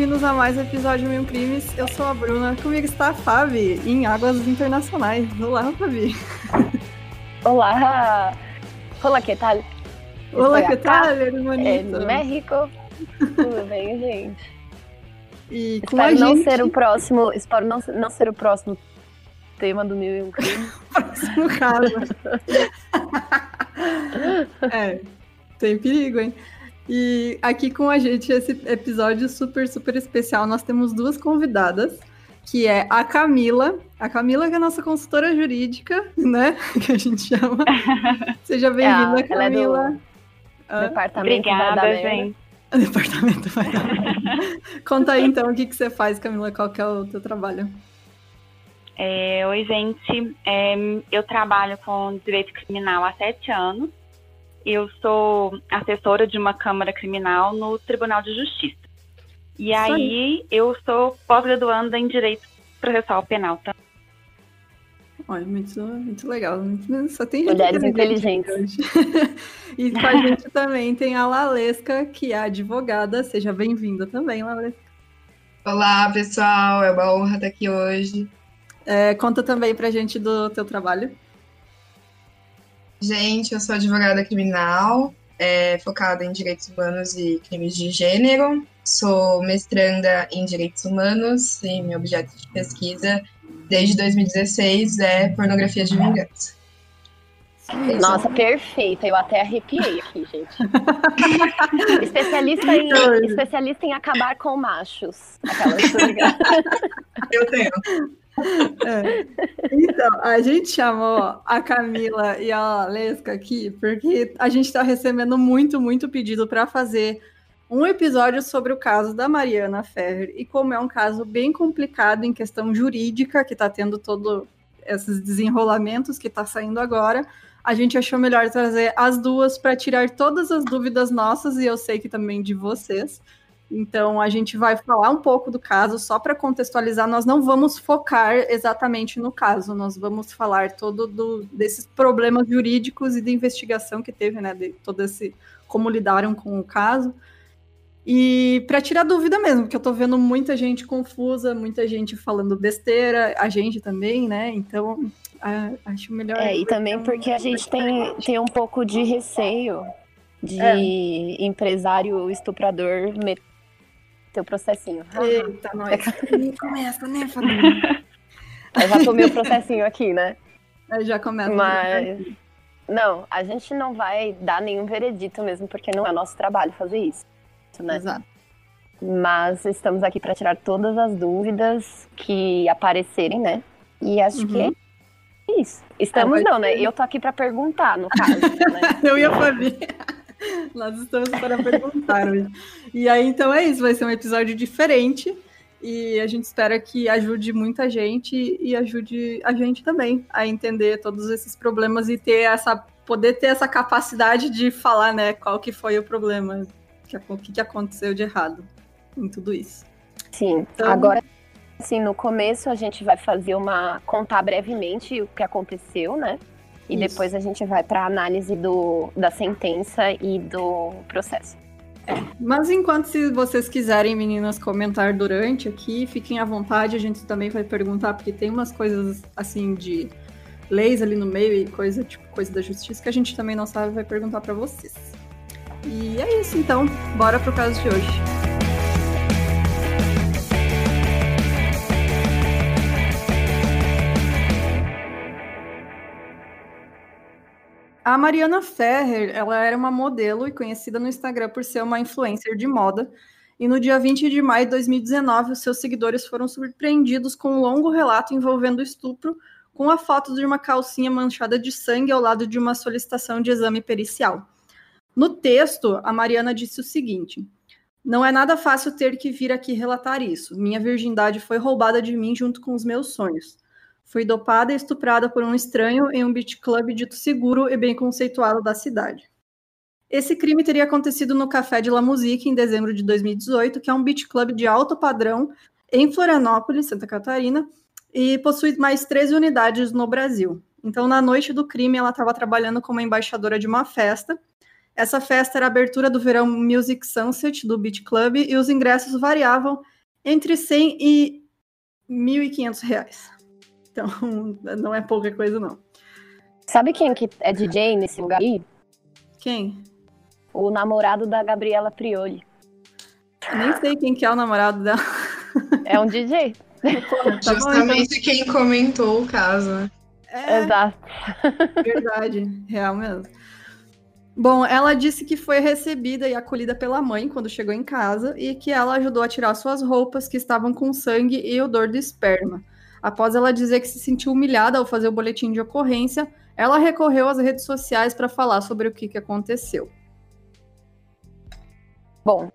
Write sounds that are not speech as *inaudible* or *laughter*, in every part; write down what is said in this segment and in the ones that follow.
bem-vindos a mais um episódio Mil Crimes. Eu sou a Bruna, comigo está a Fabi, em águas internacionais. Olá, Fabi. Olá! Olá, que tal? Olá, que tal, hermanito? É México. Tudo bem, gente? E com espero a não gente... ser o próximo, espero não, não ser o próximo tema do Mil e Um Crimes. *laughs* próximo caso. *laughs* é, tem perigo, hein? E aqui com a gente, esse episódio super, super especial, nós temos duas convidadas, que é a Camila. A Camila, que é a nossa consultora jurídica, né? *laughs* Que a gente chama. *laughs* Seja bem-vinda, É, ela é do- Camila. Ah, Departamento Obrigada, gente. o *laughs* departamento vai dar. Conta aí, então, o que, que você faz, Camila, qual que é o teu trabalho? É, oi, gente. É, eu trabalho com direito criminal há sete anos. Eu sou assessora de uma Câmara Criminal no Tribunal de Justiça. E Isso aí, eu sou pós-graduanda em Direito Processual Penal tá? também. Olha, muito, muito legal. muito- Só tem gente Mulheres inteligente inteligentes. hoje. *laughs* e com a gente também tem a Lalesca, que é advogada. Seja bem-vinda também, Lalesca. Olá, pessoal. É uma honra estar aqui hoje. É, conta também pra gente do teu trabalho. Gente, eu sou advogada criminal, é, focada em direitos humanos e crimes de gênero. Sou mestranda em direitos humanos e meu objeto de pesquisa desde 2016 é pornografia de vingança. Nossa, perfeita. Eu até arrepiei aqui, gente. *laughs* especialista, em, especialista em acabar com machos. Aquelas? *laughs* Eu tenho. É. Então, a gente chamou a Camila e a Lalesca aqui porque a gente está recebendo muito, muito pedido para fazer um episódio sobre o caso da Mariana Ferrer. E como é um caso bem complicado em questão jurídica, que está tendo todo esses desenrolamentos que está saindo agora, a gente achou melhor trazer as duas para tirar todas as dúvidas nossas e eu sei que também de vocês. Então a gente vai falar um pouco do caso só para contextualizar. Nós não vamos focar exatamente no caso, nós vamos falar todo do, desses problemas jurídicos e de investigação que teve, né? De todo esse como lidaram com o caso. E para tirar dúvida mesmo, porque eu tô vendo muita gente confusa, muita gente falando besteira, a gente também, né? Então ah, acho melhor. É, e também porque a gente tem, tem um pouco de receio de É. empresário estuprador meter o processinho. Eita, nós. Ih, Começa, né, Fabinho? *laughs* Eu já tomei o processinho aqui, né? Aí já começa. Mas. Não, a gente não vai dar nenhum veredito mesmo, porque não é nosso trabalho fazer isso, né? Exato. Mas estamos aqui para tirar todas as dúvidas que aparecerem, né? E acho Uhum. que é isso. Estamos vai não, né? Eu tô aqui para perguntar, no caso, *laughs* né? Eu ia fazer. Nós estamos para perguntar hoje. E aí, então é isso. Vai ser um episódio diferente. E a gente espera que ajude muita gente e ajude a gente também a entender todos esses problemas e ter essa poder ter essa capacidade de falar, né, qual que foi o problema, o que, que aconteceu de errado em tudo isso. Sim. Então- Agora, assim, no começo a gente vai fazer uma. contar brevemente o que aconteceu, né? E Isso. depois a gente vai para análise do, da sentença e do processo. Mas enquanto se vocês quiserem, meninas, comentar durante aqui, fiquem à vontade, a gente também vai perguntar, porque tem umas coisas assim de leis ali no meio e coisa, tipo, coisa da justiça que a gente também não sabe, vai perguntar para vocês. E é isso então, bora pro caso de hoje. A Mariana Ferrer, ela era uma modelo e conhecida no Instagram por ser uma influencer de moda. E no dia 20 de maio de 2019, os seus seguidores foram surpreendidos com um longo relato envolvendo estupro, com a foto de uma calcinha manchada de sangue ao lado de uma solicitação de exame pericial. No texto, a Mariana disse o seguinte: Não é nada fácil ter que vir aqui relatar isso. Minha virgindade foi roubada de mim junto com os meus sonhos. Fui dopada e estuprada por um estranho em um beach club dito seguro e bem conceituado da cidade. Esse crime teria acontecido no Café de La Musique em dezembro de 2018, que é um beach club de alto padrão em Florianópolis, Santa Catarina, e possui mais 13 unidades no Brasil. Então, na noite do crime, ela estava trabalhando como embaixadora de uma festa. Essa festa era a abertura do verão Music Sunset do Beach Club e os ingressos variavam entre 100 e 1.500 reais. Então, *laughs* não é pouca coisa, não. Sabe quem que é DJ nesse lugar aí? Quem? O namorado da Gabriela Prioli. Nem sei quem que é o namorado dela. É um DJ. *laughs* tá Justamente bom, então. quem comentou o caso. É, Exato. Verdade, real mesmo. Bom, ela disse que foi recebida e acolhida pela mãe quando chegou em casa e que ela ajudou a tirar suas roupas que estavam com sangue e odor de esperma. Após ela dizer que se sentiu humilhada ao fazer o boletim de ocorrência, ela recorreu às redes sociais para falar sobre o que, que aconteceu. Bom,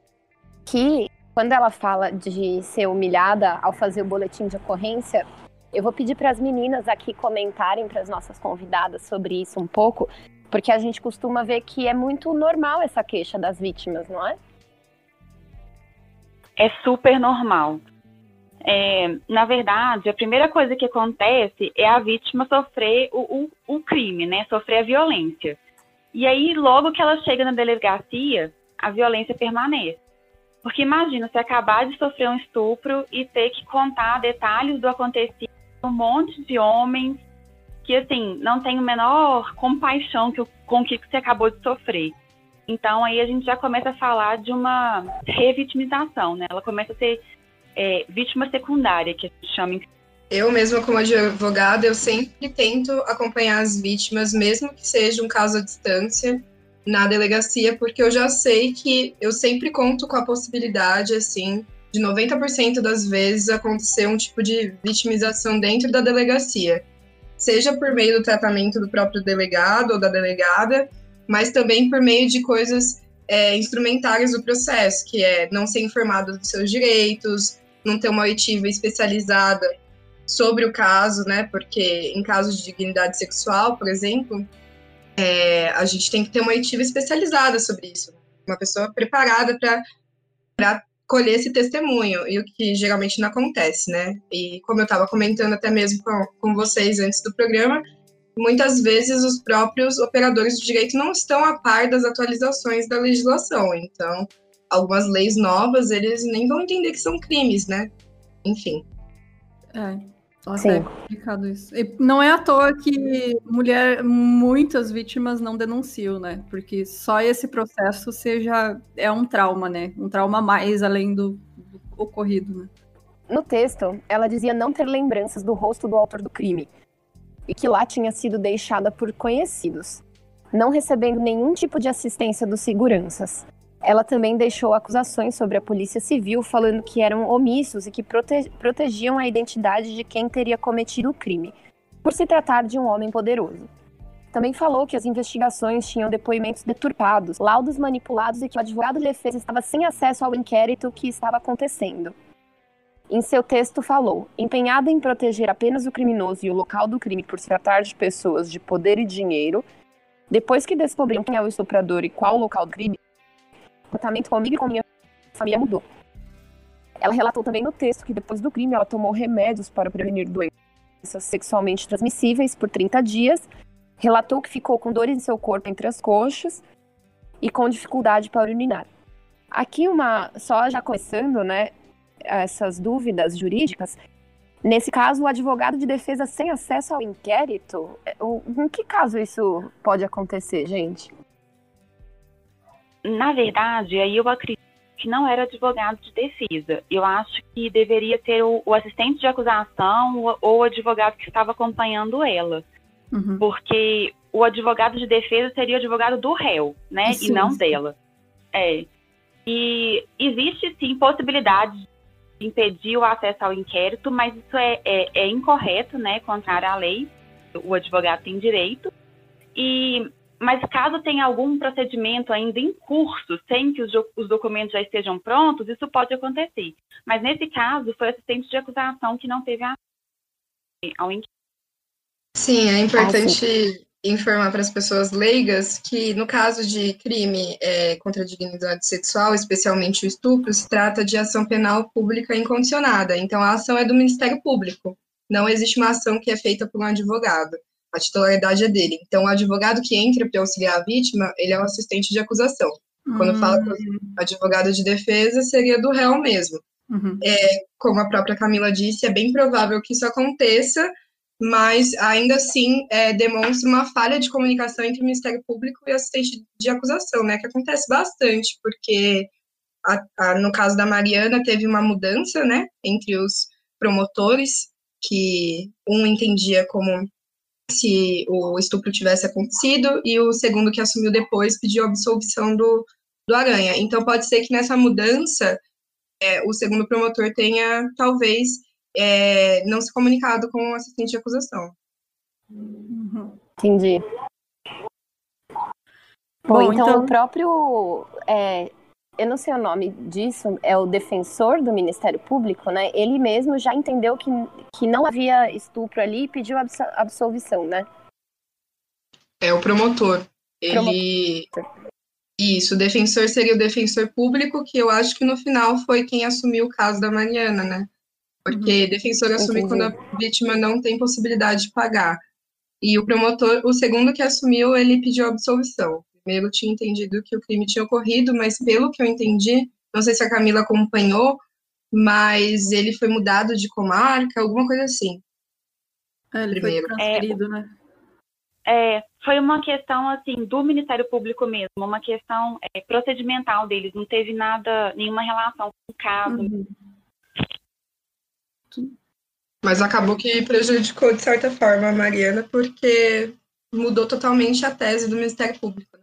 que quando ela fala de ser humilhada ao fazer o boletim de ocorrência, eu vou pedir para as meninas aqui comentarem para as nossas convidadas sobre isso um pouco, porque a gente costuma ver que é muito normal essa queixa das vítimas, não é? É super normal. É, na verdade, a primeira coisa que acontece é a vítima sofrer o, o, o, crime, né? Sofrer a violência. E aí, logo que ela chega na delegacia, a violência permanece. Porque imagina você acabar de sofrer um estupro e ter que contar detalhes do acontecido um monte de homens que, assim, não tem o menor compaixão que, com o que você acabou de sofrer. Então, aí a gente já começa a falar de uma revitimização, né? Ela começa a ser é, vítima secundária, que a gente chama. Eu mesma, como advogada, eu sempre tento acompanhar as vítimas, mesmo que seja um caso à distância, na delegacia, porque eu já sei que eu sempre conto com a possibilidade, assim, de 90% das vezes acontecer um tipo de vitimização dentro da delegacia, seja por meio do tratamento do próprio delegado ou da delegada, mas também por meio de coisas é, instrumentárias do processo, que é não ser informado dos seus direitos, não ter uma oitiva especializada sobre o caso, né? Porque em casos de dignidade sexual, por exemplo, é, a gente tem que ter uma oitiva especializada sobre isso, uma pessoa preparada para colher esse testemunho, e o que geralmente não acontece, né? E como eu estava comentando até mesmo com, com vocês antes do programa, muitas vezes os próprios operadores de direito não estão a par das atualizações da legislação, então algumas leis novas eles nem vão entender que são crimes, né? Enfim. É. Nossa, é complicado isso. E não é à toa que mulher, muitas vítimas não denunciam, né? Porque só esse processo seja é um trauma, né? Um trauma mais além do, do ocorrido, né? No texto, ela dizia não ter lembranças do rosto do autor do crime e que lá tinha sido deixada por conhecidos, não recebendo nenhum tipo de assistência dos seguranças. Ela também deixou acusações sobre a Polícia Civil, falando que eram omissos e que prote protegiam a identidade de quem teria cometido o crime, por se tratar de um homem poderoso. Também falou que as investigações tinham depoimentos deturpados, laudos manipulados e que o advogado de defesa estava sem acesso ao inquérito que estava acontecendo. Em seu texto falou, empenhada em proteger apenas o criminoso e o local do crime por se tratar de pessoas de poder e dinheiro, depois que descobriram quem é o estuprador e qual o local do crime, comportamento comigo e com minha família mudou. Ela relatou também no texto que depois do crime ela tomou remédios para prevenir doenças sexualmente transmissíveis por 30 dias. Relatou que ficou com dores em seu corpo entre as coxas e com dificuldade para urinar. Aqui uma só já começando, né, essas dúvidas jurídicas. Nesse caso, o advogado de defesa sem acesso ao inquérito, é, em que caso isso pode acontecer, gente? Na verdade, aí eu acredito que não era advogado de defesa. Eu acho que deveria ter o, o assistente de acusação ou, ou, o advogado que estava acompanhando ela. Uhum. Porque o advogado de defesa seria o advogado do réu, né? E não dela. É. E existe sim possibilidade de impedir o acesso ao inquérito, mas isso é, é, é incorreto, né? Contrário à lei. O advogado tem direito. E mas caso tenha algum procedimento ainda em curso, sem que os, os, documentos já estejam prontos, isso pode acontecer. Mas nesse caso, foi assistente de acusação que não teve a, ao inquérito. Sim, é importante ah, informar para as pessoas leigas que, no caso de crime é, contra a dignidade sexual, especialmente o estupro, se trata de ação penal pública incondicionada. Então, a ação é do Ministério Público. Não existe uma ação que é feita por um advogado. A titularidade é dele. Então, o advogado que entra para auxiliar a vítima, ele é o assistente de acusação. Quando Hum, fala advogado de defesa, seria do réu mesmo. uhum. Como a própria Camila disse, é bem provável que isso aconteça, mas ainda assim é, demonstra uma falha de comunicação entre o Ministério Público e o assistente de acusação, né? Que acontece bastante, porque a- a- no caso da Mariana teve uma mudança, né, entre os promotores, que um entendia como se o estupro tivesse acontecido e o segundo que assumiu depois pediu a absolvição do, do Aranha. Então pode ser que nessa mudança é, o segundo promotor tenha talvez é, não se comunicado com o assistente de acusação. Uhum. Entendi. Bom, Bom, então, então- o próprio. é, eu não sei o nome disso, é o defensor do Ministério Público, né? Ele mesmo já entendeu que, que não havia estupro ali e pediu abso- absolvição, né? É o promotor. Ele. Isso, o defensor seria o defensor público, que eu acho que no final foi quem assumiu o caso da Mariana, né? Porque defensor assume Entendi. quando a vítima não tem possibilidade de pagar. E o promotor, o segundo que assumiu, ele pediu absolvição. Primeiro tinha entendido que o crime tinha ocorrido, mas pelo que eu entendi, não sei se a Camila acompanhou, mas ele foi mudado de comarca, alguma coisa assim. É, ele Primeiro. foi transferido, né? É, foi uma questão assim do Ministério Público mesmo, uma questão é, procedimental deles, não teve nada, nenhuma relação com o caso. Uhum. Mas acabou que prejudicou, de certa forma, a Mariana, porque mudou totalmente a tese do Ministério Público.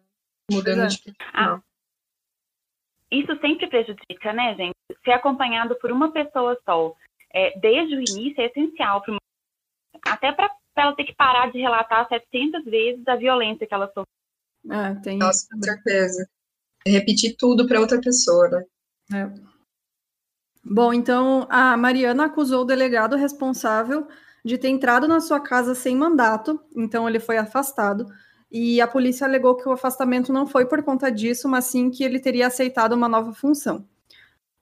Mudando Pois de. Ah, Isso sempre prejudica, né, gente? Ser acompanhado por uma pessoa só, é, desde o início, é essencial, pra uma- até para ela ter que parar de relatar 700 vezes a violência que ela sofreu. É, tem Nossa, com certeza. Repetir tudo para outra pessoa, né? É. Bom, então a Mariana acusou o delegado responsável de ter entrado na sua casa sem mandato, então ele foi afastado. E a polícia alegou que o afastamento não foi por conta disso, mas sim que ele teria aceitado uma nova função.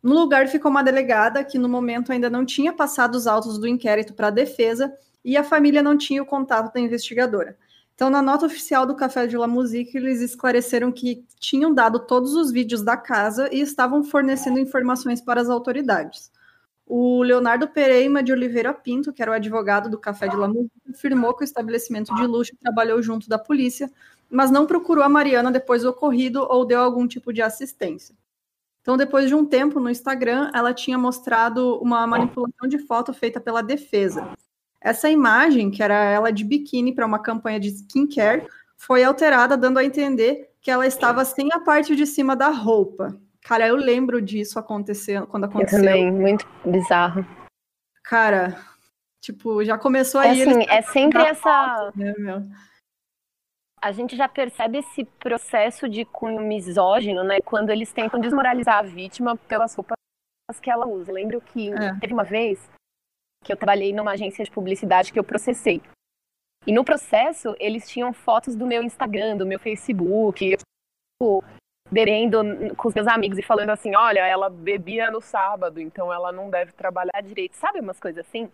No lugar ficou uma delegada que, no momento, ainda não tinha passado os autos do inquérito para a defesa e a família não tinha o contato da investigadora. Então, na nota oficial do Café de la Musique, eles esclareceram que tinham dado todos os vídeos da casa e estavam fornecendo informações para as autoridades. O Leonardo Pereira de Oliveira Pinto, que era o advogado do Café de la Musique, afirmou que o estabelecimento de luxo trabalhou junto da polícia, mas não procurou a Mariana depois do ocorrido ou deu algum tipo de assistência. Então, depois de um tempo no Instagram, ela tinha mostrado uma manipulação de foto feita pela defesa. Essa imagem, que era ela de biquíni para uma campanha de skincare, foi alterada, dando a entender que ela estava sem a parte de cima da roupa. Cara, eu lembro disso acontecendo quando Eu aconteceu. também, muito bizarro. Cara, tipo, já começou É aí. assim, eles- é sempre essa. né, meu? A gente já percebe esse processo de cunho misógino, né? Quando eles tentam desmoralizar a vítima pelas roupas que ela usa. Eu lembro que É. teve uma vez que eu trabalhei numa agência de publicidade que eu processei. E no processo, eles tinham fotos do meu Instagram, do meu Facebook, eu, tipo, bebendo com os meus amigos e falando assim, olha, ela bebia no sábado, então ela não deve trabalhar direito. Sabe umas coisas assim?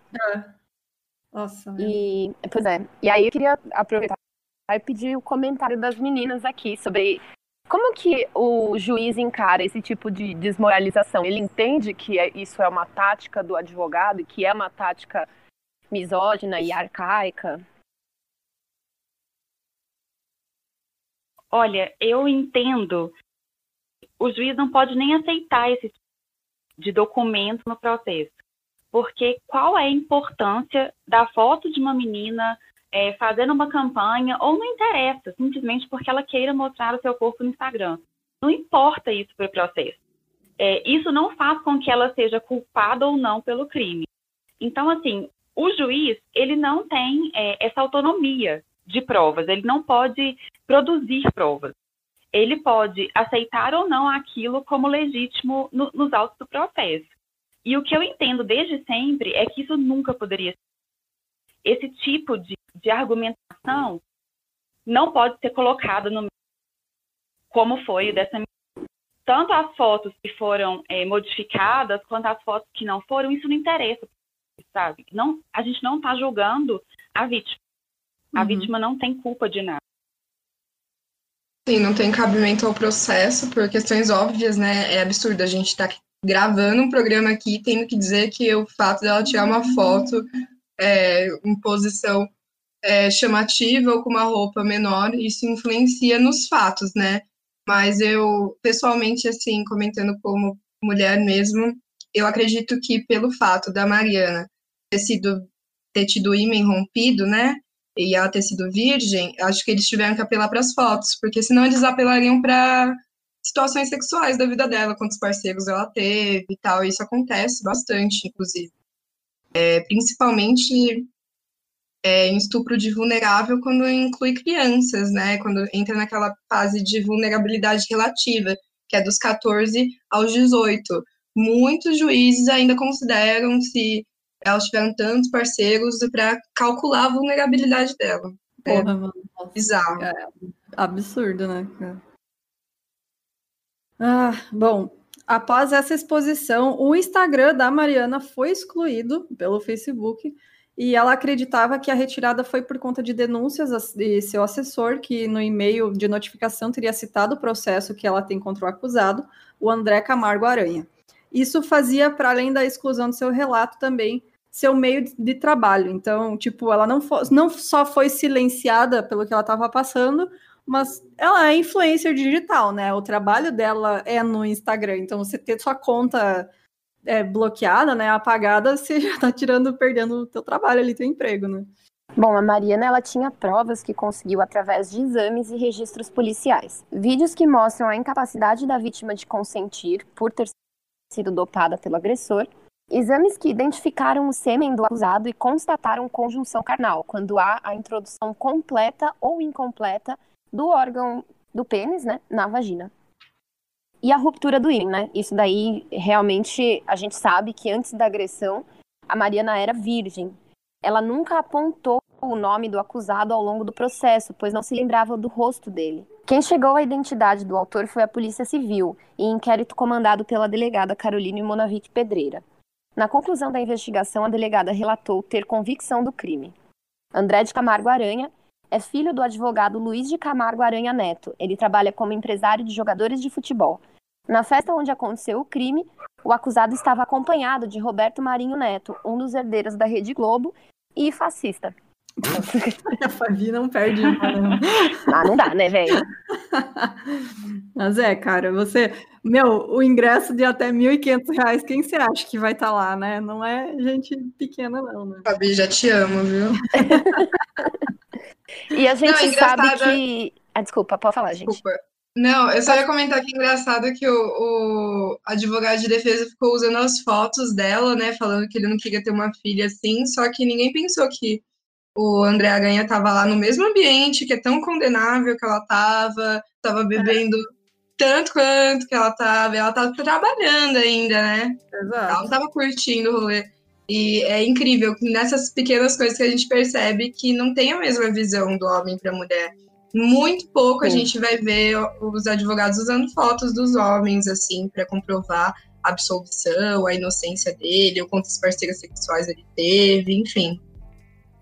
Nossa, meu. E, pois é. E aí eu queria aproveitar e pedir o comentário das meninas aqui sobre como que o juiz encara esse tipo de desmoralização. Ele entende que é- isso é uma tática do advogado e que é uma tática misógina e arcaica? Olha, eu entendo. O juiz não pode nem aceitar esse tipo de documento no processo. Porque qual é a importância da foto de uma menina é, fazendo uma campanha, ou não interessa, simplesmente porque ela queira mostrar o seu corpo no Instagram. Não importa isso para o processo. É, isso não faz com que ela seja culpada ou não pelo crime. Então, assim, o juiz, ele não tem é, essa autonomia de provas, ele não pode produzir provas. Ele pode aceitar ou não aquilo como legítimo no, nos autos do processo. E o que eu entendo desde sempre é que isso nunca poderia ser. Esse tipo de, de argumentação não pode ser colocado no como foi o dessa tanto as fotos que foram é, modificadas quanto as fotos que não foram, isso não interessa, sabe? Não, a gente não está julgando a vítima. A uhum. vítima não tem culpa de nada. Sim, não tem cabimento ao processo por questões óbvias, né? É absurdo a gente estar tá gravando um programa aqui tendo que dizer que o fato dela tirar uma foto é, em posição é, chamativa ou com uma roupa menor, isso influencia nos fatos, né? Mas eu, pessoalmente, assim, comentando como mulher mesmo, eu acredito que pelo fato da Mariana ter sido ter tido o ímã rompido, né? E ela ter sido virgem, acho que eles tiveram que apelar para as fotos, porque senão eles apelariam para situações sexuais da vida dela, quantos parceiros ela teve e tal. E isso acontece bastante, inclusive. É, principalmente é, em estupro de vulnerável quando inclui crianças, né? Quando entra naquela fase de vulnerabilidade relativa, que é dos 14 aos 18. Muitos juízes ainda consideram se elas tiveram tantos parceiros para calcular a vulnerabilidade dela. É Porra, é mano. bizarro. É absurdo, né? Ah, bom, após essa exposição, o Instagram da Mariana foi excluído pelo Facebook e ela acreditava que a retirada foi por conta de denúncias de seu assessor, que no e-mail de notificação teria citado o processo que ela tem contra o acusado, o André Camargo Aranha. Isso fazia, para além da exclusão do seu relato, também seu meio de trabalho. Então, tipo, ela não, não só foi silenciada pelo que ela estava passando, mas ela é influencer digital, né? O trabalho dela é no Instagram. Então, você ter sua conta é, bloqueada, né, apagada, *laughs* você já tá tirando, perdendo o teu trabalho ali, teu emprego, né? Bom, a Mariana ela tinha provas que conseguiu através de exames e registros policiais. Vídeos que mostram a incapacidade da vítima de consentir por ter sido dopada pelo agressor. Exames que identificaram o sêmen do acusado e constataram conjunção carnal, quando há a introdução completa ou incompleta do órgão do pênis, né, na vagina. E a ruptura do ímã, né? Isso daí, realmente, a gente sabe que antes da agressão, a Mariana era virgem. Ela nunca apontou o nome do acusado ao longo do processo, pois não se lembrava do rosto dele. Quem chegou à identidade do autor foi a Polícia Civil, em inquérito comandado pela delegada Caroline Monavic Pedreira. Na conclusão da investigação, a delegada relatou ter convicção do crime. André de Camargo Aranha é filho do advogado Luiz de Camargo Aranha Neto. Ele trabalha como empresário de jogadores de futebol. Na festa onde aconteceu o crime, o acusado estava acompanhado de Roberto Marinho Neto, um dos herdeiros da Rede Globo e fascista. A Fabi não perde uma, não. Ah, não dá, né, velho? *laughs* Mas é, cara, você. Meu, o ingresso de até R$ 1.500, quem você acha que vai estar tá lá, né? Não é gente pequena, não, né? Fabi, já te amo, viu? E a gente não, é sabe que. Ah, desculpa, pode falar, gente. Desculpa. Não, eu só ia comentar que é engraçado que o, o, advogado de defesa ficou usando as fotos dela, né? Falando que ele não queria ter uma filha assim, só que ninguém pensou que o André Aranha estava lá no mesmo ambiente, que é tão condenável que ela estava, estava bebendo é. tanto quanto que ela estava, ela estava trabalhando ainda, né? Exato. Ela estava curtindo o rolê. E é incrível nessas pequenas coisas que a gente percebe que não tem a mesma visão do homem para a mulher. Muito pouco Sim. a gente vai ver os advogados usando fotos dos homens, assim, para comprovar a absolvição, a inocência dele, ou quantos parceiros sexuais ele teve, enfim.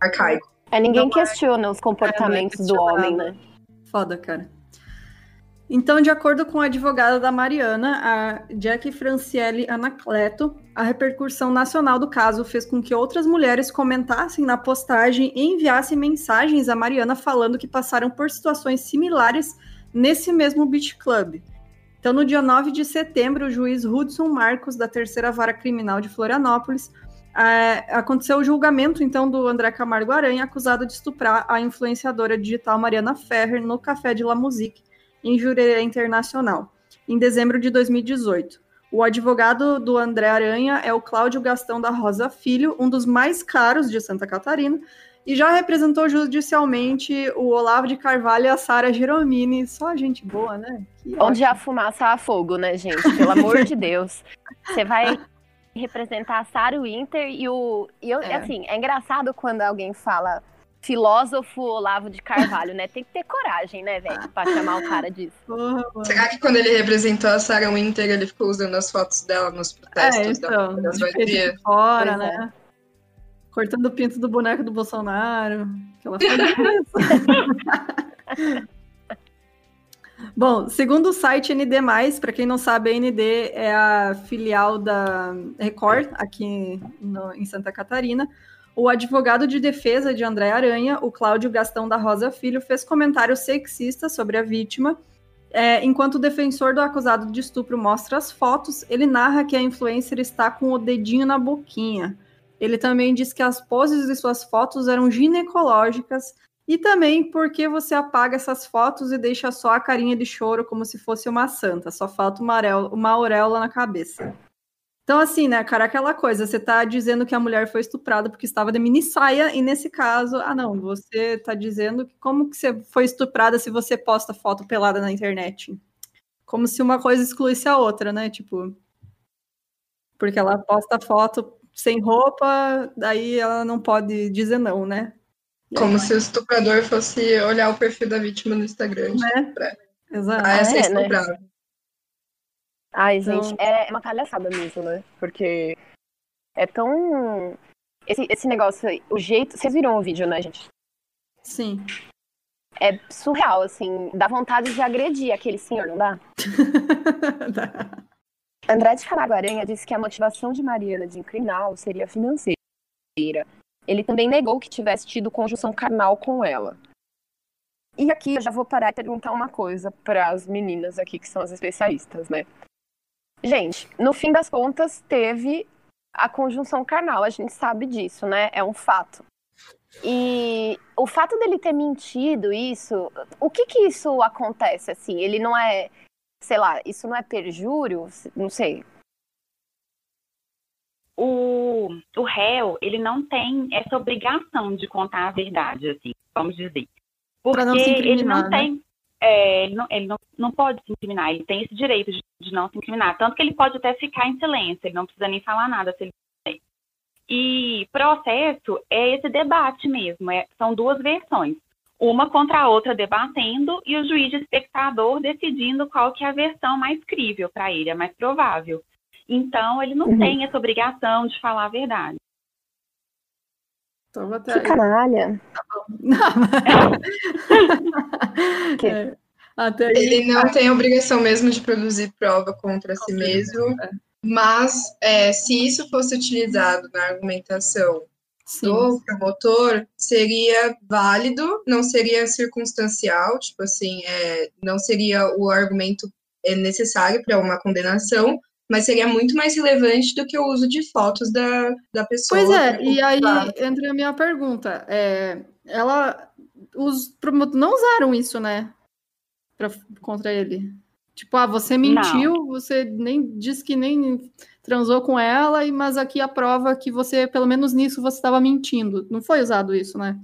Arcaico. É, ninguém não questiona é... os comportamentos é, do homem, né? Foda, cara. Então, de acordo com a advogada da Mariana, a Jackie Franciele Anacleto, a repercussão nacional do caso fez com que outras mulheres comentassem na postagem e enviassem mensagens a Mariana falando que passaram por situações similares nesse mesmo beach club. Então, no dia 9 de setembro, o juiz Hudson Marcos, da Terceira Vara Criminal de Florianópolis, é, aconteceu o julgamento, então, do André Camargo Aranha, acusado de estuprar a influenciadora digital Mariana Ferrer no Café de La Musique, em Jurerê Internacional, em dezembro de 2018. O advogado do André Aranha é o Cláudio Gastão da Rosa Filho, um dos mais caros de Santa Catarina, e já representou judicialmente o Olavo de Carvalho e a Sara Geromini. Só gente boa, né? Que Onde ótimo. a fumaça há fogo, né, gente? Pelo amor de Deus. Você vai representar a Sara Winter e o. E eu, é. assim, é engraçado quando alguém fala filósofo Olavo de Carvalho, né? Tem que ter coragem, né, velho, pra chamar o cara disso. Será que quando ele representou a Sarah Winter, ele ficou usando as fotos dela nos protestos é, então, da, das fora, né? Cortando o pinto do boneco do Bolsonaro. Que ela *laughs* *laughs* Bom, segundo o site ND, para quem não sabe, a ND é a filial da Record, aqui no, em Santa Catarina. O advogado de defesa de André Aranha, o Cláudio Gastão da Rosa Filho, fez comentários sexistas sobre a vítima. É, enquanto o defensor do acusado de estupro mostra as fotos, ele narra que a influencer está com o dedinho na boquinha. Ele também diz que as poses de suas fotos eram ginecológicas e também porque você apaga essas fotos e deixa só a carinha de choro como se fosse uma santa, só falta uma, uma auréola na cabeça. Então, assim, né, cara, aquela coisa, você tá dizendo que a mulher foi estuprada porque estava de mini saia, e nesse caso, ah, não, você tá dizendo que como que você foi estuprada se você posta foto pelada na internet? Como se uma coisa excluísse a outra, né? Tipo, porque ela posta foto sem roupa, daí ela não pode dizer não, né? Como se o estuprador fosse olhar o perfil da vítima no Instagram. Né? Pra... Exato. Ah, essa é, é Né? Ai, então... gente, é uma palhaçada mesmo, né? Porque é tão. Esse, esse negócio, o jeito. Vocês viram o vídeo, né, gente? Sim. É surreal, assim. Dá vontade de agredir aquele senhor, não dá? *laughs* dá. André de Camargo Aranha disse que a motivação de Mariana de incriminá seria financeira. Ele também negou que tivesse tido conjunção carnal com ela. E aqui eu já vou parar e perguntar uma coisa para as meninas aqui que são as especialistas, né? Gente, no fim das contas, teve a conjunção carnal, a gente sabe disso, né? É um fato. E o fato dele ter mentido isso, o que que isso acontece assim? Ele não é, sei lá, isso não é perjúrio? Não sei o, o réu, ele não tem essa obrigação de contar a verdade, assim, vamos dizer. Porque não ele não né? tem. É, ele não, ele não, não pode se incriminar, ele tem esse direito de, de, não se incriminar. Tanto que ele pode até ficar em silêncio, ele não precisa nem falar nada se ele quiser. E processo é esse debate mesmo, é, são duas versões. Uma contra a outra debatendo e o juiz de espectador decidindo qual que é a versão mais crível para ele, a mais provável. Então, ele não uhum. tem essa obrigação de falar a verdade. Então, até que canalha. Tá que... é. Até ele não tem obrigação mesmo de produzir prova contra si mesmo, é. mas é, se isso fosse utilizado na argumentação Sim. do promotor, seria válido, não seria circunstancial, tipo assim, é, não seria o argumento é, necessário para uma condenação, mas seria muito mais relevante do que o uso de fotos da, da pessoa. Pois é, e aí entra a minha pergunta. É, ela, os promotores não usaram isso, né? Pra, contra ele. Tipo, ah, você mentiu, não. você nem disse que nem transou com ela, mas aqui a prova que você, pelo menos nisso, você estava mentindo. Não foi usado isso, né?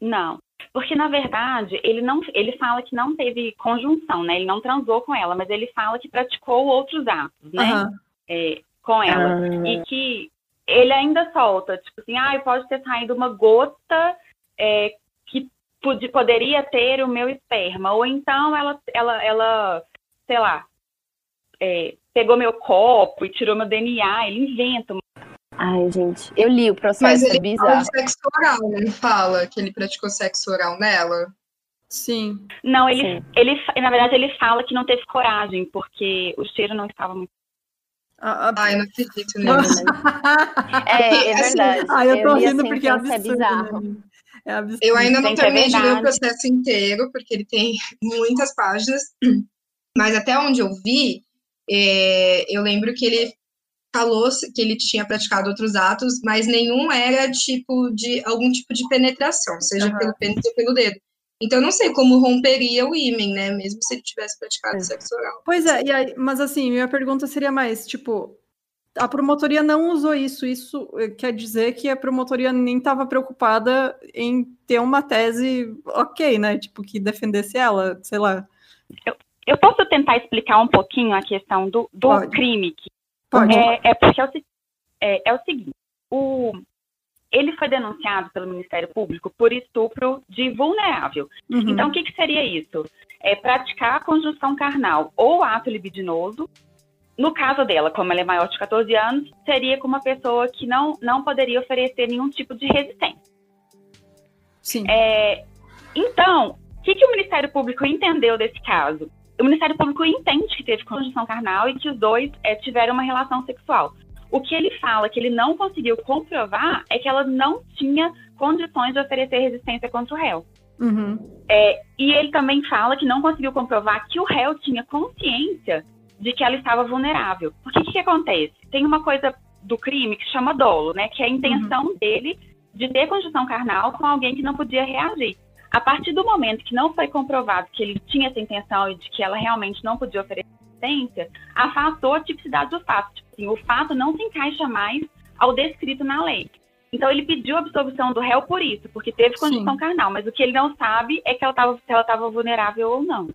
Não. Porque, na verdade, ele não ele fala que não teve conjunção, né? Ele não transou com ela, mas ele fala que praticou outros atos, né? Uhum. É, com ela. Uhum. E que ele ainda solta, tipo assim, ah, pode ter saído uma gota é, que pod poderia ter o meu esperma. Ou então ela, ela, ela sei lá, é, pegou meu copo e tirou meu DNA. Ele inventa Ai, gente, eu li o processo, Mas ele é bizarro. fala de sexo oral, ele fala que ele praticou sexo oral nela? Sim. Não, ele, Sim. ele, na verdade, ele fala que não teve coragem, porque o cheiro não estava muito ah, ah, Ai, não acredito *laughs* nisso. é, é verdade. Ai, eu tô eu rindo assim, porque é, é absurdo. É bizarro. Né? É absurdo. Eu ainda não terminei de ler o processo inteiro, porque ele tem *laughs* muitas páginas. Mas até onde eu vi, é, eu lembro que ele falou que ele tinha praticado outros atos, mas nenhum era tipo de algum tipo de penetração, seja uhum. pelo pênis ou pelo dedo. Então, não sei como romperia o ímen, né? Mesmo se ele tivesse praticado é. sexo oral. Pois é, aí, mas assim, minha pergunta seria mais, tipo, a promotoria não usou isso. Isso quer dizer que a promotoria nem estava preocupada em ter uma tese ok, né? Tipo, que defendesse ela, sei lá. Eu, eu posso tentar explicar um pouquinho a questão do, do crime que é, é, porque é o, é, é o seguinte, o, ele foi denunciado pelo Ministério Público por estupro de vulnerável. Uhum. Então, o que, que, seria isso? É praticar a conjunção carnal ou ato libidinoso no caso dela, como ela é maior de 14 anos, seria com uma pessoa que não, não poderia oferecer nenhum tipo de resistência. Sim. É, então, o que, que o Ministério Público entendeu desse caso? O Ministério Público entende que teve conjunção carnal e que os dois é, tiveram uma relação sexual. O que ele fala que ele não conseguiu comprovar é que ela não tinha condições de oferecer resistência contra o réu. Uhum. É, e ele também fala que não conseguiu comprovar que o réu tinha consciência de que ela estava vulnerável. Porque o que, que, acontece? Tem uma coisa do crime que chama dolo, né? Que é a intenção uhum. dele de ter conjunção carnal com alguém que não podia reagir. A partir do momento que não foi comprovado que ele tinha essa intenção e de que ela realmente não podia oferecer resistência, afastou a tipicidade do fato. Tipo assim, o fato não se encaixa mais ao descrito na lei. Então ele pediu a absolvição do réu por isso, porque teve condição Sim. carnal, mas o que ele não sabe é que ela tava, se ela estava vulnerável ou não.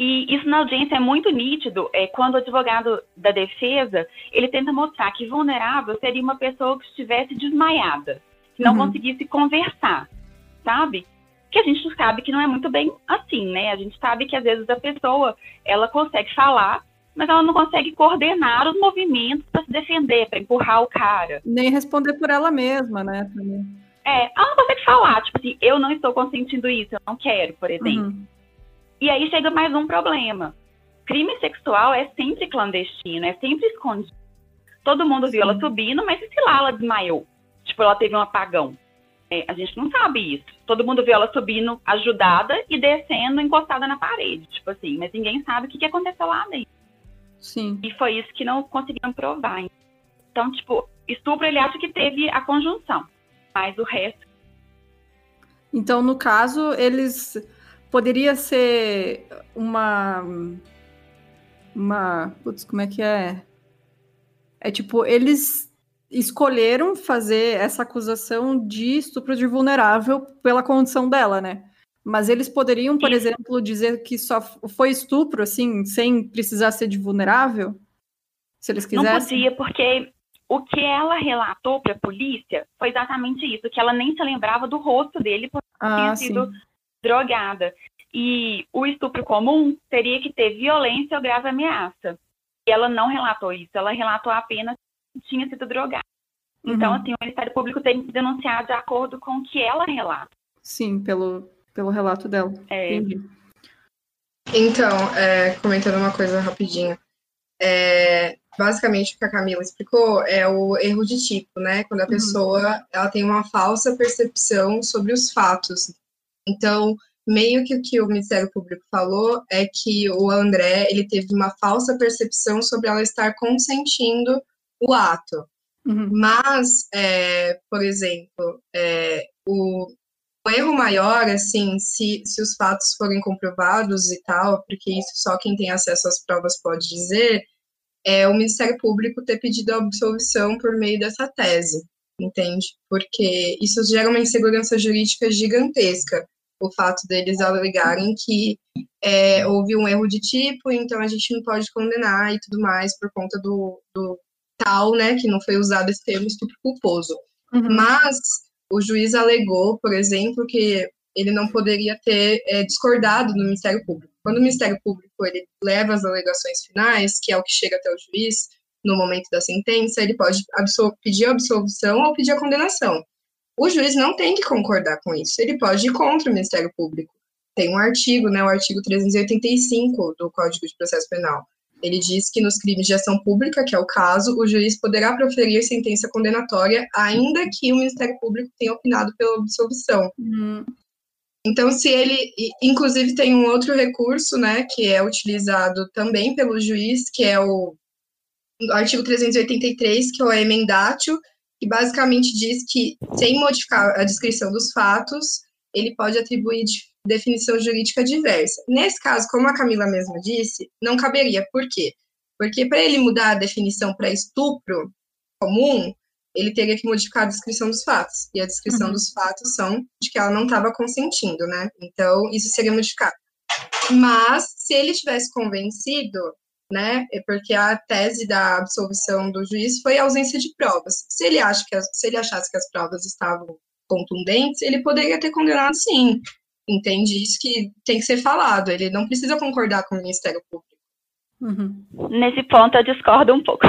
E isso na audiência é muito nítido, é, quando o advogado da defesa, ele tenta mostrar que vulnerável seria uma pessoa que estivesse desmaiada, que não uhum. conseguisse conversar, sabe? Que a gente sabe que não é muito bem assim, né? A gente sabe que às vezes a pessoa, ela consegue falar, mas ela não consegue coordenar os movimentos para se defender, para empurrar o cara. Nem responder por ela mesma, né? É, ela não consegue falar, tipo assim, eu não estou consentindo isso, eu não quero, por exemplo. Uhum. E aí chega mais um problema. Crime sexual é sempre clandestino, é sempre escondido. Todo mundo viu Sim. ela subindo, mas e se lá ela desmaiou? Tipo, ela teve um apagão. É, a gente não sabe isso. Todo mundo viu ela subindo ajudada e descendo encostada na parede. Tipo assim, mas ninguém sabe o que, que aconteceu lá dentro. Sim. E foi isso que não conseguiram provar. Então, tipo, estupro ele acha que teve a conjunção, mas o resto. Então, no caso, eles poderia ser uma. Uma. Putz, como é que é? É tipo, eles escolheram fazer essa acusação de estupro de vulnerável pela condição dela, né? Mas eles poderiam, por Isso. exemplo, dizer que só foi estupro, assim, sem precisar ser de vulnerável? Se eles quisessem? Não podia, porque o que ela relatou para a polícia foi exatamente isso, que ela nem se lembrava do rosto dele porque ah, tinha sido sim drogada. E o estupro comum teria que ter violência ou grave ameaça. E ela não relatou isso, ela relatou apenas tinha sido drogada. Uhum. Então, assim, o Ministério Público tem que denunciar de acordo com o que ela relata. Sim, pelo, pelo relato dela. É. Entendi. Então, é, comentando uma coisa rapidinho. É, basicamente, o que a Camila explicou é o erro de tipo, né? Quando a uhum. pessoa ela tem uma falsa percepção sobre os fatos então, meio que o que o Ministério Público falou é que o André ele teve uma falsa percepção sobre ela estar consentindo o ato. Uhum. Mas, é, por exemplo, é, o, o, erro maior, assim, se, se os fatos forem comprovados e tal, porque isso só quem tem acesso às provas pode dizer, é o Ministério Público ter pedido a absolvição por meio dessa tese, entende? Porque isso gera uma insegurança jurídica gigantesca o fato deles alegarem que é, houve um erro de tipo, então a gente não pode condenar e tudo mais por conta do, do tal, né, que não foi usado esse termo estupro culposo. Uhum. Mas o juiz alegou, por exemplo, que ele não poderia ter é, discordado do Ministério Público. Quando o Ministério Público ele leva as alegações finais, que é o que chega até o juiz no momento da sentença, ele pode absol pedir absolvição ou pedir a condenação. O juiz não tem que concordar com isso, ele pode ir contra o Ministério Público. Tem um artigo, né, o artigo 385 do Código de Processo Penal. Ele diz que nos crimes de ação pública, que é o caso, o juiz poderá proferir sentença condenatória, ainda que o Ministério Público tenha opinado pela absolvição. Uhum. Então, se ele, inclusive, tem um outro recurso, né, que é utilizado também pelo juiz, que é o, artigo 383, que é o emendatio, que basicamente diz que, sem modificar a descrição dos fatos, ele pode atribuir definição jurídica diversa. Nesse caso, como a Camila mesma disse, não caberia. Por quê? Porque para ele mudar a definição para estupro comum, ele teria que modificar a descrição dos fatos. E a descrição uhum. dos fatos são de que ela não estava consentindo, né? Então, isso seria modificado. Mas, se ele tivesse convencido, né? É porque a tese da absolvição do juiz foi a ausência de provas. Se ele, acha que as, se ele achasse que as provas estavam contundentes, ele poderia ter condenado sim. Entende? Isso que tem que ser falado. Ele não precisa concordar com o Ministério Público. Uhum. Nesse ponto eu discordo um pouco.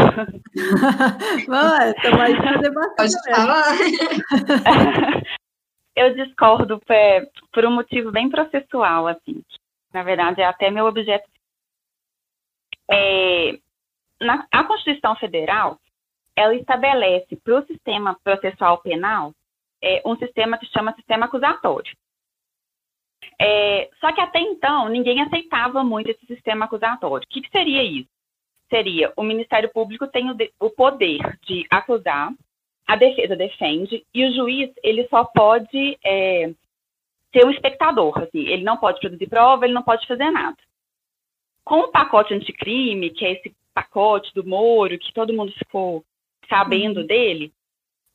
Mais para debater. Pode falar. *laughs* eu discordo é, por um motivo bem processual, assim. Na verdade, é até meu objeto. É, na, a Constituição Federal, ela estabelece para o sistema processual penal é, um sistema que chama sistema acusatório. É, só que até então ninguém aceitava muito esse sistema acusatório. O que, que seria isso? Seria o Ministério Público tem o, de, o, poder de acusar, a defesa defende e o juiz ele só pode é, ser um espectador. Assim, ele não pode produzir prova, ele não pode fazer nada. Com o pacote anticrime, que é esse pacote do Moro, que todo mundo ficou sabendo uhum. dele,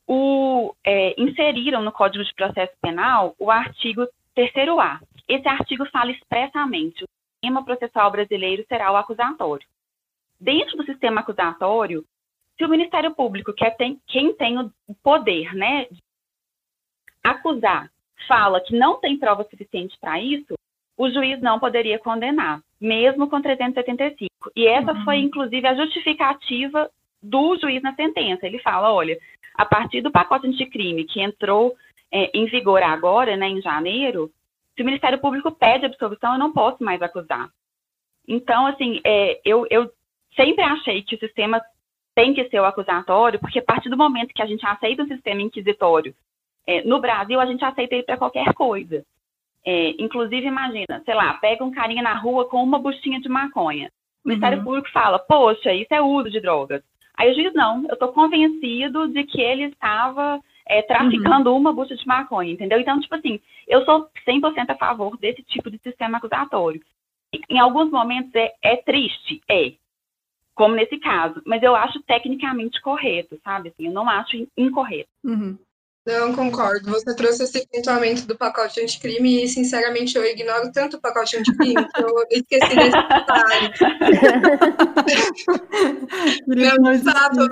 o, é, inseriram no Código de Processo Penal o artigo 3A. Esse artigo fala expressamente: o sistema processual brasileiro será o acusatório. Dentro do sistema acusatório, se o Ministério Público, que é tem, quem tem o poder né, de acusar, fala que não tem prova suficiente para isso, o juiz não poderia condenar, mesmo com 375. E essa uhum. foi, inclusive, a justificativa do juiz na sentença. Ele fala: olha, a partir do pacote anticrime que entrou é, em vigor agora, né, em janeiro, se o Ministério Público pede absolvição, eu não posso mais acusar. Então, assim, é, eu, eu sempre achei que o sistema tem que ser o acusatório, porque a partir do momento que a gente aceita o sistema inquisitório, é, no Brasil, a gente aceita ele para qualquer coisa. É, inclusive, imagina, sei lá, pega um carinha na rua com uma buchinha de maconha. O Ministério uhum. Público fala, poxa, isso é uso de drogas. Aí o juiz, não, eu estou convencido de que ele estava é, traficando uhum. uma bucha de maconha, entendeu? Então, tipo assim, eu sou 100% a favor desse tipo de sistema acusatório. Em alguns momentos é, é triste, é, como nesse caso, mas eu acho tecnicamente correto, sabe? Assim, eu não acho incorreto. Uhum. Não concordo. Você trouxe esse pontuamento do pacote anticrime e, sinceramente, eu ignoro tanto o pacote anticrime que eu *laughs* esqueci desse detalhe. *laughs* não, de fato,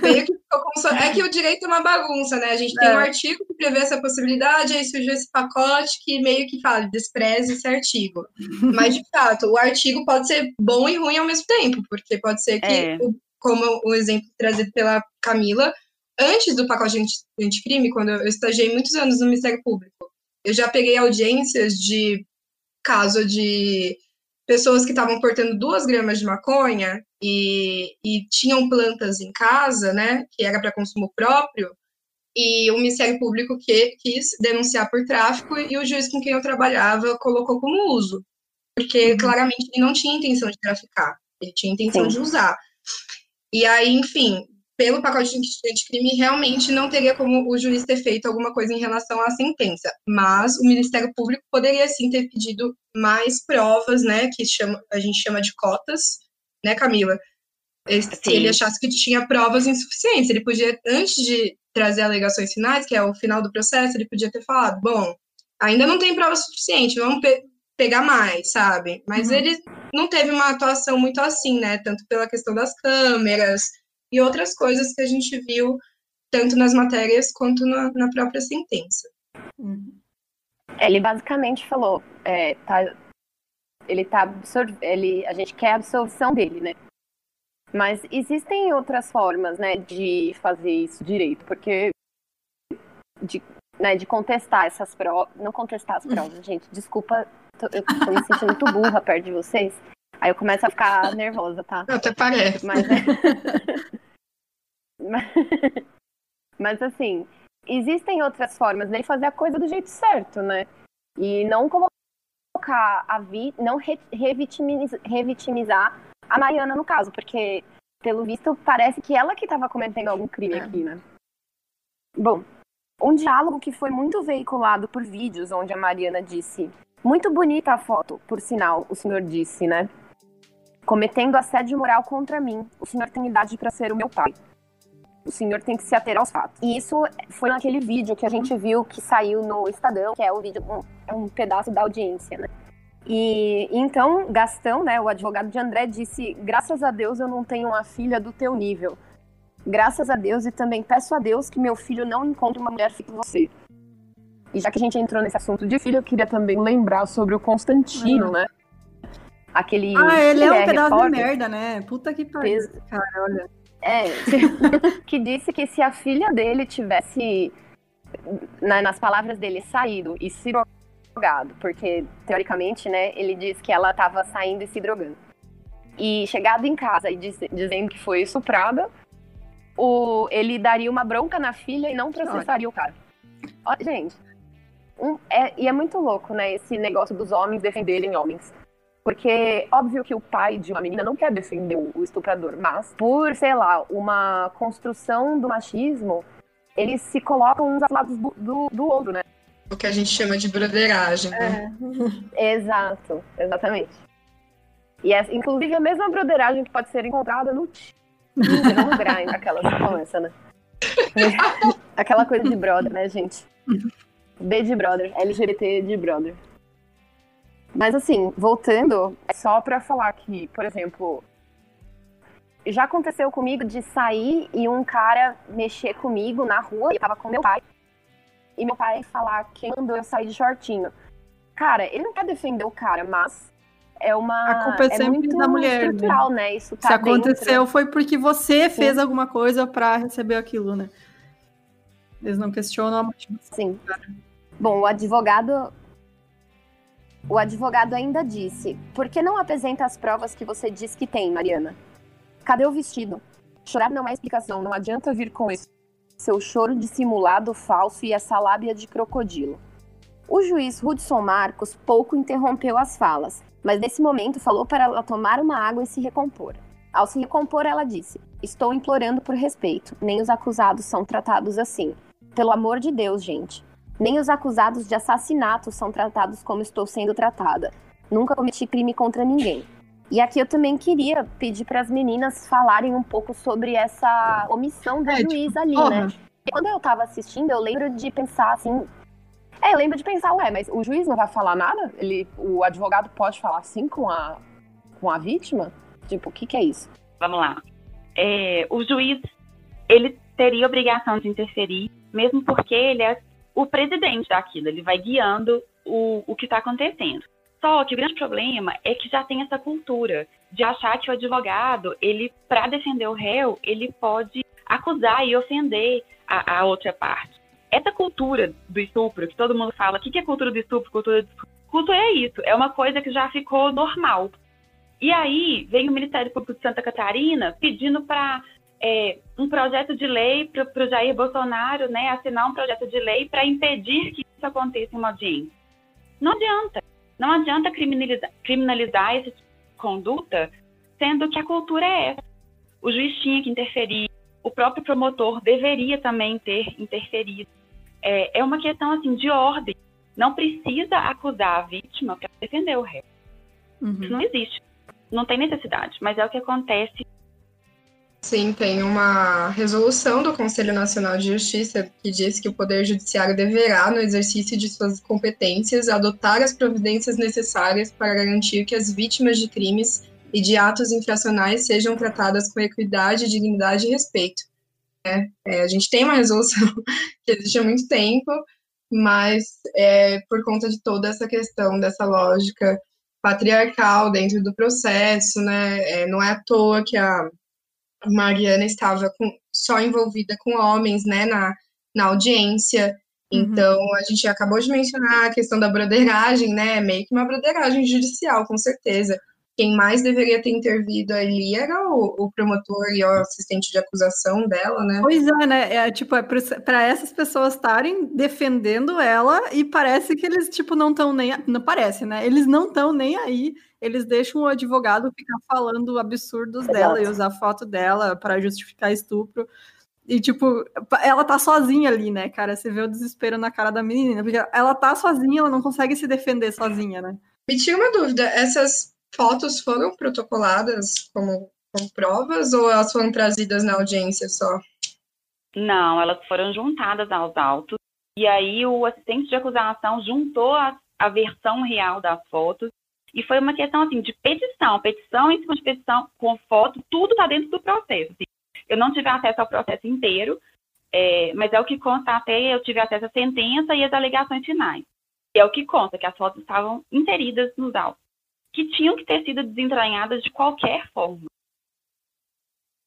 meio que ficou. É que o direito é uma bagunça, né? A gente tem é. um artigo que prevê essa possibilidade, aí surgiu esse pacote que meio que fala, despreze esse artigo. Mas, de fato, o artigo pode ser bom e ruim ao mesmo tempo, porque pode ser que, é. como o exemplo trazido pela Camila, antes do pacote anticrime, quando eu estagiei muitos anos no Ministério Público, eu já peguei audiências de caso de pessoas que estavam portando duas gramas de maconha e, e tinham plantas em casa, né, que era para consumo próprio, e o Ministério Público que, quis denunciar por tráfico e o juiz com quem eu trabalhava colocou como uso, porque uhum. claramente ele não tinha intenção de traficar, ele tinha intenção Sim. de usar. E aí, enfim, pelo pacote de crime, realmente não teria como o juiz ter feito alguma coisa em relação à sentença. Mas o Ministério Público poderia sim ter pedido mais provas, né, que chama, a gente chama de cotas, né, Camila? Se ele achasse que tinha provas insuficientes, ele podia, antes de trazer alegações finais, que é o final do processo, ele podia ter falado, bom, ainda não tem prova suficiente, vamos pe pegar mais, sabe? Mas uhum. ele não teve uma atuação muito assim, né? Tanto pela questão das câmeras, e outras coisas que a gente viu tanto nas matérias quanto na, na própria sentença. Uhum. Ele basicamente falou, é, tá, ele tá ele, a gente quer a absolvição dele, né? Mas existem outras formas, né, de fazer isso direito, porque de, né, de contestar essas provas, não contestar as provas, *laughs* gente, desculpa, tô, eu tô me sentindo muito burra perto de vocês, aí eu começo a ficar *laughs* nervosa, tá? Até parece. Mas, é... *laughs* Mas assim, existem outras formas dele fazer a coisa do jeito certo, né? E não colocar a vi, não re, revitimizar, revitimizar a Mariana no caso, porque pelo visto parece que ela que estava cometendo algum crime é. aqui, né? Bom, um diálogo que foi muito veiculado por vídeos onde a Mariana disse: "Muito bonita a foto, por sinal", o senhor disse, né? Cometendo assédio moral contra mim. O senhor tem idade para ser o meu pai o senhor tem que se ater aos fatos. E isso foi naquele vídeo que a gente viu que saiu no Estadão, que é o vídeo, um, é um pedaço da audiência, né? E então Gastão, né, o advogado de André, disse: graças a Deus eu não tenho uma filha do teu nível. Graças a Deus e também peço a Deus que meu filho não encontre uma mulher fique você. E já que a gente entrou nesse assunto de filho, eu queria também lembrar sobre o Constantino, uhum. né? Aquele. Ah, ele é um é pedaço repórter, de merda, né? Puta que pariu, Ex- cara, olha. É, *laughs* que disse que se a filha dele tivesse, na- nas palavras dele, saído e se drogado, porque teoricamente, né, ele diz que ela estava saindo e se drogando, e chegado em casa e diz- dizendo que foi estuprada, o, ele daria uma bronca na filha e não processaria o cara. Ó, gente, um- é- e é muito louco, né, esse negócio dos homens defenderem homens. Porque, óbvio que o pai de uma menina não quer defender o estuprador, mas por, sei lá, uma construção do machismo, eles se colocam uns aos lados do, do, do outro, né? O que a gente chama de broderagem. né? Exato, exatamente. E é, inclusive, a mesma broderagem que pode ser encontrada no Tinder, no Grindr, que começa, né? *laughs* Aquela coisa de brother, né, gente? B de brother, LGBT de brother. Mas assim, voltando, é só pra falar que, por exemplo, já aconteceu comigo de sair e um cara mexer comigo na rua, e eu tava com meu pai, e meu pai falar que mandou eu sair de shortinho. Cara, ele não quer defender o cara, mas é uma. A culpa é sempre muito da mulher, né? estrutural, né? Isso tá Se aconteceu, dentro. foi porque você fez alguma coisa pra receber aquilo, né? Eles não questionam a motivação. Sim. Bom, o advogado. O advogado ainda disse: Por que não apresenta as provas que você diz que tem, Mariana? Cadê o vestido? Chorar não é explicação, não adianta vir com esse seu choro dissimulado, falso e essa lábia de crocodilo. O juiz Hudson Marcos pouco interrompeu as falas, mas nesse momento falou para ela tomar uma água e se recompor. Ao se recompor, ela disse: Estou implorando por respeito, nem os acusados são tratados assim. Pelo amor de Deus, gente. Nem os acusados de assassinato são tratados como estou sendo tratada. Nunca cometi crime contra ninguém. E aqui eu também queria pedir para as meninas falarem um pouco sobre essa omissão do É, tipo, juiz ali, Porra, né? Quando eu tava assistindo, eu lembro de pensar assim. É, eu lembro de pensar, ué, mas o juiz não vai falar nada? Ele, o advogado pode falar assim com a, com a vítima? Tipo, o que, que é isso? Vamos lá. É, o juiz, ele teria obrigação de interferir, mesmo porque ele é o presidente daquilo, ele vai guiando o, o que está acontecendo. Só que o grande problema é que já tem essa cultura de achar que o advogado, ele, para defender o réu, ele pode acusar e ofender a, a outra parte. Essa cultura do estupro, que todo mundo fala, o que que é cultura do estupro? Cultura do estupro? É isso, é uma coisa que já ficou normal. E aí vem o Ministério Público de Santa Catarina pedindo para um projeto de lei para o Jair Bolsonaro né, assinar um projeto de lei para impedir que isso aconteça em uma audiência. Não adianta. Não adianta criminalizar, criminalizar essa conduta, sendo que a cultura é essa. O juiz tinha que interferir, o próprio promotor deveria também ter interferido. É, é uma questão assim de ordem. Não precisa acusar a vítima para defender o réu. uhum. Isso não existe. Não tem necessidade, mas é o que acontece. Sim, tem uma resolução do Conselho Nacional de Justiça que diz que o Poder Judiciário deverá, no exercício de suas competências, adotar as providências necessárias para garantir que as vítimas de crimes e de atos infracionais sejam tratadas com equidade, dignidade e respeito. É, é, a gente tem uma resolução *laughs* que existe há muito tempo, mas é, por conta de toda essa questão dessa lógica patriarcal dentro do processo, né? É, não é à toa que a Mariana estava com, só envolvida com homens, né, na, na audiência. Uhum. Então, a gente acabou de mencionar a questão da broderagem, né, meio que uma broderagem judicial, com certeza. Quem mais deveria ter intervido ali era o, o promotor e o assistente de acusação dela, né? Pois é, né? É, tipo, é para essas pessoas estarem defendendo ela e parece que eles, tipo, não estão nem. Não parece, né? Eles não estão nem aí. Eles deixam o advogado ficar falando absurdos Exato. dela e usar foto dela para justificar estupro. E, tipo, ela tá sozinha ali, né, cara? Você vê o desespero na cara da menina, porque ela tá sozinha, ela não consegue se defender sozinha, né? Me tira uma dúvida, essas fotos foram protocoladas como, como provas ou elas foram trazidas na audiência só? Não, elas foram juntadas aos autos. E aí o assistente de acusação juntou a, a versão real das fotos. E foi uma questão assim de petição, petição em cima de petição, com foto, tudo está dentro do processo. assim. Eu não tive acesso ao processo inteiro, é, mas é o que consta até eu tive acesso à sentença e às alegações finais. E é o que consta, que as fotos estavam inseridas nos autos. que tinham que ter sido desentranhadas de qualquer forma.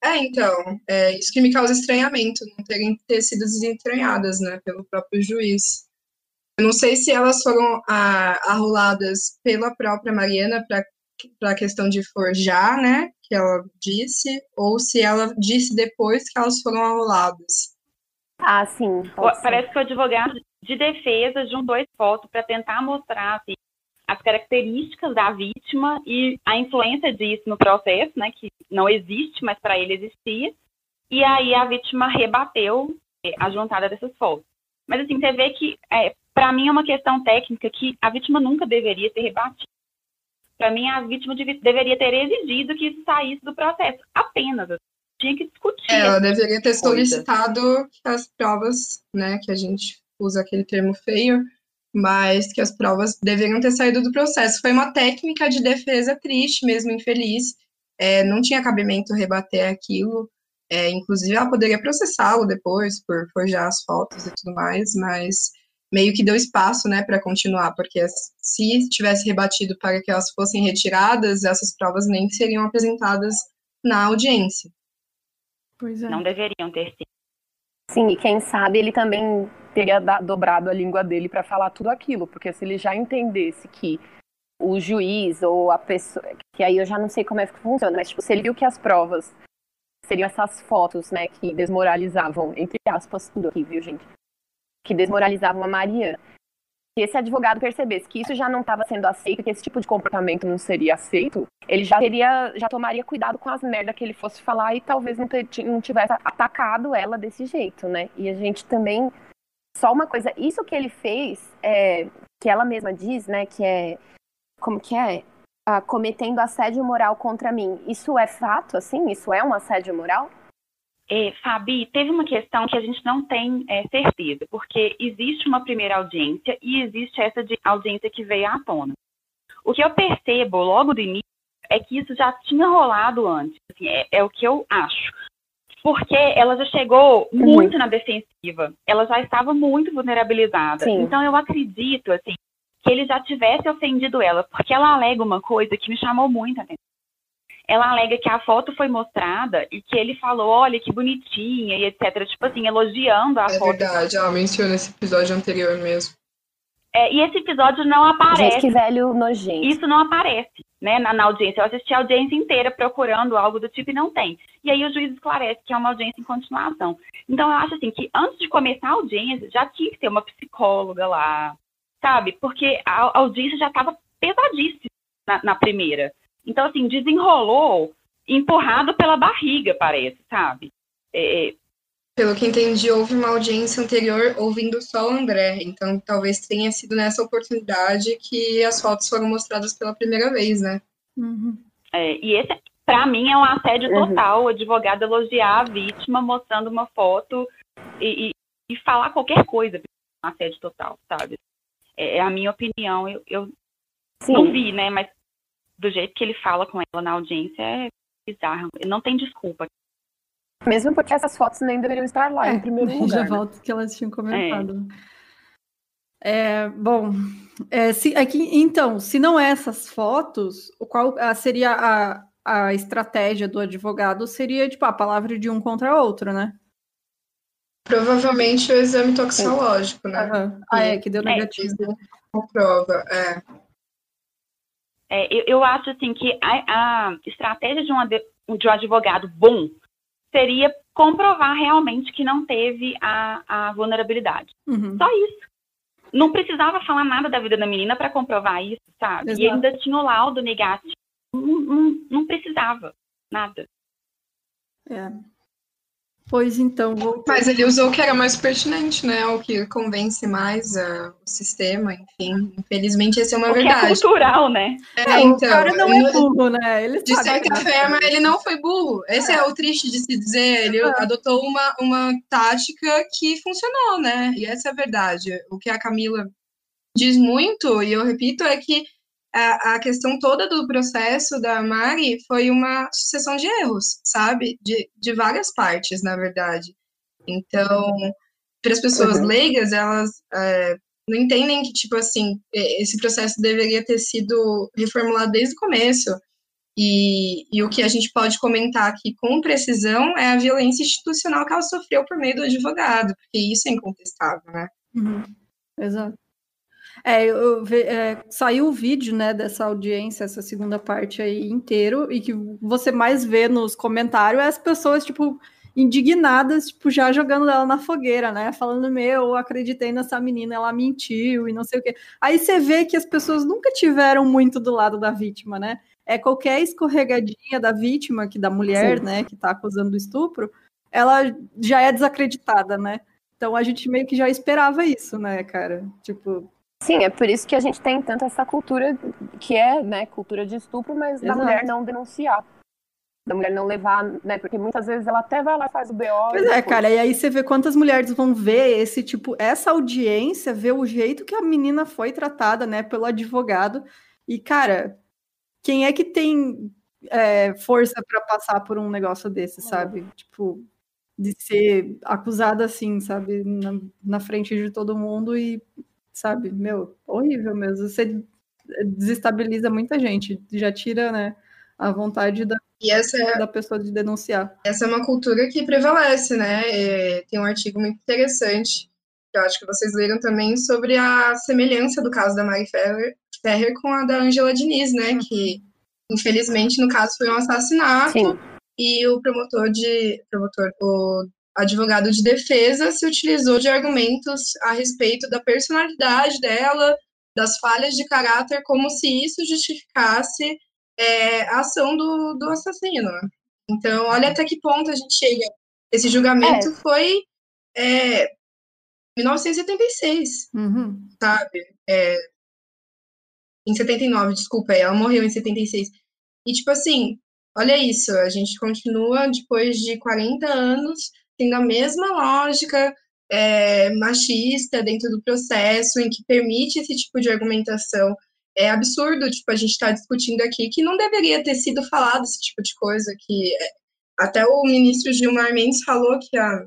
É, então, é isso que me causa estranhamento, não terem ter sido desentranhadas, né, pelo próprio juiz. Eu não sei se elas foram a, arroladas pela própria Mariana para a questão de forjar, né, que ela disse, ou se ela disse depois que elas foram arroladas. Ah, sim. Parece que o advogado de defesa juntou esse foto para tentar mostrar assim, as características da vítima e a influência disso no processo, né, que não existe, mas para ele existia. E aí a vítima rebateu é, a juntada dessas fotos. Mas assim, você vê que, é, para mim, é uma questão técnica que a vítima nunca deveria ter rebatido. Para mim, a vítima deveria ter exigido que isso saísse do processo. Apenas. Tinha que discutir. É, ela deveria ter solicitado que as provas, né, que a gente usa aquele termo feio, mas que as provas deveriam ter saído do processo. Foi uma técnica de defesa triste, mesmo infeliz. É, não tinha cabimento rebater aquilo. É, inclusive, ela poderia processá-lo depois por forjar as fotos e tudo mais, mas meio que deu espaço, né, para continuar, porque se tivesse rebatido para que elas fossem retiradas, essas provas nem seriam apresentadas na audiência. Pois é. Não deveriam ter sido. Sim, e quem sabe ele também teria dobrado a língua dele para falar tudo aquilo, porque se ele já entendesse que o juiz ou a pessoa, que aí eu já não sei como é que funciona, mas tipo, se ele viu que as provas seriam essas fotos, né, que desmoralizavam, entre aspas, tudo aqui, viu, gente? Que desmoralizavam a Mariana. Se esse advogado percebesse que isso já não estava sendo aceito, que esse tipo de comportamento não seria aceito, ele já teria, já tomaria cuidado com as merdas que ele fosse falar e talvez não, ter, não tivesse atacado ela desse jeito, né? E a gente também só uma coisa, isso que ele fez, é, que ela mesma diz, né, que é. Como que é? Ah, cometendo assédio moral contra mim. Isso é fato, assim? Isso é um assédio moral? É, Fabi, teve uma questão que a gente não tem é, certeza, porque existe uma primeira audiência e existe essa de audiência que veio à tona. O que eu percebo logo do início é que isso já tinha rolado antes, assim, é, é o que eu acho porque ela já chegou uhum. muito na defensiva, ela já estava muito vulnerabilizada. Sim. Então eu acredito assim que ele já tivesse ofendido ela, porque ela alega uma coisa que me chamou muito a atenção. Ela alega que a foto foi mostrada e que ele falou, olha que bonitinha e etc, tipo assim, elogiando a é foto. É verdade, ela menciona esse episódio anterior mesmo. É, e esse episódio não aparece. Gente, que velho nojento. Isso não aparece, né, na, na, audiência. Eu assisti a audiência inteira procurando algo do tipo e não tem. E aí o juiz esclarece que é uma audiência em continuação. Então eu acho assim que antes de começar a audiência já tinha que ter uma psicóloga lá, sabe? Porque a, audiência já estava pesadíssima na, na primeira. Então assim desenrolou empurrado pela barriga, parece, sabe? É, pelo que entendi, houve uma audiência anterior ouvindo só o André, então talvez tenha sido nessa oportunidade que as fotos foram mostradas pela primeira vez, né? Uhum. É, e esse, para mim, é um assédio uhum. total, o advogado elogiar a vítima mostrando uma foto e, e, e falar qualquer coisa, um assédio total, sabe? É, é a minha opinião, eu, eu não vi, né, mas do jeito que ele fala com ela na audiência é bizarro, não tem desculpa. Mesmo porque essas fotos nem deveriam estar lá, é, em primeiro *laughs* lugar. Já né? volto que elas tinham comentado. É. é bom, é, se, aqui, então, se não é essas fotos, qual seria a, a estratégia do advogado? Seria, tipo, a palavra de um contra outro, né? Provavelmente o exame toxicológico, né? Uhum. Ah, é, que deu é, negativo. Comprova, é. É eu, eu, acho, assim, que a, a estratégia de um, de um advogado bom seria comprovar realmente que não teve a, a vulnerabilidade. Uhum. Só isso. Não precisava falar nada da vida da menina para comprovar isso, sabe? Exato. E ainda tinha o laudo negativo. Não, não, não precisava nada. É. Pois então, vou... Mas ele usou o que era mais pertinente, né? O que convence mais uh, o sistema, enfim. Infelizmente, essa é uma o verdade. Que é cultural, né? É, é então, o cara não é burro, né? Ele de certa forma, ele não foi burro. Esse é. é. o triste de se dizer. Ele é. adotou uma, uma tática que funcionou, né? E essa é a verdade. O que a Camila diz muito, e eu repito, é que a, a questão toda do processo da Mari foi uma sucessão de erros, sabe? De, de várias partes, na verdade. Então, para as pessoas uhum. leigas, elas é, não entendem que, tipo assim, esse processo deveria ter sido reformulado desde o começo. E, e o que a gente pode comentar aqui com precisão é a violência institucional que ela sofreu por meio do advogado, porque isso é incontestável, né? Uhum. Exato. É, eu, é, saiu o vídeo, né, dessa audiência, essa segunda parte aí inteiro, e que você mais vê nos comentários é as pessoas, tipo, indignadas, tipo, já jogando ela na fogueira, né? Falando, meu, acreditei nessa menina, ela mentiu e não sei o quê. Aí você vê que as pessoas nunca tiveram muito do lado da vítima, né? É qualquer escorregadinha da vítima, que da mulher, Sim. né, que tá acusando o estupro, ela já é desacreditada, né? Então a gente meio que já esperava isso, né, cara? Tipo, Sim, é por isso que a gente tem tanto essa cultura que é, né, cultura de estupro, mas Exato. da mulher não denunciar. Da mulher não levar, né? Porque muitas vezes ela até vai lá e faz o BO. Pois é, cara, e aí você vê quantas mulheres vão ver esse tipo, essa audiência, ver o jeito que a menina foi tratada, né, pelo advogado. E, cara, quem é que tem é, força para passar por um negócio desse, sabe? Tipo, de ser acusada assim, sabe, na, na frente de todo mundo e sabe? Meu, horrível mesmo. Você desestabiliza muita gente, já tira, né, a vontade da, é, da pessoa de denunciar. Essa é uma cultura que prevalece, né? É, tem um artigo muito interessante, que eu acho que vocês leram também, sobre a semelhança do caso da Mari Ferrer, Ferrer com a da Angela Diniz, né? Uhum. Que, infelizmente, no caso foi um assassinato. Sim. E o promotor de. Promotor, o advogado de defesa se utilizou de argumentos a respeito da personalidade dela, das falhas de caráter, como se isso justificasse é, a ação do, do assassino. Então, olha até que ponto a gente chega. Esse julgamento é. foi é, 1976, uhum. sabe? É, em 79, desculpa, ela morreu em 76. E, tipo assim, olha isso, a gente continua, depois de 40 anos, tendo a mesma lógica é, machista dentro do processo, em que permite esse tipo de argumentação. É absurdo, tipo, a gente está discutindo aqui que não deveria ter sido falado esse tipo de coisa, que é, até o ministro Gilmar Mendes falou que, a,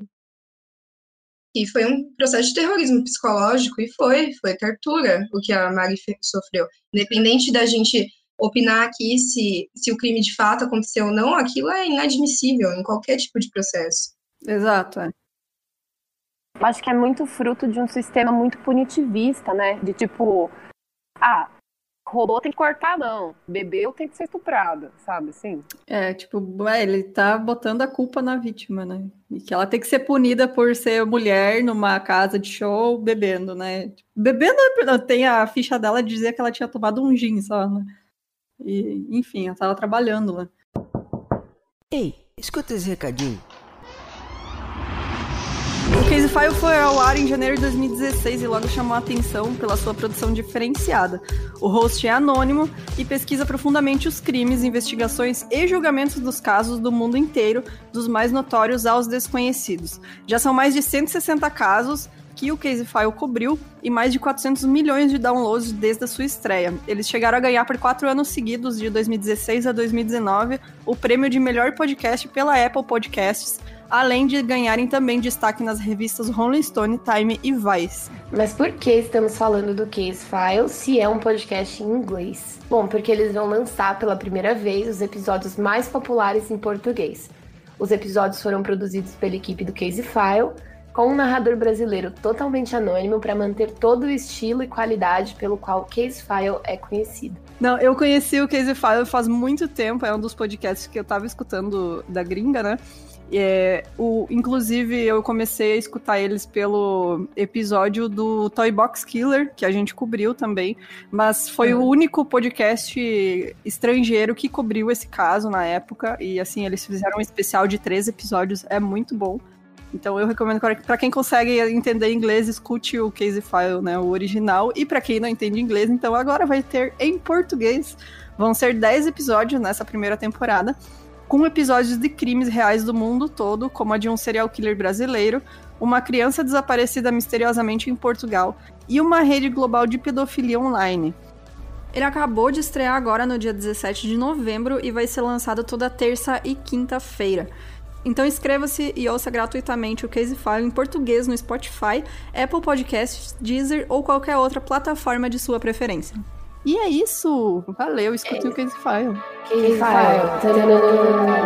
que foi um processo de terrorismo psicológico, e foi, foi tortura o que a Mari sofreu. Independente da gente opinar aqui se, se o crime de fato aconteceu ou não, aquilo é inadmissível em qualquer tipo de processo. Exato, é. Acho que é muito fruto de um sistema muito punitivista, né? De tipo, ah, roubou tem que cortar, não. Bebeu tem que ser estuprado, sabe assim? É, tipo, é, ele tá botando a culpa na vítima, né? E que ela tem que ser punida por ser mulher numa casa de show bebendo, né? Bebendo, tem a ficha dela de dizer que ela tinha tomado um gin só, né? E, enfim, ela tava trabalhando lá. Ei, escuta esse recadinho. O Case File foi ao ar em janeiro de 2016 e logo chamou a atenção pela sua produção diferenciada. O host é anônimo e pesquisa profundamente os crimes, investigações e julgamentos dos casos do mundo inteiro, dos mais notórios aos desconhecidos. Já são mais de 160 casos que o Casefile cobriu e mais de 400 milhões de downloads desde a sua estreia. Eles chegaram a ganhar por quatro anos seguidos, de 2016 a 2019, o prêmio de melhor podcast pela Apple Podcasts, além de ganharem também destaque nas revistas Rolling Stone, Time e Vice. Mas por que estamos falando do Case File se é um podcast em inglês? Bom, porque eles vão lançar pela primeira vez os episódios mais populares em português. Os episódios foram produzidos pela equipe do Case File, com um narrador brasileiro totalmente anônimo para manter todo o estilo e qualidade pelo qual o Case File é conhecido. Não, eu conheci o Case File faz muito tempo, é um dos podcasts que eu tava escutando da gringa, né? É, o, inclusive, eu comecei a escutar eles pelo episódio do Toy Box Killer, que a gente cobriu também, mas foi uhum. o único podcast estrangeiro que cobriu esse caso na época, e assim, eles fizeram um especial de três episódios, é muito bom. Então eu recomendo para quem consegue entender inglês, escute o Case File, né, o original, e para quem não entende inglês, então agora vai ter em português. Vão ser 10 episódios nessa primeira temporada com episódios de crimes reais do mundo todo, como a de um serial killer brasileiro, uma criança desaparecida misteriosamente em Portugal e uma rede global de pedofilia online. Ele acabou de estrear agora no dia 17 de novembro e vai ser lançado toda terça e quinta-feira. Então inscreva-se e ouça gratuitamente o Case File em português no Spotify, Apple Podcasts, Deezer ou qualquer outra plataforma de sua preferência. E é isso! Valeu, escute é. o Case File. Case File.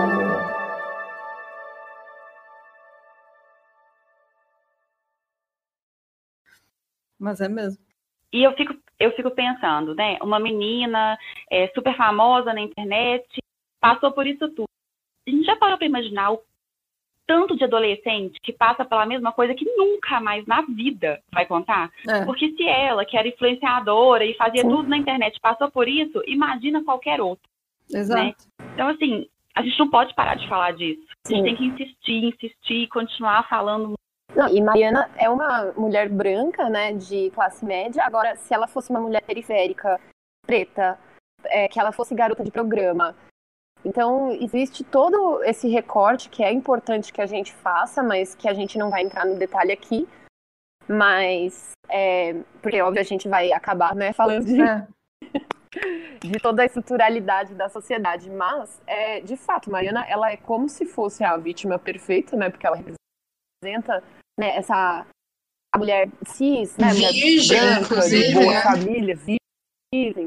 Mas é mesmo. E eu fico, eu fico pensando, né? Uma menina é, super famosa na internet passou por isso tudo. A gente já parou para imaginar o tanto de adolescente que passa pela mesma coisa que nunca mais na vida vai contar? É. Porque se ela, que era influenciadora e fazia Sim. tudo na internet, passou por isso, imagina qualquer outro. Né? Exato. Né? Então, assim, a gente não pode parar de falar disso. A gente Sim. tem que insistir, insistir, continuar falando. Não, e Mariana é uma mulher branca, né, de classe média. Agora, se ela fosse uma mulher periférica, preta, é, que ela fosse garota de programa, então, existe todo esse recorte que é importante que a gente faça, mas que a gente não vai entrar no detalhe aqui. Mas, é, porque, óbvio, a gente vai acabar né, falando de, é. *laughs* de toda a estruturalidade da sociedade. Mas, é, de fato, Mariana, ela é como se fosse a vítima perfeita, né? Porque ela representa né, essa a mulher cis, né? Virgem, branca, de boa família, virgem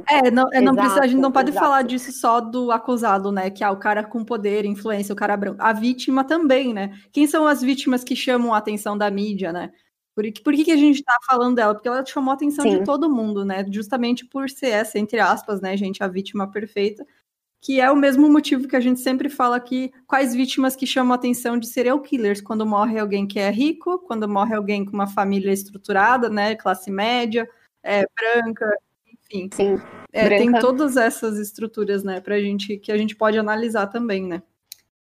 é, não, é, não exato, precisa, a gente não pode exato. falar disso só do acusado, né? Que é o cara com poder, influência, o cara branco. A vítima também, né? Quem são as vítimas que chamam a atenção da mídia, né? Por, por que, que a gente tá falando dela? Porque ela chamou a atenção Sim. de todo mundo, né? Justamente por ser essa, entre aspas, né, gente, a vítima perfeita. Que é o mesmo motivo que a gente sempre fala aqui, quais vítimas que chamam a atenção de serial killers, quando morre alguém que é rico, quando morre alguém com uma família estruturada, né, classe média, é, branca, enfim. Sim. É, tem todas essas estruturas, né, pra gente, que a gente pode analisar também, né.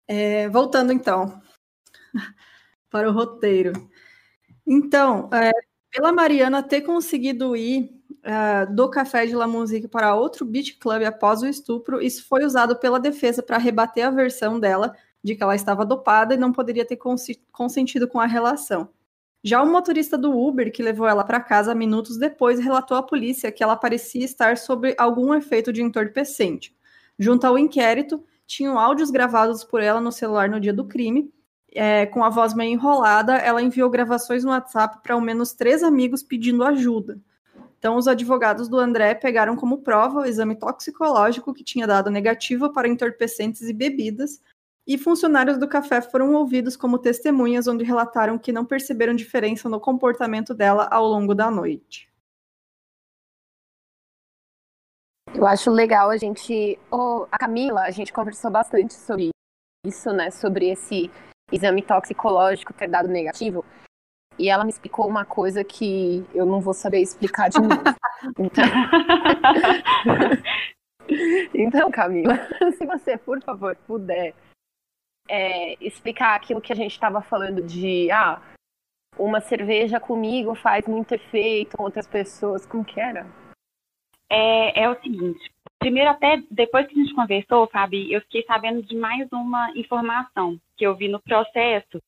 É, voltando então *laughs* para o roteiro. Então, é, pela Mariana ter conseguido ir uh, do Café de La Musique para outro beat club após o estupro, isso foi usado pela defesa para rebater a versão dela de que ela estava dopada e não poderia ter consentido com a relação. Já o motorista do Uber, que levou ela para casa minutos depois, relatou à polícia que ela parecia estar sob algum efeito de entorpecente. Junto ao inquérito, tinham áudios gravados por ela no celular no dia do crime. É, com a voz meio enrolada, ela enviou gravações no WhatsApp para ao menos três amigos pedindo ajuda. Então, os advogados do André pegaram como prova o exame toxicológico que tinha dado negativo para entorpecentes e bebidas, e funcionários do café foram ouvidos como testemunhas, onde relataram que não perceberam diferença no comportamento dela ao longo da noite. Eu acho legal a gente. Oh, a Camila, a gente conversou bastante sobre isso, né? Sobre esse exame toxicológico ter dado negativo. E ela me explicou uma coisa que eu não vou saber explicar de novo. *laughs* então... *laughs* então, Camila, *laughs* se você, por favor, puder é, explicar aquilo que a gente estava falando de ah, uma cerveja comigo faz muito efeito com outras pessoas. Como que era? É, é o seguinte. Primeiro, até depois que a gente conversou, Fabi, eu fiquei sabendo de mais uma informação que eu vi no processo,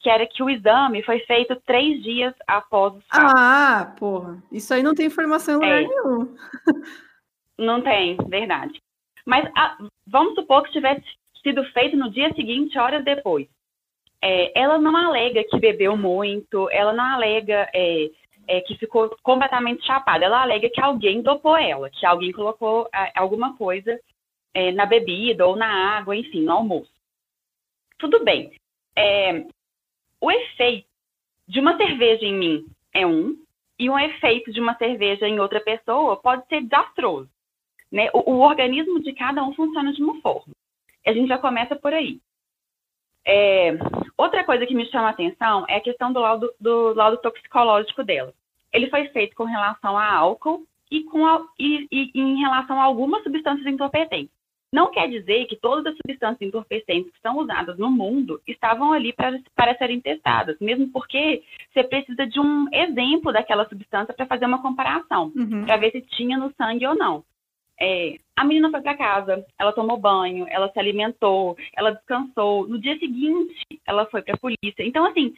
que era que o exame foi feito três dias após o fato. Ah, porra. Isso aí não tem informação em lugar é. nenhum. *laughs* Não tem, verdade. Mas a, vamos supor que tivesse sido feito no dia seguinte, horas depois. É, ela não alega que bebeu muito, ela não alega é, é, que ficou completamente chapada, ela alega que alguém dopou ela, que alguém colocou é, alguma coisa é, na bebida ou na água, enfim, no almoço. Tudo bem. É, o efeito de uma cerveja em mim é um, e um efeito de uma cerveja em outra pessoa pode ser desastroso. Né? O, o organismo de cada um funciona de uma forma. A gente já começa por aí. É, outra coisa que me chama a atenção é a questão do laudo, do laudo toxicológico dela. Ele foi feito com relação a álcool e, com a, e, e, em relação a algumas substâncias entorpecentes. Não quer dizer que todas as substâncias entorpecentes que são usadas no mundo estavam ali para, para serem testadas, mesmo porque você precisa de um exemplo daquela substância para fazer uma comparação, uhum. para ver se tinha no sangue ou não. É, a menina foi para casa, ela tomou banho, ela se alimentou, ela descansou. No dia seguinte, ela foi para a polícia. Então, assim,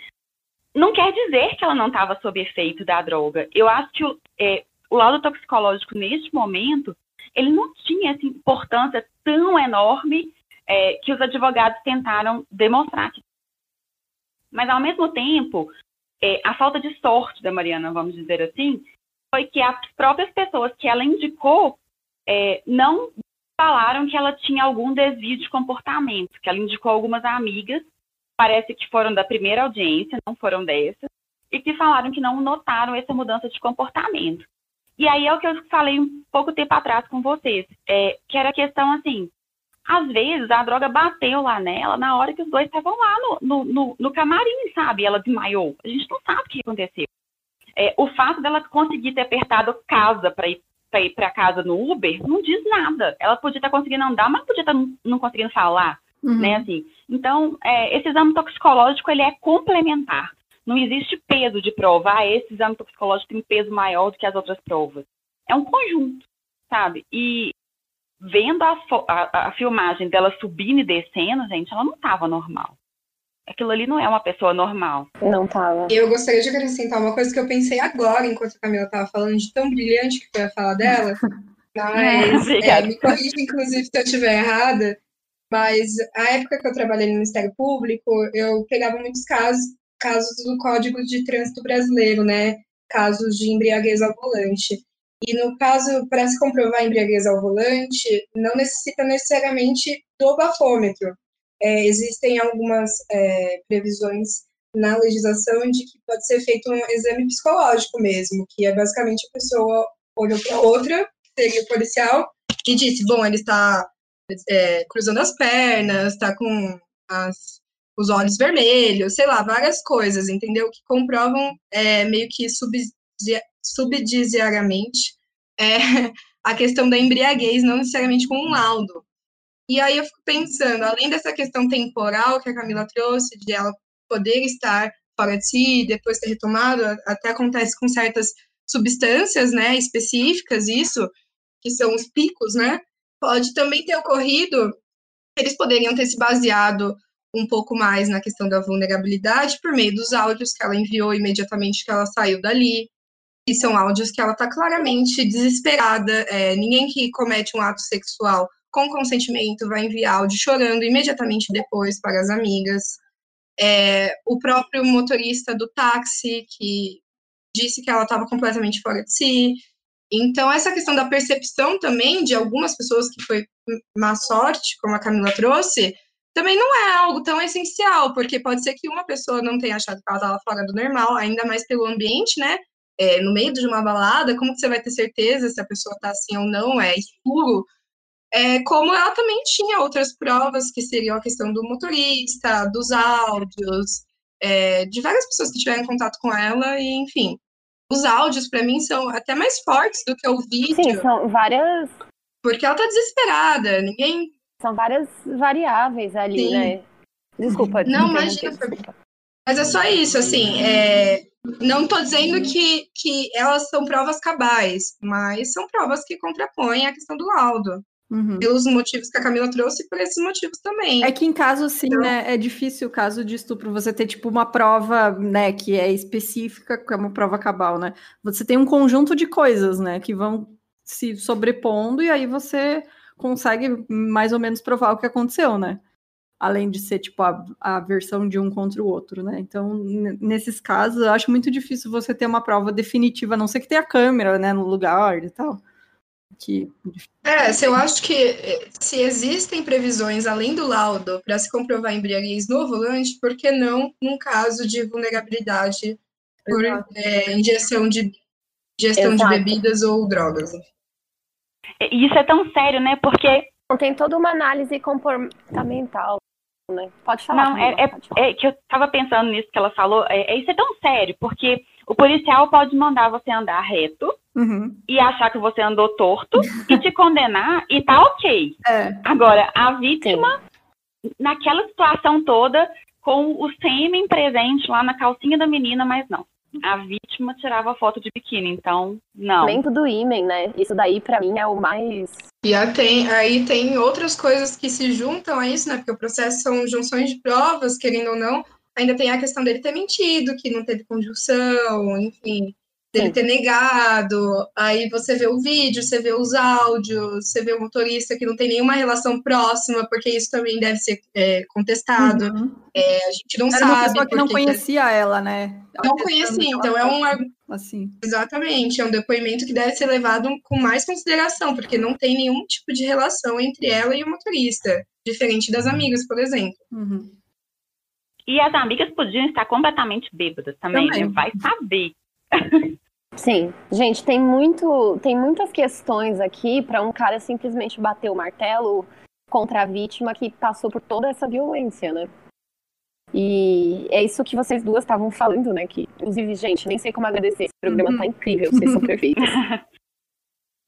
não quer dizer que ela não estava sob efeito da droga. Eu acho que o, é, o laudo toxicológico, neste momento, ele não tinha essa importância tão enorme é, que os advogados tentaram demonstrar. Mas, ao mesmo tempo, é, a falta de sorte da Mariana, vamos dizer assim, foi que as próprias pessoas que ela indicou é, não falaram que ela tinha algum desvio de comportamento, que ela indicou algumas amigas, parece que foram da primeira audiência, não foram dessas, e que falaram que não notaram essa mudança de comportamento. E aí é o que eu falei um pouco tempo atrás com vocês, é, que era a questão assim, às vezes a droga bateu lá nela na hora que os dois estavam lá no, no, no, no camarim, sabe? Ela desmaiou. A gente não sabe o que aconteceu. É, o fato dela conseguir ter apertado casa para ir para ir para casa no Uber não diz nada. Ela podia estar conseguindo andar, mas podia estar não, não conseguindo falar, uhum. né? Assim. Então, é, esse exame toxicológico ele é complementar. Não existe peso de prova. Ah, esse exame toxicológico tem peso maior do que as outras provas. É um conjunto, sabe? E vendo a, a, a filmagem dela subindo e descendo, gente, ela não estava normal. Aquilo ali não é uma pessoa normal. Não tava. Eu gostaria de acrescentar uma coisa que eu pensei agora, enquanto a Camila tava falando, de tão brilhante que foi a fala dela. *laughs* Mas, é, me corrija, inclusive, se eu estiver errada. Mas a época que eu trabalhei no Ministério Público, eu pegava muitos casos, casos do Código de Trânsito Brasileiro, né? Casos de embriaguez ao volante. E no caso, para se comprovar a embriaguez ao volante, não necessita necessariamente do bafômetro é, existem algumas é, previsões na legislação de que pode ser feito um exame psicológico mesmo, que é basicamente a pessoa olhou para outra, que seria o policial, e disse, bom, ele está é, cruzando as pernas, está com as, os olhos vermelhos, sei lá, várias coisas, entendeu? Que comprovam é, meio que subsidiariamente é, *laughs* a questão da embriaguez, não necessariamente com um laudo. E aí eu fico pensando, além dessa questão temporal que a Camila trouxe, de ela poder estar fora de si, depois ter retomado, até acontece com certas substâncias, né, específicas, isso, que são os picos, né, pode também ter ocorrido, eles poderiam ter se baseado um pouco mais na questão da vulnerabilidade por meio dos áudios que ela enviou imediatamente que ela saiu dali, e são áudios que ela está claramente desesperada, é, ninguém que comete um ato sexual com consentimento, vai enviar áudio chorando imediatamente depois para as amigas. É, o próprio motorista do táxi, que disse que ela estava completamente fora de si. Então, essa questão da percepção também de algumas pessoas que foi má sorte, como a Camila trouxe, também não é algo tão essencial, porque pode ser que uma pessoa não tenha achado que ela estava fora do normal, ainda mais pelo ambiente, né? É, no meio de uma balada, como que você vai ter certeza se a pessoa está assim ou não? É escuro, é, como ela também tinha outras provas, que seriam a questão do motorista, dos áudios, é, de várias pessoas que tiveram contato com ela, e enfim. Os áudios, para mim, são até mais fortes do que o vídeo. Sim, são várias. Porque ela tá desesperada, ninguém. São várias variáveis ali, Sim. né? Desculpa. Não, imagina. Desculpa. Mas é só isso, assim, é, não estou dizendo que, que elas são provas cabais, mas são provas que contrapõem a questão do laudo. Uhum. Pelos motivos que a Camila trouxe por esses motivos também. É que em caso, sim, então... né, é difícil, caso de estupro, você ter, tipo, uma prova, né, que é específica, que é uma prova cabal, né? Você tem um conjunto de coisas, né, que vão se sobrepondo e aí você consegue mais ou menos provar o que aconteceu, né? Além de ser, tipo, a, a versão de um contra o outro, né? Então, nesses casos, eu acho muito difícil você ter uma prova definitiva, a não ser que tenha câmera, né, no lugar e tal que. É, se eu acho que eh, se existem previsões além do laudo para se comprovar embriaguez no volante, por que não num caso de vulnerabilidade por é, injeção de gestão de bebidas ou drogas? Isso é tão sério, né? Porque tem toda uma análise comportamental. Né? Pode falar. Não, é, é, é, que eu estava pensando nisso que ela falou. É, é, isso é tão sério, porque o policial pode mandar você andar reto uhum. e achar que você andou torto *laughs* e te condenar e tá ok. É. Agora, a vítima, Sim. naquela situação toda, com o sêmen presente lá na calcinha da menina, mas não. A vítima tirava foto de biquíni, então não. Nem do ímen, né? Isso daí para mim é o mais. E aí tem, aí tem outras coisas que se juntam a isso, né? Porque o processo são junções de provas, querendo ou não ainda tem a questão dele ter mentido, que não teve conjunção, enfim. Dele ter negado, aí você vê o vídeo, você vê os áudios, você vê o motorista que não tem nenhuma relação próxima, porque isso também deve ser é, contestado. Uhum. É, a gente não Era sabe. Uma pessoa que não conhecia ela, né? Não conhecia, então é um. Assim. Exatamente, é um depoimento que deve ser levado com mais consideração, porque não tem nenhum tipo de relação entre ela e o motorista, diferente das amigas, por exemplo. Uhum. E as amigas podiam estar completamente bêbadas também, também. Né? vai saber. *laughs* Sim, gente, tem muito, tem muitas questões aqui para um cara simplesmente bater o martelo contra a vítima que passou por toda essa violência, né? E é isso que vocês duas estavam falando, né? Que, inclusive, gente, nem sei como agradecer. Esse programa uhum. tá incrível, vocês são perfeitos. *laughs*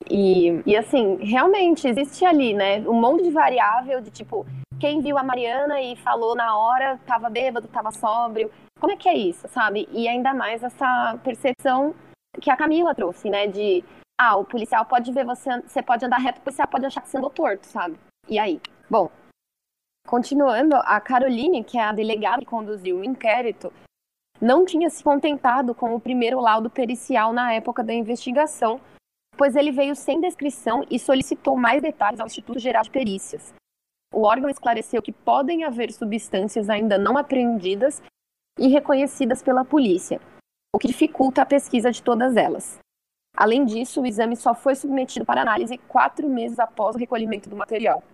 E, e assim, realmente existe ali, né? Um monte de variável de tipo, quem viu a Mariana e falou na hora, tava bêbado, tava sóbrio. Como é que é isso, sabe? E ainda mais essa percepção que a Camila trouxe, né? De, ah, o policial pode ver você, você pode andar reto, o policial pode achar que você andou torto, sabe? E aí? Bom, continuando, a Caroline, que é a delegada que conduziu o inquérito, não tinha se contentado com o primeiro laudo pericial na época da investigação, pois ele veio sem descrição e solicitou mais detalhes ao Instituto Geral de Perícias. O órgão esclareceu que podem haver substâncias ainda não apreendidas e reconhecidas pela polícia, o que dificulta a pesquisa de todas elas. Além disso, o exame só foi submetido para análise quatro meses após o recolhimento do material.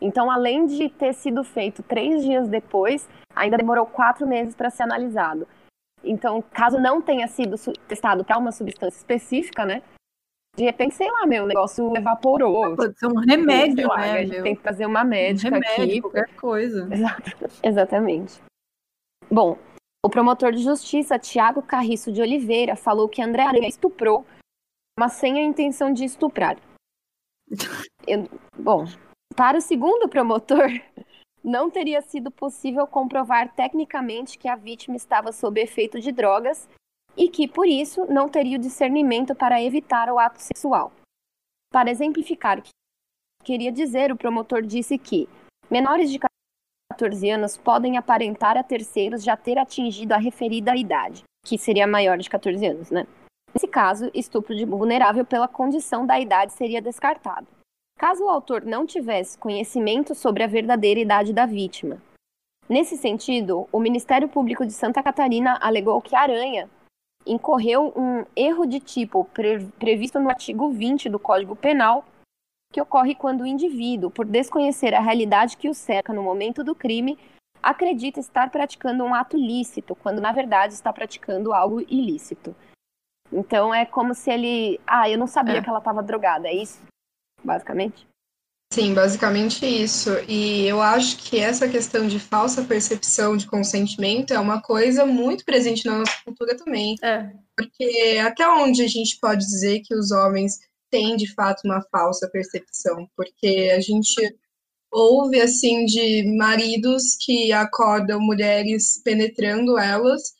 Então, além de ter sido feito três dias depois, ainda demorou quatro meses para ser analisado. Então, caso não tenha sido testado para uma substância específica, né? De repente, sei lá, meu, o negócio evaporou. Pode ser um remédio, lá, né? A gente tem que fazer uma médica um remédio, aqui. qualquer coisa. *laughs* Exatamente. Bom, o promotor de justiça, Tiago Carriço de Oliveira, falou que André Aranha estuprou, mas sem a intenção de estuprar. *laughs* Eu, bom, para o segundo promotor, *laughs* não teria sido possível comprovar tecnicamente que a vítima estava sob efeito de drogas e que, por isso, não teria o discernimento para evitar o ato sexual. Para exemplificar o que queria dizer, o promotor disse que menores de 14 anos podem aparentar a terceiros já ter atingido a referida idade, que seria maior de 14 anos, né? Nesse caso, estupro de vulnerável pela condição da idade seria descartado. Caso o autor não tivesse conhecimento sobre a verdadeira idade da vítima. Nesse sentido, o Ministério Público de Santa Catarina alegou que Aranha incorreu um erro de tipo pre previsto no artigo 20 do Código Penal, que ocorre quando o indivíduo, por desconhecer a realidade que o cerca no momento do crime, acredita estar praticando um ato lícito, quando na verdade está praticando algo ilícito. Então é como se ele. Ah, eu não sabia é. que ela estava drogada, é isso? Basicamente? Sim, basicamente isso. E eu acho que essa questão de falsa percepção de consentimento é uma coisa muito presente na nossa cultura também. É. Porque até onde a gente pode dizer que os homens têm de fato uma falsa percepção? Porque a gente ouve assim de maridos que acordam mulheres penetrando elas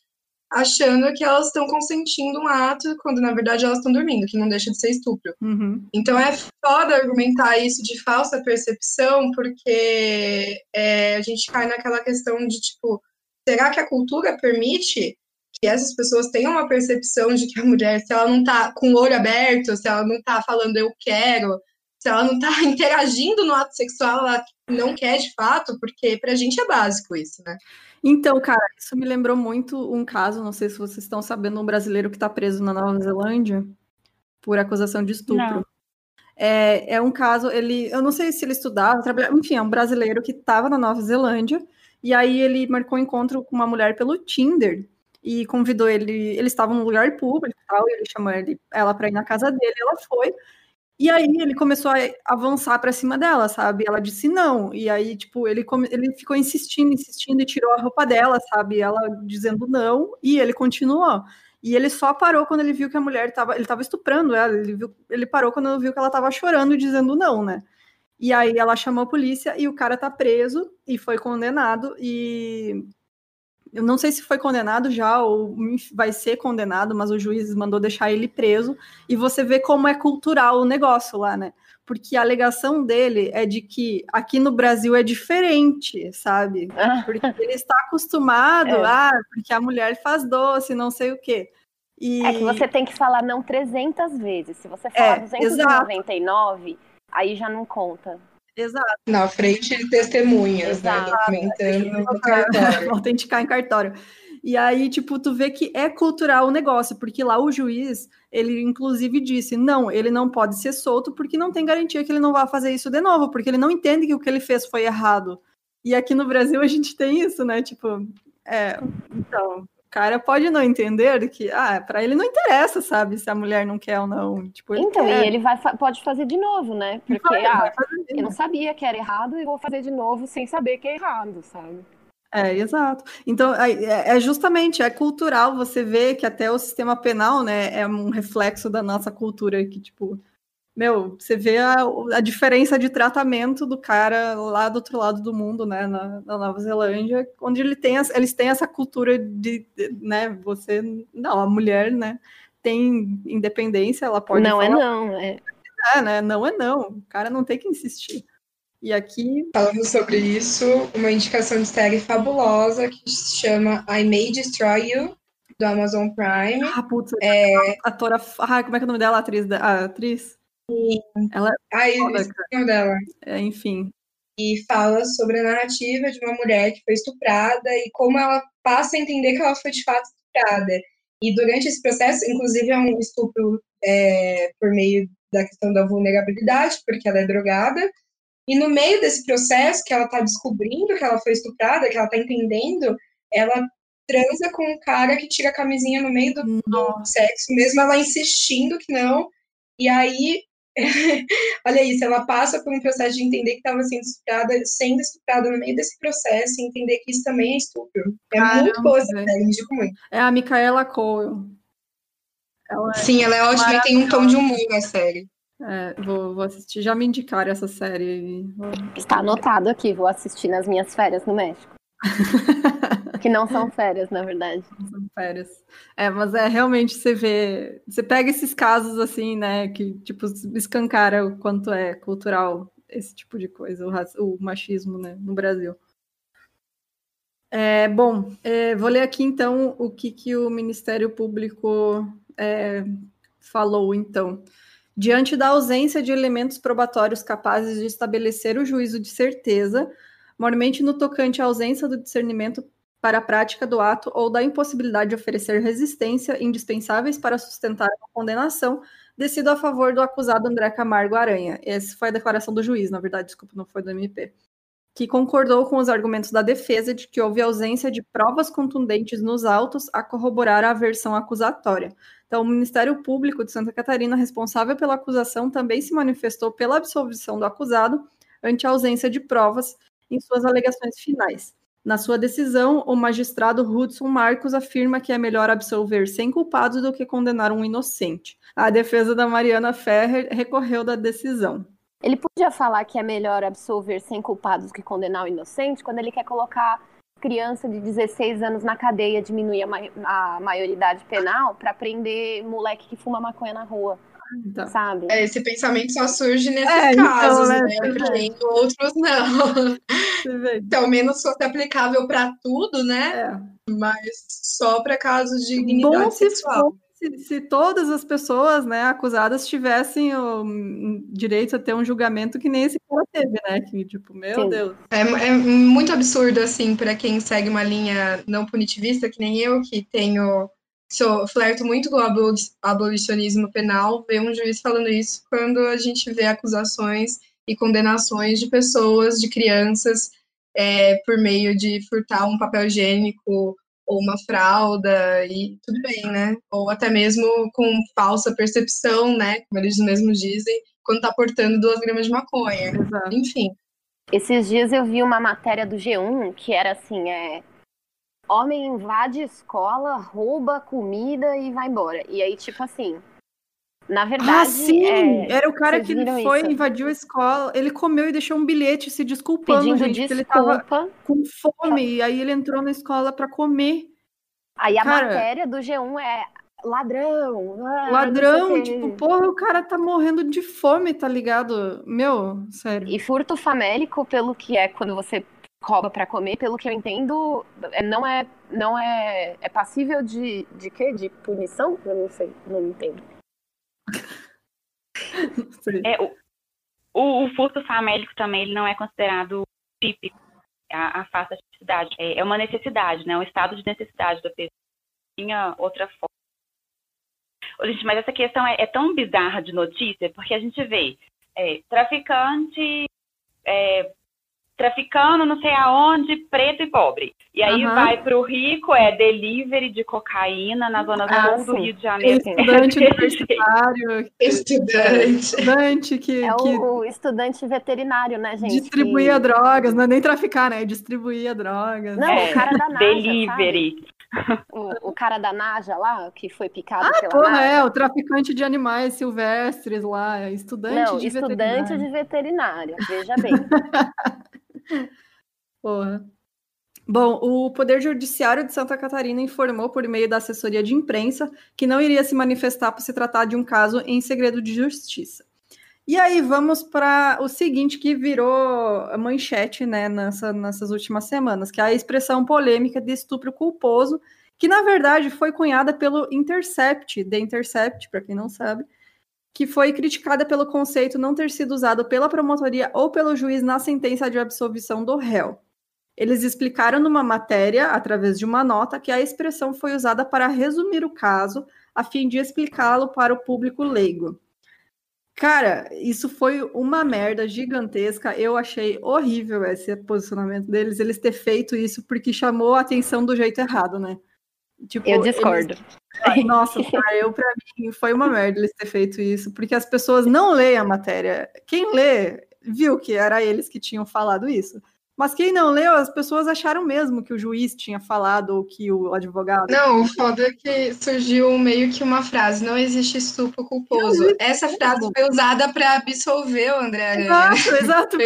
achando que elas estão consentindo um ato, quando na verdade elas estão dormindo, que não deixa de ser estupro. Uhum. Então é foda argumentar isso de falsa percepção, porque é, a gente cai naquela questão de tipo, será que a cultura permite essas pessoas tenham uma percepção de que a mulher, se ela não tá com o olho aberto, se ela não tá falando eu quero, se ela não tá *laughs* interagindo no ato sexual, ela não quer de fato, porque pra gente é básico isso, né? Então, cara, isso me lembrou muito um caso, não sei se vocês estão sabendo, um brasileiro que está preso na Nova Zelândia por acusação de estupro. É, é, um caso, ele, eu não sei se ele estudava, trabalhava, enfim, é um brasileiro que estava na Nova Zelândia, e aí ele marcou um encontro com uma mulher pelo Tinder, e convidou ele, eles estavam num lugar público e tal, e ele chamou ele, ela para ir na casa dele, ela foi, e aí ele começou a avançar para cima dela, sabe? Ela disse não. E aí, tipo, ele, ele ficou insistindo, insistindo e tirou a roupa dela, sabe? Ela dizendo não, e ele continuou. E ele só parou quando ele viu que a mulher estava. Ele estava estuprando ela. Ele, viu... ele parou quando viu que ela estava chorando e dizendo não, né? E aí ela chamou a polícia e o cara tá preso e foi condenado. E eu não sei se foi condenado já ou vai ser condenado, mas o juiz mandou deixar ele preso. E você vê como é cultural o negócio lá, né? Porque a alegação dele é de que aqui no Brasil é diferente, sabe? Ah. Porque ele está acostumado, *laughs* É. ah, porque a mulher faz doce, não sei o quê. E... É que você tem que falar não 300 vezes. Se você falar É, 299, aí já não conta. Exato. Na frente de testemunhas, né? Exato. Documentando no cartório. *laughs* autenticar em cartório. E aí, tipo, tu vê que é cultural o negócio, porque lá o juiz, ele inclusive disse, não, ele não pode ser solto porque não tem garantia que ele não vai fazer isso de novo, porque ele não entende que o que ele fez foi errado. E aqui no Brasil a gente tem isso, né? Tipo, é, então, cara pode não entender que, ah, para ele não interessa, sabe, se a mulher não quer ou não. Tipo, Então, quer. e ele vai, pode fazer de novo, né? Porque, Vai, ah, vai fazer mesmo. eu não sabia que era errado e vou fazer de novo sem saber que é errado, sabe? É, exato. Então, é é justamente, é cultural você vê que até o sistema penal, né, é um reflexo da nossa cultura, que, tipo, meu, você vê a, a diferença de tratamento do cara lá do outro lado do mundo, né, na, na Nova Zelândia, onde ele tem, as- eles têm essa cultura de, de, né, você, não, a mulher, né, tem independência, ela pode não é falar, não, é. é, né, não é não, o cara não tem que insistir. E aqui, Falando sobre isso, uma indicação de série fabulosa que se chama I May Destroy You, do Amazon Prime. ah, putz, É, a atora, ah, como é que é o nome dela, a atriz, a atriz? Foda, esqueci o nome dela. É, enfim, E fala sobre a narrativa de uma mulher que foi estuprada e como ela passa a entender que ela foi de fato estuprada. E durante esse processo, inclusive é um estupro é, por meio da questão da vulnerabilidade, porque ela é drogada. E no meio desse processo, que ela está descobrindo que ela foi estuprada, que ela está entendendo, ela transa com um cara que tira a camisinha no meio do, do sexo, mesmo ela insistindo que não. E aí, *laughs* olha isso, ela passa por um processo de entender que estava sendo estuprada, sendo estuprada no meio desse processo, e entender que isso também é estupro. É muito Caramba, boa essa série, indico muito. É a Micaela Cole. Ela Sim, ela é ótima e tem um tom de humor na série. é, vou, vou assistir. Já me indicaram essa série. Vou- Está anotado aqui, vou assistir nas minhas férias no México. *laughs* que não são férias, na verdade. São férias. É, mas é realmente você vê. Você pega esses casos assim, né? Que tipo escancara o quanto é cultural esse tipo de coisa, o, o machismo, né, no Brasil. É, bom, é, vou ler aqui então o que, que o Ministério Público é, falou então. Diante da ausência de elementos probatórios capazes de estabelecer o juízo de certeza, mormente no tocante à ausência do discernimento para a prática do ato ou da impossibilidade de oferecer resistência indispensáveis para sustentar a condenação, decido a favor do acusado André Camargo Aranha. Essa foi a declaração do juiz, na verdade, desculpa, não foi do MP. Que concordou com os argumentos da defesa de que houve ausência de provas contundentes nos autos a corroborar a versão acusatória. Então, o Ministério Público de Santa Catarina, responsável pela acusação, também se manifestou pela absolvição do acusado ante a ausência de provas em suas alegações finais. Na sua decisão, o magistrado Hudson Marcos afirma que é melhor absolver sem culpados do que condenar um inocente. A defesa da Mariana Ferrer recorreu da decisão. Ele podia falar que é melhor absolver sem culpados que condenar o inocente quando ele quer colocar criança de 16 anos na cadeia, diminuir a, mai- a maioridade penal para prender moleque que fuma maconha na rua, Então, sabe? É, esse pensamento só surge nesses É, então, casos, né, né? Porque em outros não. Então, menos fosse aplicável para tudo, né? É. Mas só para casos de Bom dignidade se sexual. fosse se todas as pessoas, né, acusadas tivessem o hum, direito a ter um julgamento que nem esse cara teve, né? Que tipo, meu Sim. Deus. É, é muito absurdo, assim, para quem segue uma linha não punitivista, que nem eu, que tenho. Sou, flerto muito com o aboli- abolicionismo penal, ver um juiz falando isso quando a gente vê acusações e condenações de pessoas, de crianças, é, por meio de furtar um papel higiênico ou uma fralda, e tudo bem, né? Ou até mesmo com falsa percepção, né? Como eles mesmos dizem, quando tá portando duas gramas de maconha. Exato. Enfim. Esses dias eu vi uma matéria do G1 que era assim, é homem invade escola, rouba comida e vai embora. E aí, tipo assim, na verdade, Ah, sim! é, Era o cara vocês que foi, isso? invadiu a escola, ele comeu e deixou um bilhete se desculpando, pedindo gente, porque ele tava desculpa. com fome, e aí ele entrou na escola para comer. Aí a Cara- matéria do G1 é ladrão. ah, Ladrão, tipo, porra, o cara tá morrendo de fome, tá ligado? Meu, sério. E furto famélico, pelo que é quando você rouba para comer, pelo que eu entendo, é, não é não é é passível de de quê? De punição? Eu não sei, não entendo. É, o, o, o, furto famélico também ele não é considerado típico. A, a falsa tipicidade é, é, uma necessidade, né? Um estado de necessidade da pessoa. Tinha outra forma. Ô, gente, mas essa questão é, é, tão bizarra de notícia porque a gente vê é, traficante é, traficando não sei aonde, preto e pobre. E aí uhum. vai para o rico, é delivery de cocaína na zona ah, sul do Rio de Janeiro. Estudante *laughs* universitário. Estudante. Estudante que... É que o estudante veterinário, né, gente? Distribuía que... drogas, não é nem traficar, né? Distribuía drogas. Não, é, o cara da Naja, Delivery. O, o, cara da Naja lá, que foi picado ah, pela porra, Naja. é, o traficante de animais silvestres lá, estudante não, de estudante veterinário. de veterinário, veja *laughs* bem. Porra. Bom, o Poder Judiciário de Santa Catarina informou por meio da assessoria de imprensa que não iria se manifestar por se tratar de um caso em segredo de justiça. E aí vamos para o seguinte que virou manchete né, nessa, nessas últimas semanas, que é a expressão polêmica de estupro culposo, que na verdade foi cunhada pelo Intercept, The Intercept, para quem não sabe, que foi criticada pelo conceito não ter sido usado pela promotoria ou pelo juiz na sentença de absolvição do réu. Eles explicaram numa matéria, através de uma nota, que a expressão foi usada para resumir o caso, a fim de explicá-lo para o público leigo. Cara, isso foi uma merda gigantesca. Eu achei horrível esse posicionamento deles, eles ter feito isso porque chamou a atenção do jeito errado, né? Tipo, eu discordo. *laughs* Eles... Nossa, eu para mim foi uma merda eles ter feito isso, porque as pessoas não leem a matéria. Quem lê viu que era eles que tinham falado isso. Mas quem não leu, as pessoas acharam mesmo que o juiz tinha falado ou que o advogado. Não, o foda é que surgiu meio que uma frase: não existe estupro culposo. Existe Essa frase foi usada para absolver o André. Exato, exato.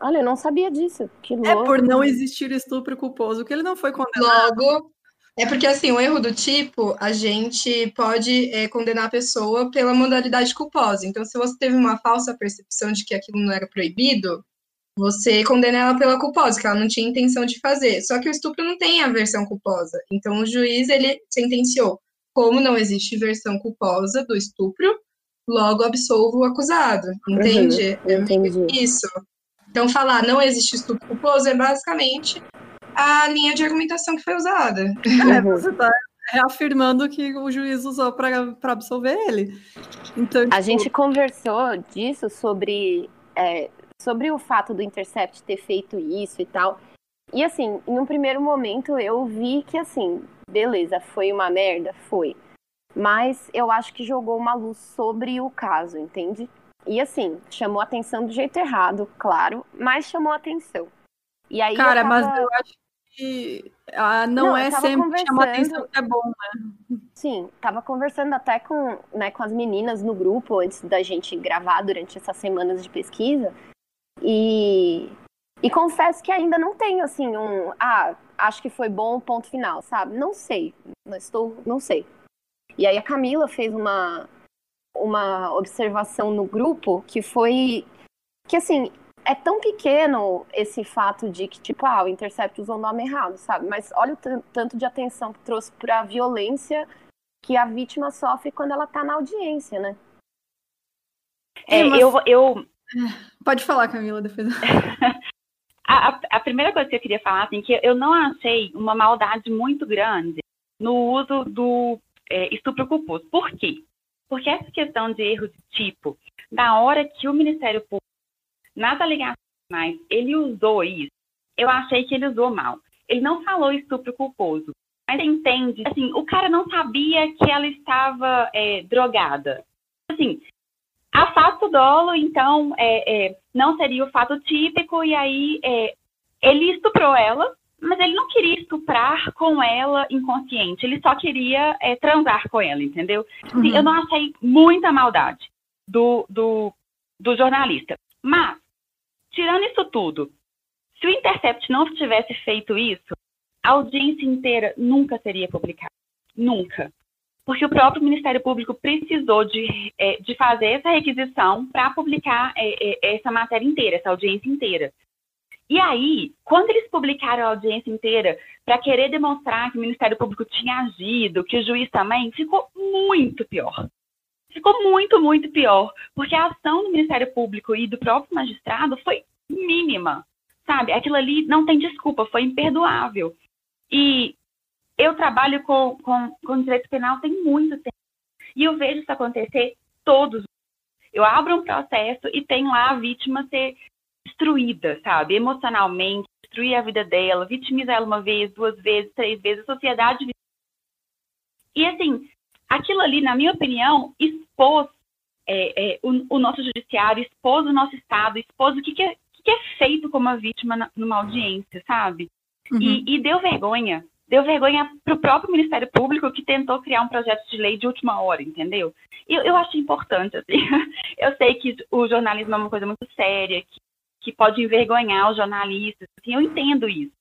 Olha, eu não sabia disso. Que louco. É por não existir estupro culposo que ele não foi condenado. Logo, é porque assim, o erro do tipo, a gente pode é, condenar a pessoa pela modalidade culposa. Então, se você teve uma falsa percepção de que aquilo não era proibido, você condena ela pela culposa, que ela não tinha intenção de fazer. Só que o estupro não tem a versão culposa. Então, o juiz ele sentenciou, como não existe versão culposa do estupro, logo absolvo o acusado. Entende? Uhum, entendi. Isso. Então, falar não existe estupro culposo é basicamente a linha de argumentação que foi usada. É, *laughs* você está reafirmando que o juiz usou para absolver ele. Então, tipo... A gente conversou disso sobre, é, sobre o fato do Intercept ter feito isso e tal. E assim, em um primeiro momento eu vi que assim, beleza, foi uma merda, foi. Mas eu acho que jogou uma luz sobre o caso, entende? E assim, chamou atenção do jeito errado, claro, mas chamou atenção. E aí Cara, eu tava... mas eu acho que ah, não, não é sempre chamar atenção que é bom, né? Sim, tava conversando até com, né, com as meninas no grupo antes da gente gravar durante essas semanas de pesquisa. E, e confesso que ainda não tenho assim um. Ah, acho que foi bom, ponto final, sabe? Não sei. Não estou. Não sei. E aí a Camila fez uma, uma observação no grupo que foi que assim é tão pequeno esse fato de que tipo ah o Intercept usou o nome errado sabe? Mas olha o tanto de atenção que trouxe para a violência que a vítima sofre quando ela está na audiência né? É, mas... eu, eu pode falar Camila depois *laughs* a, a, primeira coisa que eu queria falar assim que eu não achei uma maldade muito grande no uso do é, estupro culposo. Por quê porque essa questão de erro de tipo, na hora que o Ministério Público, nas alegações, ele usou isso, eu achei que ele usou mal. Ele não falou estupro culposo, mas entende, assim, o cara não sabia que ela estava é, drogada. Assim, afasta o dolo, então é, é, não seria o fato típico, e aí é, ele estuprou ela, mas ele não queria estuprar com ela inconsciente, ele só queria é, transar com ela, entendeu? Uhum. eu não achei muita maldade do, do, do jornalista. Mas, tirando isso tudo, se o Intercept não tivesse feito isso, a audiência inteira nunca seria publicada. Nunca. porque o próprio Ministério Público precisou de, é, de fazer essa requisição para publicar é, é, essa matéria inteira, essa audiência inteira. E aí, quando eles publicaram a audiência inteira para querer demonstrar que o Ministério Público tinha agido, que o juiz também, ficou muito pior. Ficou muito, muito pior, porque a ação do Ministério Público e do próprio magistrado foi mínima, sabe? Aquilo ali não tem desculpa, foi imperdoável. E eu trabalho com, com, com direito penal tem muito tempo. E eu vejo isso acontecer todos. Eu abro um processo e tem lá a vítima ser destruída, sabe? Emocionalmente, destruir a vida dela, vitimizar ela uma vez, duas vezes, três vezes, a sociedade. E assim, aquilo ali, na minha opinião, expôs é, é, o, o, nosso judiciário, expôs o nosso Estado, expôs o que, que, é, que é feito como uma vítima na, numa audiência, sabe? Uhum. E, e, deu vergonha. Deu vergonha para o próprio Ministério Público que tentou criar um projeto de lei de última hora, entendeu? E eu, eu acho importante, assim. *laughs* Eu sei que o jornalismo é uma coisa muito séria, que, que pode envergonhar os jornalistas, assim, eu entendo isso.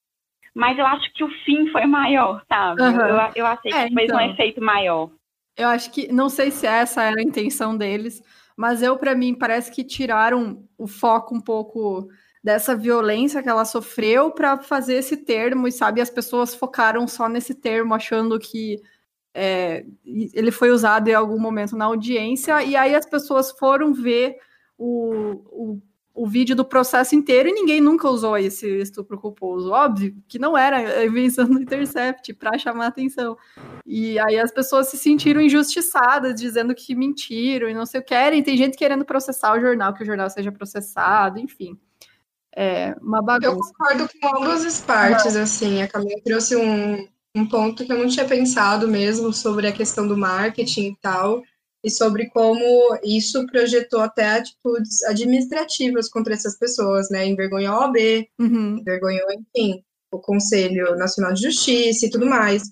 Mas eu acho que o fim foi maior, sabe? Uhum. Eu, eu achei que é, fez então, um efeito maior. Eu acho que, não sei se essa era a intenção deles, mas eu, para mim, parece que tiraram o foco um pouco dessa violência que ela sofreu para fazer esse termo, e sabe, as pessoas focaram só nesse termo, achando que é, ele foi usado em algum momento na audiência, e aí as pessoas foram ver o, o, o vídeo do processo inteiro e ninguém nunca usou esse estupro culposo. Óbvio que não era a invenção do Intercept para chamar atenção. E aí as pessoas se sentiram injustiçadas, dizendo que mentiram e não sei o que querem. Tem gente querendo processar o jornal, que o jornal seja processado, enfim é uma bagunça. Eu concordo com ambas as partes, assim. A Camila trouxe um, um ponto que eu não tinha pensado mesmo sobre a questão do marketing e tal, e sobre como isso projetou até atitudes administrativas contra essas pessoas, né? Envergonhou a OAB, uhum. envergonhou, enfim, o Conselho Nacional de Justiça e tudo mais.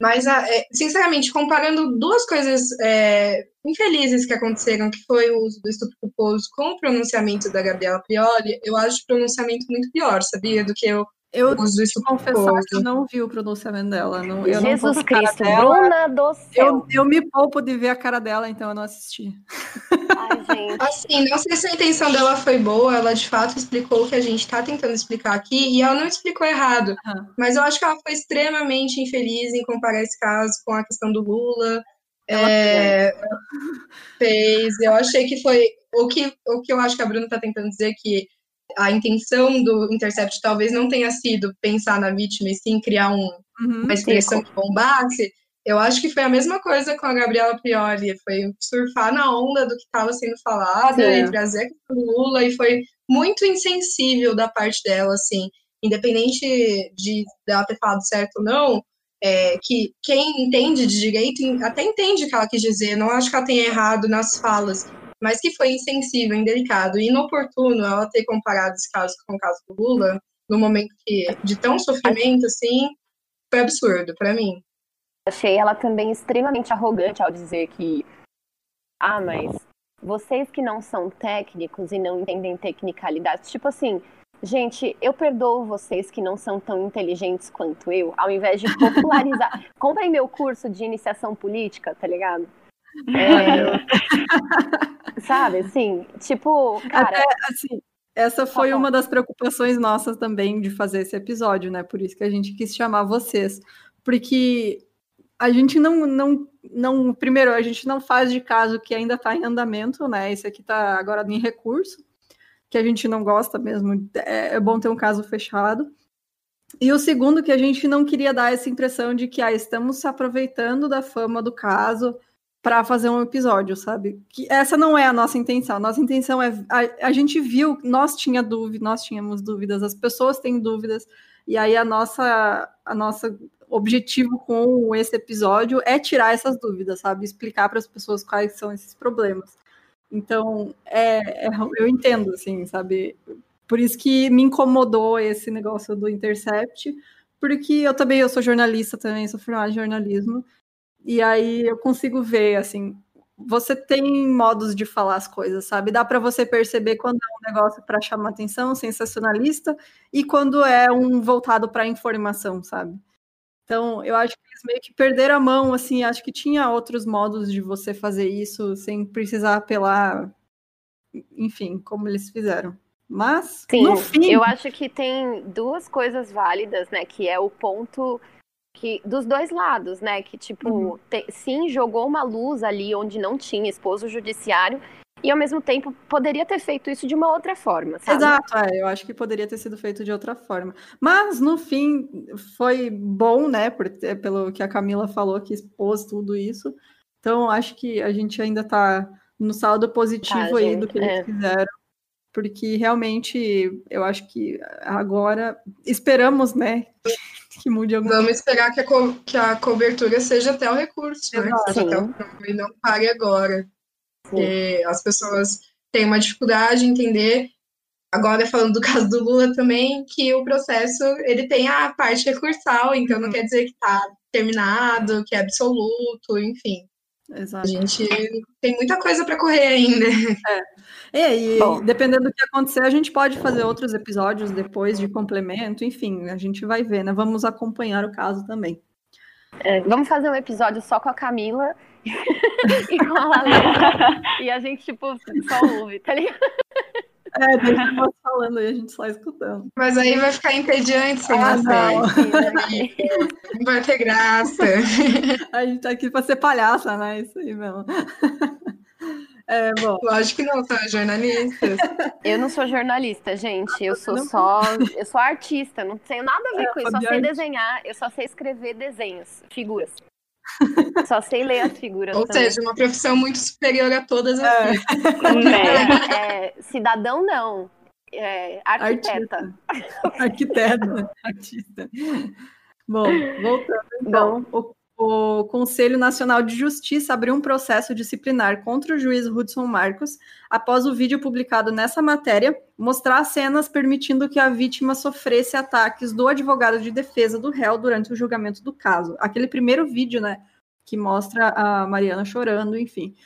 Mas, é, sinceramente, comparando duas coisas é, infelizes que aconteceram, que foi o uso do estupro culposo com o pronunciamento da Gabriela Prioli, eu acho o pronunciamento muito pior, sabia? Do que o eu confessar que eu não vi o pronunciamento dela. Não, eu Jesus não Cristo, dela. Bruna do céu. Eu, eu me poupo de ver a cara dela, então eu não assisti. Ai, gente. Assim, não sei se a intenção dela foi boa, ela de fato explicou o que a gente está tentando explicar aqui, e ela não explicou errado. Uhum. Mas eu acho que ela foi extremamente infeliz em comparar esse caso com a questão do Lula. É, fez. Eu achei que foi. O que, o que eu acho que a Bruna está tentando dizer que a intenção do Intercept talvez não tenha sido pensar na vítima e sim criar um, uhum, uma expressão que bombasse, eu acho que foi a mesma coisa com a Gabriela Prioli, foi surfar na onda do que estava sendo falado sim. e trazer o Lula, e foi muito insensível da parte dela, assim, independente de ela ter falado certo ou não, é, que quem entende de direito até entende o que ela quis dizer, não acho que ela tenha errado nas falas, mas que foi insensível, indelicado e inoportuno ela ter comparado esse caso com o caso do Lula, no momento que, de tão sofrimento, assim, foi absurdo para mim. Achei ela também extremamente arrogante ao dizer que, ah, mas vocês que não são técnicos e não entendem tecnicalidades, tipo assim, gente, eu perdoo vocês que não são tão inteligentes quanto eu, ao invés de popularizar. *laughs* Comprem meu curso de iniciação política, tá ligado? É... *laughs* Sabe, assim, tipo, cara... Até, assim, essa foi uma das preocupações nossas também de fazer esse episódio, né? Por isso que a gente quis chamar vocês. Porque a gente não, não, não... Primeiro, a gente não faz de caso que ainda está em andamento, né? Esse aqui está agora em recurso, que a gente não gosta mesmo. É, é bom ter um caso fechado. E o segundo, que a gente não queria dar essa impressão de que ah, estamos se aproveitando da fama do caso para fazer um episódio, sabe? Que essa não é a nossa intenção. A nossa intenção é a, a gente viu, nós tinha dúvida, nós tínhamos dúvidas, as pessoas têm dúvidas, e aí a nossa a nossa objetivo com esse episódio é tirar essas dúvidas, sabe? Explicar para as pessoas quais são esses problemas. Então, é, é, eu entendo, assim, sabe? Por isso que me incomodou esse negócio do Intercept, porque eu também eu sou jornalista também, sou formada em jornalismo, e aí eu consigo ver, assim, você tem modos de falar as coisas, sabe? Dá para você perceber quando é um negócio para chamar atenção, sensacionalista, e quando é um voltado para informação, sabe? Então, eu acho que eles meio que perderam a mão, assim, acho que tinha outros modos de você fazer isso sem precisar apelar, enfim, como eles fizeram. Mas, Sim, no fim... eu acho que tem duas coisas válidas, né, que é o ponto que dos dois lados, né, que tipo, Uhum. te- sim, jogou uma luz ali onde não tinha esposo judiciário e ao mesmo tempo poderia ter feito isso de uma outra forma, sabe? Exato, é, eu acho que poderia ter sido feito de outra forma. Mas, no fim, foi bom, né, por ter- pelo que a Camila falou, que expôs tudo isso. Então, acho que a gente ainda tá no saldo positivo Tá, aí gente, do que eles é. fizeram. Porque realmente eu acho que agora esperamos, né, que mude alguma Vamos esperar que a, co- que a cobertura seja até o recurso, né? Até o e não pare agora. Porque as pessoas têm uma dificuldade de entender, agora falando do *laughs* caso do Lula também, que o processo ele tem a parte recursal, então não Uhum. quer dizer que está terminado, que é absoluto, enfim. Exato. A gente tem muita coisa para correr ainda. É, e Bom. dependendo do que acontecer, a gente pode fazer outros episódios depois de complemento, enfim, a gente vai ver, né? Vamos acompanhar o caso também. É, vamos fazer um episódio só com a Camila *laughs* e com a Lalena e a gente tipo só ouve, tá ligado? É, deixa nós falando aí, a gente só escutando. Mas aí vai ficar entediante sem Ah, não. Não vai ter graça. *laughs* A gente tá aqui pra ser palhaça, né? Isso aí mesmo. É, bom, Lógico que não, são jornalistas. *laughs* Eu não sou jornalista, gente. Eu sou não? só. Eu sou artista, não tenho nada a ver com isso. Só sei Arte. desenhar, eu só sei escrever desenhos, figuras. *laughs* Só sei ler as figuras. Ou também. seja, uma profissão muito superior a todas as É. Né? *laughs* É, cidadão, não. É, arquiteta. arquiteto, artista. Bom, voltando então, o, o Conselho Nacional de Justiça abriu um processo disciplinar contra o juiz Hudson Marcos após o vídeo publicado nessa matéria mostrar cenas permitindo que a vítima sofresse ataques do advogado de defesa do réu durante o julgamento do caso. Aquele primeiro vídeo, né, que mostra a Mariana chorando, enfim.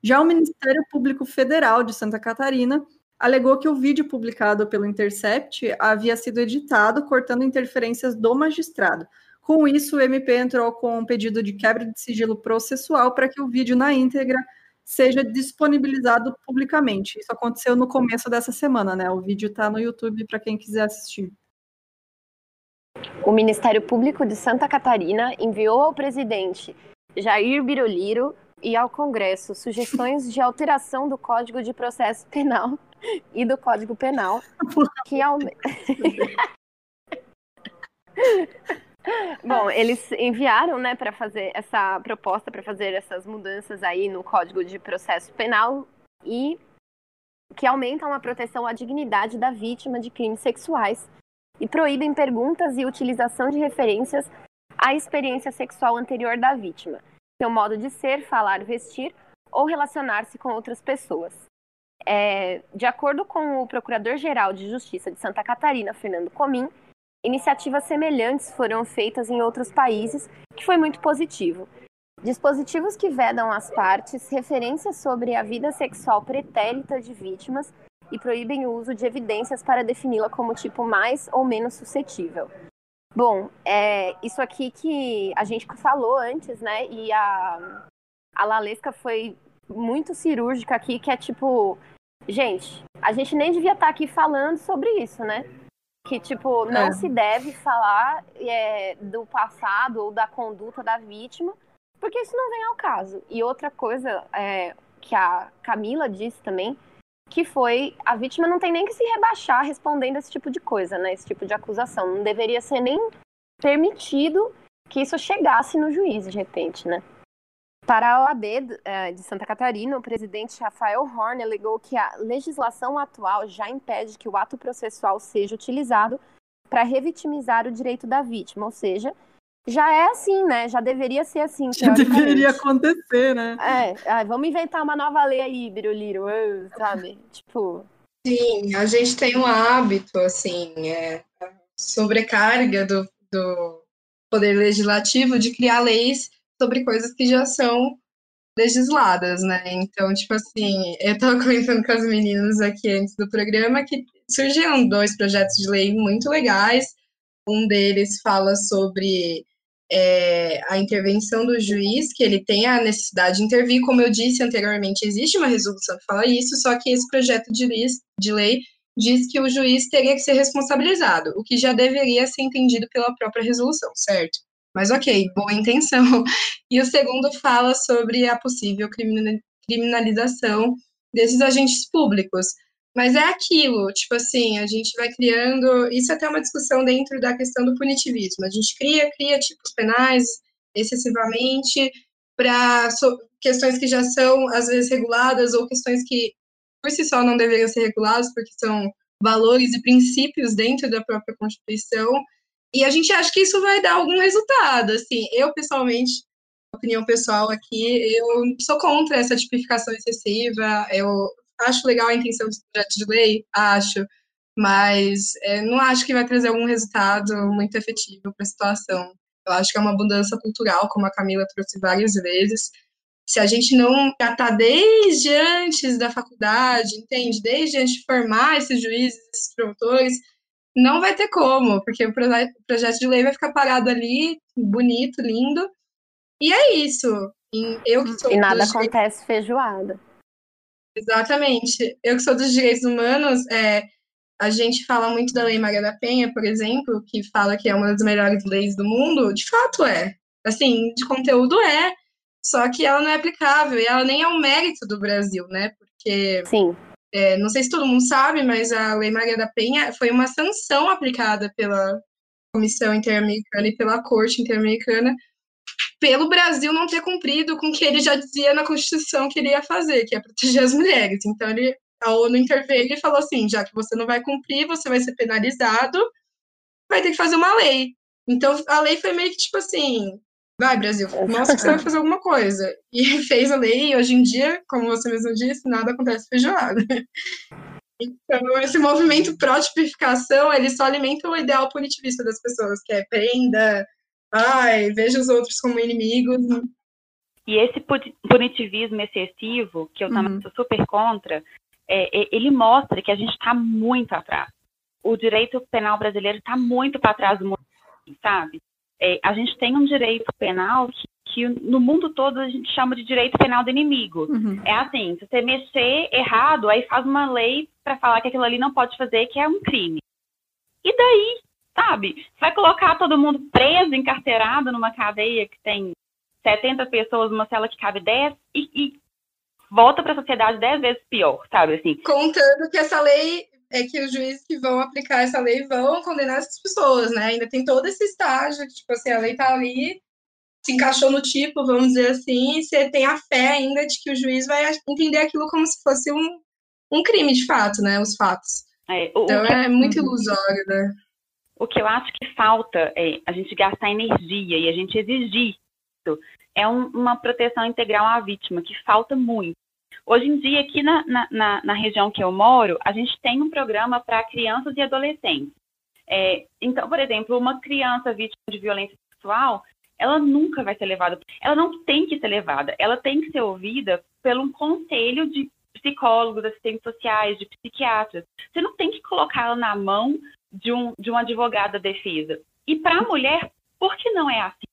Já o Ministério Público Federal de Santa Catarina alegou que o vídeo publicado pelo Intercept havia sido editado, cortando interferências do magistrado. Com isso, o MP entrou com um pedido de quebra de sigilo processual para que o vídeo na íntegra seja disponibilizado publicamente. Isso aconteceu no começo dessa semana, né? O vídeo está no YouTube para quem quiser assistir. O Ministério Público de Santa Catarina enviou ao presidente Jair Biroliro e ao Congresso sugestões de alteração do Código de Processo Penal e do Código Penal *laughs* que aume... *laughs* *laughs* Bom, eles enviaram, né, para fazer essa proposta para fazer essas mudanças aí no Código de Processo Penal e que aumentam a proteção à dignidade da vítima de crimes sexuais e proíbem perguntas e utilização de referências à experiência sexual anterior da vítima, seu modo de ser, falar, vestir ou relacionar-se com outras pessoas. É, de acordo com o Procurador-Geral de Justiça de Santa Catarina, Fernando Comim, iniciativas semelhantes foram feitas em outros países, que foi muito positivo. Dispositivos que vedam às partes referências sobre a vida sexual pretérita de vítimas e proíbem o uso de evidências para defini-la como tipo mais ou menos suscetível. Bom, é isso aqui que a gente falou antes, né? E a, a Lalesca foi muito cirúrgica aqui, que é tipo, gente, a gente nem devia estar aqui falando sobre isso, né? Que, tipo, não É. se deve falar é, do passado ou da conduta da vítima, porque isso não vem ao caso. E outra coisa é, que a Camila disse também, que foi a vítima não tem nem que se rebaixar respondendo esse tipo de coisa, né? Esse tipo de acusação. Não deveria ser nem permitido que isso chegasse no juiz, de repente, né? Para a OAB eh, de Santa Catarina, o presidente Rafael Horn alegou que a legislação atual já impede que o ato processual seja utilizado para revitimizar o direito da vítima, ou seja, já é assim, né? Já deveria ser assim. Já deveria acontecer, né? É, ai, vamos inventar uma nova lei aí, Biruliro, sabe? *laughs* Tipo, Sim, a gente tem um hábito, assim, é, sobrecarga do, do Poder Legislativo de criar leis sobre coisas que já são legisladas, né? Então, tipo assim, eu estava *laughs* comentando com as meninas aqui antes do programa que surgiram dois projetos de lei muito legais. Um deles fala sobre é, a intervenção do juiz, que ele tem a necessidade de intervir, como eu disse anteriormente, existe uma resolução que fala isso, só que esse projeto de lei, de lei diz que o juiz teria que ser responsabilizado, o que já deveria ser entendido pela própria resolução, certo? Mas ok, boa intenção. *laughs* E o segundo fala sobre a possível criminalização desses agentes públicos. Mas é aquilo, tipo assim, a gente vai criando. Isso é até uma discussão dentro da questão do punitivismo. A gente cria, cria tipos penais excessivamente para so, questões que já são, às vezes, reguladas ou questões que, por si só, não deveriam ser reguladas, porque são valores e princípios dentro da própria Constituição. E a gente acha que isso vai dar algum resultado. Assim, eu, pessoalmente, opinião pessoal aqui, eu sou contra essa tipificação excessiva. Eu acho legal a intenção do projeto de lei, acho, mas é, não acho que vai trazer algum resultado muito efetivo para a situação. Eu acho que é uma mudança cultural, como a Camila trouxe várias vezes. Se a gente não tratar desde antes da faculdade, entende? Desde antes de formar esses juízes, esses promotores, não vai ter como, porque o projeto de lei vai ficar parado ali, bonito, lindo, e é isso. Eu que sou e nada acontece feijoada. Exatamente. Eu que sou dos direitos humanos, é, a gente fala muito da Lei Maria da Penha, por exemplo, que fala que é uma das melhores leis do mundo. De fato é. Assim, de conteúdo é. Só que ela não é aplicável e ela nem é um mérito do Brasil, né? Porque. Sim. É, não sei se todo mundo sabe, mas a Lei Maria da Penha foi uma sanção aplicada pela Comissão Interamericana e pela Corte Interamericana pelo Brasil não ter cumprido com o que ele já dizia na Constituição que ele ia fazer, que é proteger as mulheres. Então ele, a ONU interveio e falou assim, já que você não vai cumprir, você vai ser penalizado, vai ter que fazer uma lei. Então a lei foi meio que tipo assim, vai Brasil, mostra que você vai fazer alguma coisa. E *laughs* fez a lei e hoje em dia, como você mesmo disse, nada acontece feijoada. Então, esse movimento pró-tipificação, ele só alimenta o ideal punitivista das pessoas, que é prenda, ai, veja os outros como inimigos. E esse punitivismo excessivo, que eu também uhum. sou super contra, é, é, ele mostra que a gente está muito atrás. O direito penal brasileiro está muito para trás do mundo, sabe? É, a gente tem um direito penal que, que, no mundo todo a gente chama de direito penal do inimigo. Uhum. É assim, se você mexer errado, aí faz uma lei para falar que aquilo ali não pode fazer, que é um crime. E daí? sabe? Vai colocar todo mundo preso, encarcerado numa cadeia que tem 70 pessoas, numa cela que cabe 10 e, e volta para a sociedade 10 vezes pior, sabe? Assim. Contando que essa lei é que os juízes que vão aplicar essa lei vão condenar essas pessoas, né? Ainda tem todo esse estágio, tipo assim, a lei tá ali, se encaixou no tipo, vamos dizer assim, e você tem a fé ainda de que o juiz vai entender aquilo como se fosse um, um crime de fato, né? Os fatos. É, o, então é muito uhum. ilusório, né? O que eu acho que falta é a gente gastar energia e a gente exigir isso. É um, uma proteção integral à vítima, que falta muito. Hoje em dia, aqui na, na, na região que eu moro, a gente tem um programa para crianças e adolescentes. É, então, por exemplo, uma criança vítima de violência sexual, ela nunca vai ser levada, ela não tem que ser levada, ela tem que ser ouvida por um conselho de psicólogos, assistentes sociais, de psiquiatras. Você não tem que colocá-la na mão de um, de um advogado da defesa. E para a mulher, por que não é assim?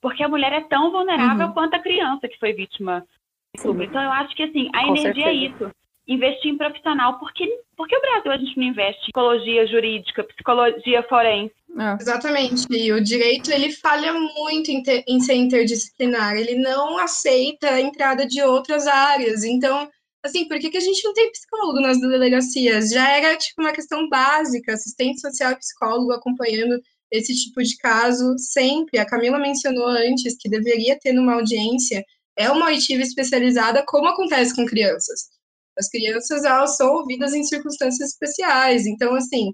Porque a mulher é tão vulnerável uhum. quanto a criança que foi vítima Então, eu acho que assim, a Com energia é certeza. é isso. Investir em profissional. Porque, porque o Brasil a gente não investe em psicologia jurídica, psicologia forense? É. Exatamente. E o direito ele falha muito em, ter, em ser interdisciplinar. Ele não aceita a entrada de outras áreas. Então, assim, por que, que a gente não tem psicólogo nas delegacias? Já era, tipo, uma questão básica, assistente social e psicólogo acompanhando esse tipo de caso sempre. A Camila mencionou antes que deveria ter numa audiência, é uma oitiva especializada, como acontece com crianças. As crianças, elas são ouvidas em circunstâncias especiais, então, assim,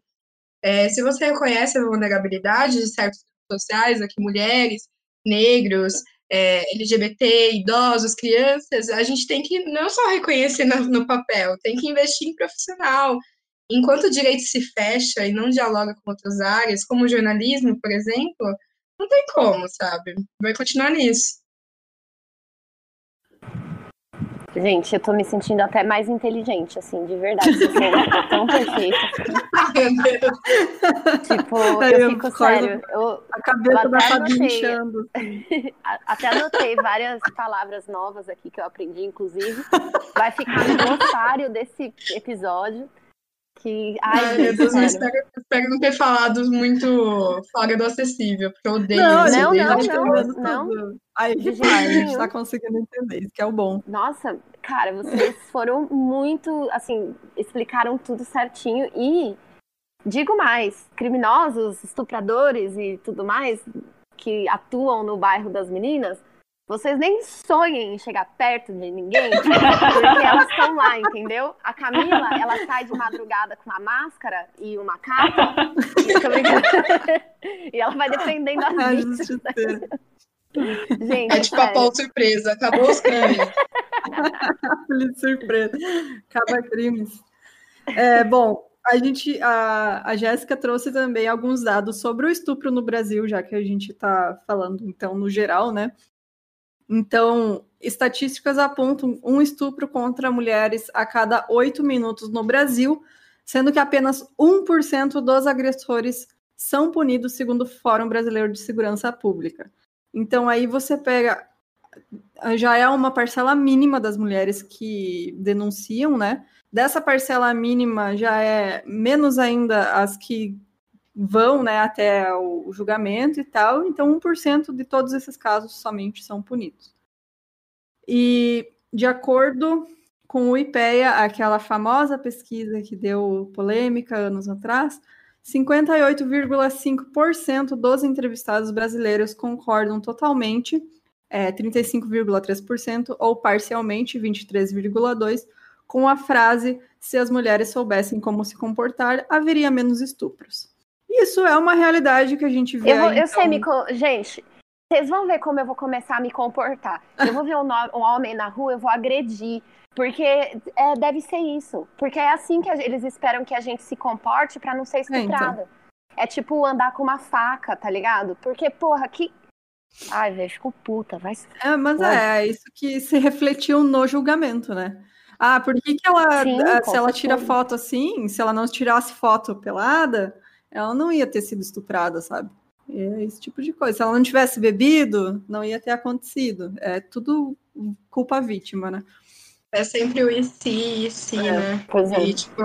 é, se você reconhece a vulnerabilidade de certos sociais, aqui mulheres, negros, é, LGBT, idosos, crianças, a gente tem que não só reconhecer no, no, papel, tem que investir em profissional. Enquanto o direito se fecha e não dialoga com outras áreas, como o jornalismo, por exemplo, não tem como, sabe? Vai continuar nisso. Gente, eu tô me sentindo até mais inteligente, assim, de verdade. São tão perfeitos. tipo, eu, eu fico sério. Eu, a cabeça da Fabi inchando. Assim. *laughs* até anotei várias palavras novas aqui que eu aprendi, inclusive. Vai ficar no glossário desse episódio. Que, ai, ai meu Deus, eu espero, espero, não ter falado muito fora do acessível, porque eu odeio não, isso. Não, não, não, não. Aí a gente tá conseguindo entender, isso que é o bom. Nossa, cara, vocês foram muito, assim, explicaram tudo certinho e digo mais, criminosos, estupradores e tudo mais que atuam no bairro das meninas, vocês nem sonhem em chegar perto de ninguém, *laughs* porque elas estão lá, entendeu? A Camila, ela sai de madrugada com uma máscara e uma capa. *laughs* e ela vai defendendo as Ai, vítimas. Gente, é tipo a pau surpresa, acabou os crimes. *laughs* surpresa, acaba crimes. É, bom, a gente, a, a Jéssica trouxe também alguns dados sobre o estupro no Brasil, já que a gente está falando, então, no geral, né? Então, estatísticas apontam um estupro contra mulheres a cada oito minutos no Brasil, sendo que apenas 1% dos agressores são punidos, segundo o Fórum Brasileiro de Segurança Pública. Então, aí você pega. Já é uma parcela mínima das mulheres que denunciam, né? Dessa parcela mínima já é menos ainda as que vão né, até o julgamento e tal, então 1% de todos esses casos somente são punidos. E de acordo com o IPEA, aquela famosa pesquisa que deu polêmica anos atrás, 58,5% dos entrevistados brasileiros concordam totalmente, é, 35,3%, ou parcialmente, 23,2%, com a frase: se as mulheres soubessem como se comportar, haveria menos estupros. Isso é uma realidade que a gente vê. Eu, vou, aí, eu então... sei, me. Gente, vocês vão ver como eu vou começar a me comportar. Eu vou ver um, um homem na rua, eu vou agredir. Porque é, deve ser isso. Porque é assim que eles esperam que a gente se comporte para não ser estuprada. É, então. é tipo andar com uma faca, tá ligado? Porque, porra, que. Ai, velho, ficou puta, vai É, mas é, é isso que se refletiu no julgamento, né? Ah, por que, que ela, Sim, ah, se ela tira foto assim, se ela não tirasse foto pelada, ela não ia ter sido estuprada, sabe? É esse tipo de coisa. Se ela não tivesse bebido, não ia ter acontecido. É tudo culpa vítima, né? É sempre o e se, e se, é, né? Pois é. E, tipo,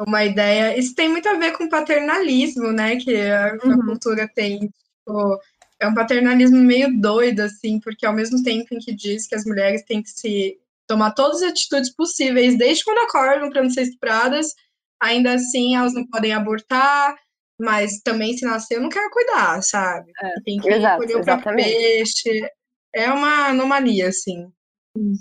uma ideia. Isso tem muito a ver com paternalismo, né? Que a, uhum. a cultura tem. Tipo, é um paternalismo meio doido, assim, porque ao mesmo tempo em que diz que as mulheres têm que se tomar todas as atitudes possíveis, desde quando acordam para não ser estupradas, ainda assim elas não podem abortar, mas também se nascer eu não quero cuidar, sabe? É, Tem que exato, colher o próprio peixe. É uma anomalia, assim.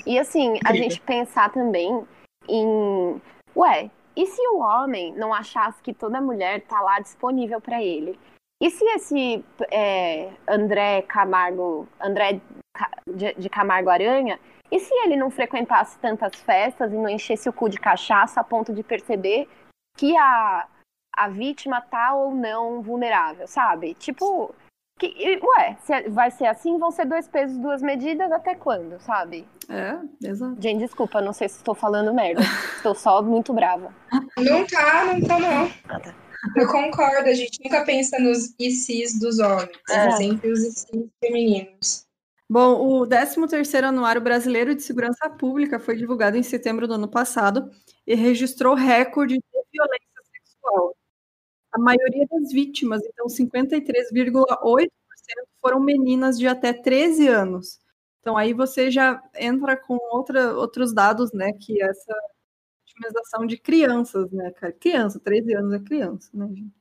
E assim, a gente pensar também em. Ué, e se o homem não achasse que toda mulher tá lá disponível para ele? E se esse é, André Camargo, André de Camargo Aranha, e se ele não frequentasse tantas festas e não enchesse o cu de cachaça a ponto de perceber que a, a vítima tá ou não vulnerável, sabe? Tipo, que, ué, se vai ser assim, vão ser dois pesos, duas medidas, até quando, sabe? É, exato. Gente, desculpa, não sei se estou falando merda. estou só muito brava. Não tá, não tá não. Ah, tá. Eu concordo, a gente nunca pensa nos ICs dos homens, é. sempre os ICs femininos. Bom, o 13º Anuário Brasileiro de Segurança Pública foi divulgado em setembro do ano passado e registrou recorde de violência sexual. A maioria das vítimas, então 53,8%, foram meninas de até 13 anos. Então aí você já entra com outra, outros dados, né, que essa vitimização de crianças, né? Criança, 13 anos é criança, né, gente?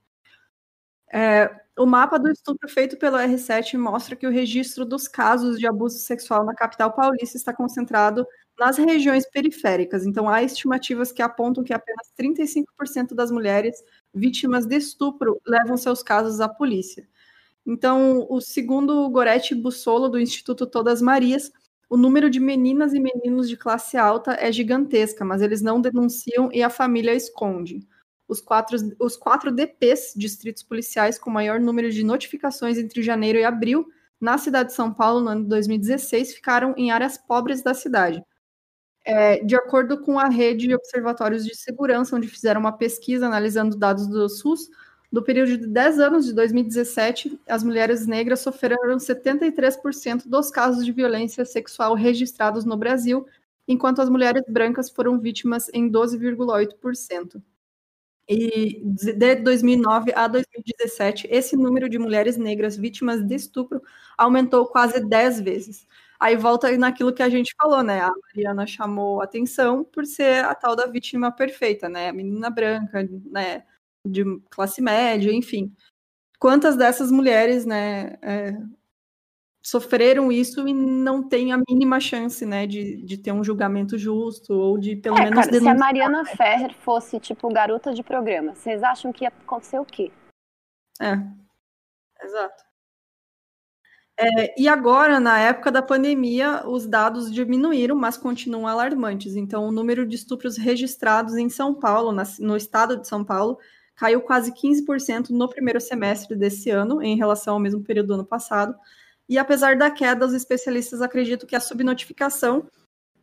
É, o mapa do estupro feito pelo R7 mostra que o registro dos casos de abuso sexual na capital paulista está concentrado nas regiões periféricas. Então, há estimativas que apontam que apenas 35% das mulheres vítimas de estupro levam seus casos à polícia. Então, o segundo Gorete Bussolo, do Instituto Todas Marias, o número de meninas e meninos de classe alta é gigantesca, mas eles não denunciam e a família esconde os quatro, os quatro DPs, distritos policiais, com maior número de notificações entre janeiro e abril, na cidade de São Paulo, no ano de 2016, ficaram em áreas pobres da cidade. É, de acordo com a rede de observatórios de segurança, onde fizeram uma pesquisa analisando dados do SUS, no período de 10 anos de 2017, as mulheres negras sofreram 73% dos casos de violência sexual registrados no Brasil, enquanto as mulheres brancas foram vítimas em 12,8%. E de 2009 a 2017, esse número de mulheres negras vítimas de estupro aumentou quase 10 vezes. Aí volta naquilo que a gente falou, né? A Mariana chamou atenção por ser a tal da vítima perfeita, né? A menina branca, né? De classe média, enfim. Quantas dessas mulheres, né? É, sofreram isso e não têm a mínima chance, né, de, de ter um julgamento justo ou de pelo é, menos cara, denunciar. Se a Mariana Ferrer fosse tipo garota de programa, vocês acham que ia acontecer o quê? É, exato. É, e agora, na época da pandemia, os dados diminuíram, mas continuam alarmantes. Então, o número de estupros registrados em São Paulo, na, no estado de São Paulo, caiu quase 15% no primeiro semestre desse ano, em relação ao mesmo período do ano passado e apesar da queda, os especialistas acreditam que a subnotificação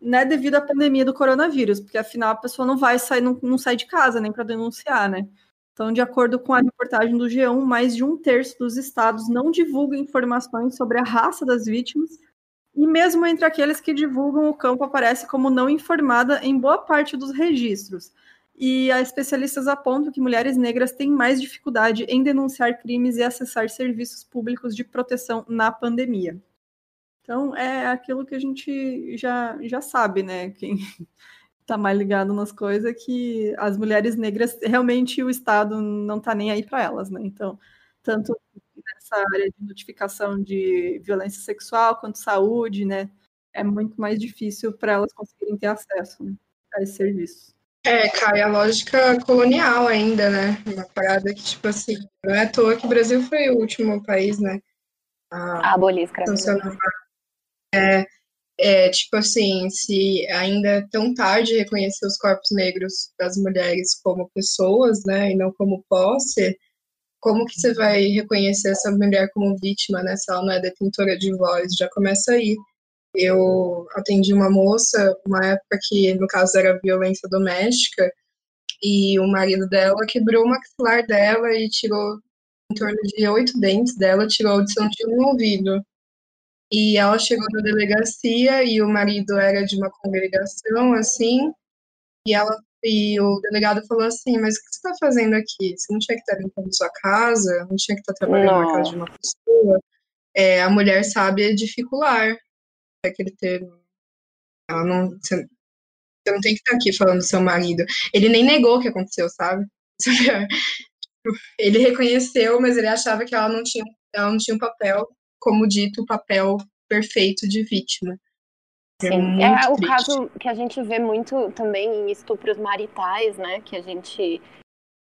é devido à pandemia do coronavírus, porque afinal a pessoa não vai sair, não, não sai de casa nem para denunciar, né? Então, de acordo com a reportagem do G1, mais de um terço dos estados não divulgam informações sobre a raça das vítimas, e mesmo entre aqueles que divulgam, o campo aparece como não informada em boa parte dos registros. E as especialistas apontam que mulheres negras têm mais dificuldade em denunciar crimes e acessar serviços públicos de proteção na pandemia. Então, é aquilo que a gente já, já sabe, né? Quem está mais ligado nas coisas que as mulheres negras, realmente o Estado não está nem aí para elas, né? Então, tanto nessa área de notificação de violência sexual quanto saúde, né? É muito mais difícil para elas conseguirem ter acesso né, a esses serviços. É, cai a lógica colonial ainda, né? Uma parada que, tipo assim, não é à toa que o Brasil foi o último país, né? A abolir escravidão. É, é, tipo assim, se ainda é tão tarde reconhecer os corpos negros das mulheres como pessoas, né, e não como posse, como que você vai reconhecer essa mulher como vítima, né, se ela não é detentora de voz? Já começa aí. Eu atendi uma moça, uma época que, no caso, era violência doméstica, e o marido dela quebrou o maxilar dela e tirou em torno de oito dentes dela, tirou a audição de um ouvido. E ela chegou na delegacia e o marido era de uma congregação, assim, e ela e o delegado falou assim, mas o que você está fazendo aqui? Você não tinha que estar limpando sua casa, não tinha que estar trabalhando não. na casa de uma pessoa. É, a mulher sabe dificular aquele termo. Ela não. Você, você não tem que estar aqui falando do seu marido. Ele nem negou o que aconteceu, sabe? *laughs* Ele reconheceu, mas ele achava que ela não tinha, ela não tinha um papel, como dito, o papel perfeito de vítima. É Sim, é, é o caso que a gente vê muito também em estupros maritais, né? Que a gente.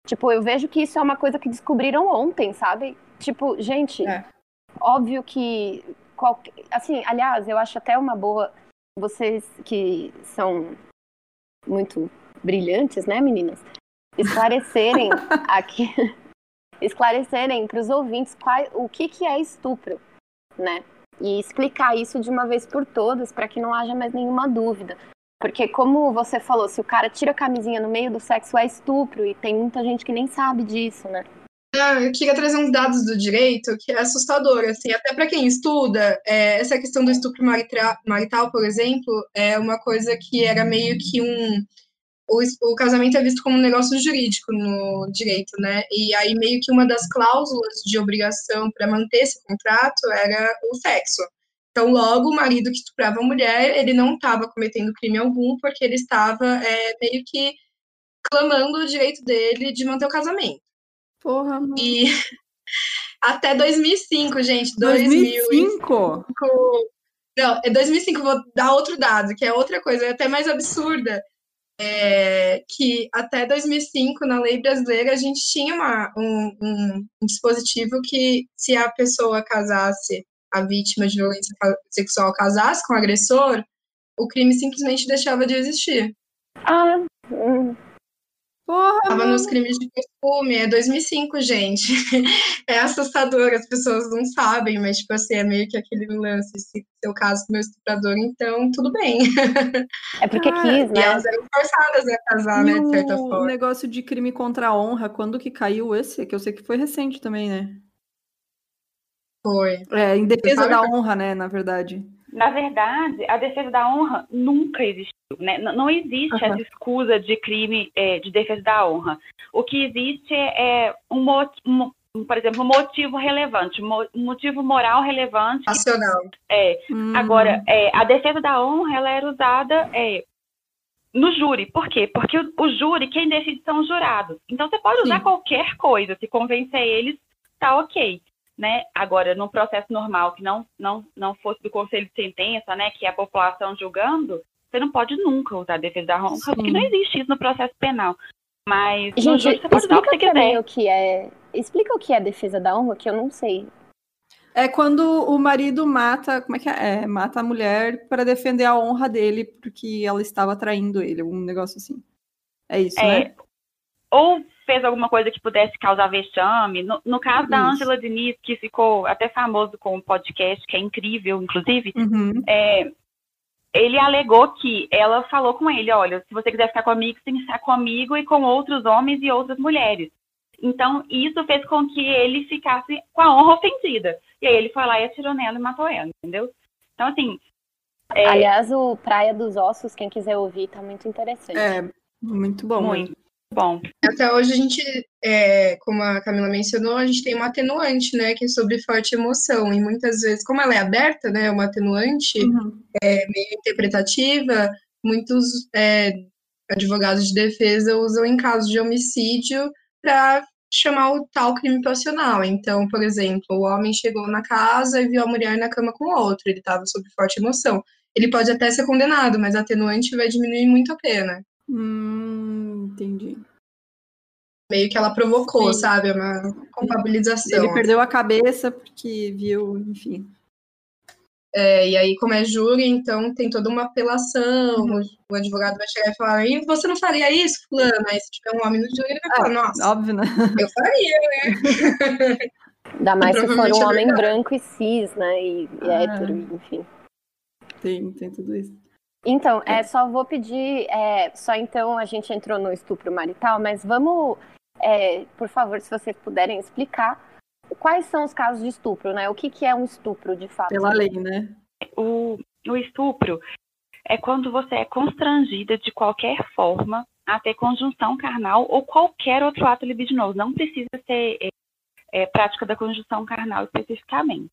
Tipo, eu vejo que isso é uma coisa que descobriram ontem, sabe? Tipo, gente, é. óbvio que qualquer, assim, aliás, eu acho até uma boa vocês que são muito brilhantes, né, meninas? Esclarecerem *laughs* aqui, *laughs* esclarecerem para os ouvintes qual, o que, que é estupro, né? E explicar isso de uma vez por todas para que não haja mais nenhuma dúvida. Porque, como você falou, se o cara tira a camisinha no meio do sexo é estupro, e tem muita gente que nem sabe disso, né? Ah, eu queria trazer uns dados do direito que é assustador, assim, até para quem estuda, é, essa questão do estupro marital, por exemplo, é uma coisa que era meio que um o, o, casamento é visto como um negócio jurídico no direito, né? E aí meio que uma das cláusulas de obrigação para manter esse contrato era o sexo. Então, logo, o marido que estuprava a mulher, ele não estava cometendo crime algum, porque ele estava é, meio que clamando o direito dele de manter o casamento. Porra, mano. E *laughs* até 2005, gente. 2005? 2005. Não, é 2005. Vou dar outro dado, que é outra coisa, é até mais absurda. É, que até 2005, na lei brasileira, a gente tinha uma, um, um, dispositivo que, se a pessoa casasse, a vítima de violência sexual casasse com o agressor, o crime simplesmente deixava de existir. Ah, hum. Porra, tava nos crimes de costume, é 2005, gente. *laughs* É assustador, as pessoas não sabem, mas, tipo assim, é meio que aquele lance, se seu caso com meu estuprador, então tudo bem. É porque Ah, quis, E né? elas eram forçadas a casar, E né, de certa o forma. negócio de crime contra a honra, quando que caiu esse? Que eu sei que foi recente também, né? Foi. É, em defesa da honra, né, na verdade. Na verdade, a defesa da honra nunca existiu. Né? Não existe Aham. essa escusa de crime é, de defesa da honra. O que existe é um, mo- um- por exemplo, um motivo relevante, um mo- um motivo moral relevante. Racional. É, Hum, Agora, é, a defesa da honra ela era usada é, no júri. Por quê? Porque o, o júri, quem decide são os jurados. Então você pode usar Sim. qualquer coisa, se convencer eles, tá ok. Né? Agora, num processo normal que não, não, não fosse do conselho de sentença, né, que é a população julgando, você não pode nunca usar a defesa da honra, Sim. porque não existe isso no processo penal. Mas no Gente, júri você pode usar o que explica você também quiser. o que é. Explica o que é defesa da honra, que eu não sei. É quando o marido mata, como é que é? É, mata a mulher para defender a honra dele, porque ela estava traindo ele, um negócio assim. É isso, É, né? ou fez alguma coisa que pudesse causar vexame. No, no caso da. Angela Diniz, que ficou até famoso com o podcast, que é incrível, inclusive, Uhum. é, ele alegou que ela falou com ele, olha, se você quiser ficar comigo, você tem que ficar comigo e com outros homens e outras mulheres. Então, isso fez com que ele ficasse com a honra ofendida. E aí ele foi lá e atirou nela e matou ela, entendeu? Então, assim, é, Aliás, o Praia dos Ossos, quem quiser ouvir, tá muito interessante. É, muito bom. muito. Bom. Até hoje a gente, é, como a Camila mencionou, a gente tem uma atenuante, né, que é sobre forte emoção. E muitas vezes, como ela é aberta, né, uma atenuante Uhum. meio interpretativa, muitos é, advogados de defesa usam em caso de homicídio para chamar o tal crime passional. Então, por exemplo, o homem chegou na casa e viu a mulher na cama com outro, ele estava sob forte emoção. Ele pode até ser condenado, mas a atenuante vai diminuir muito a pena. Hum, entendi. Meio que ela provocou, Sim. sabe? É Uma culpabilização. Ele perdeu a cabeça porque viu, enfim. É, e aí, como é júri, então tem toda uma apelação, Uhum. o, advogado vai chegar e falar, e você não faria isso, fulano? Aí se tiver um homem no júri, ele vai falar, nossa, Óbvio, né? eu faria. *laughs* Ainda mais se for um é homem branco e cis, né? E, e Ah. hétero, enfim. Tem, tem tudo isso. Então, é, só vou pedir, é, só então a gente entrou no estupro marital, mas vamos, é, por favor, se vocês puderem explicar quais são os casos de estupro, né? O que, que é um estupro, de fato? Pela lei, né? o, o estupro é quando você é constrangida de qualquer forma a ter conjunção carnal ou qualquer outro ato libidinoso. Não precisa ser é, é, prática da conjunção carnal especificamente.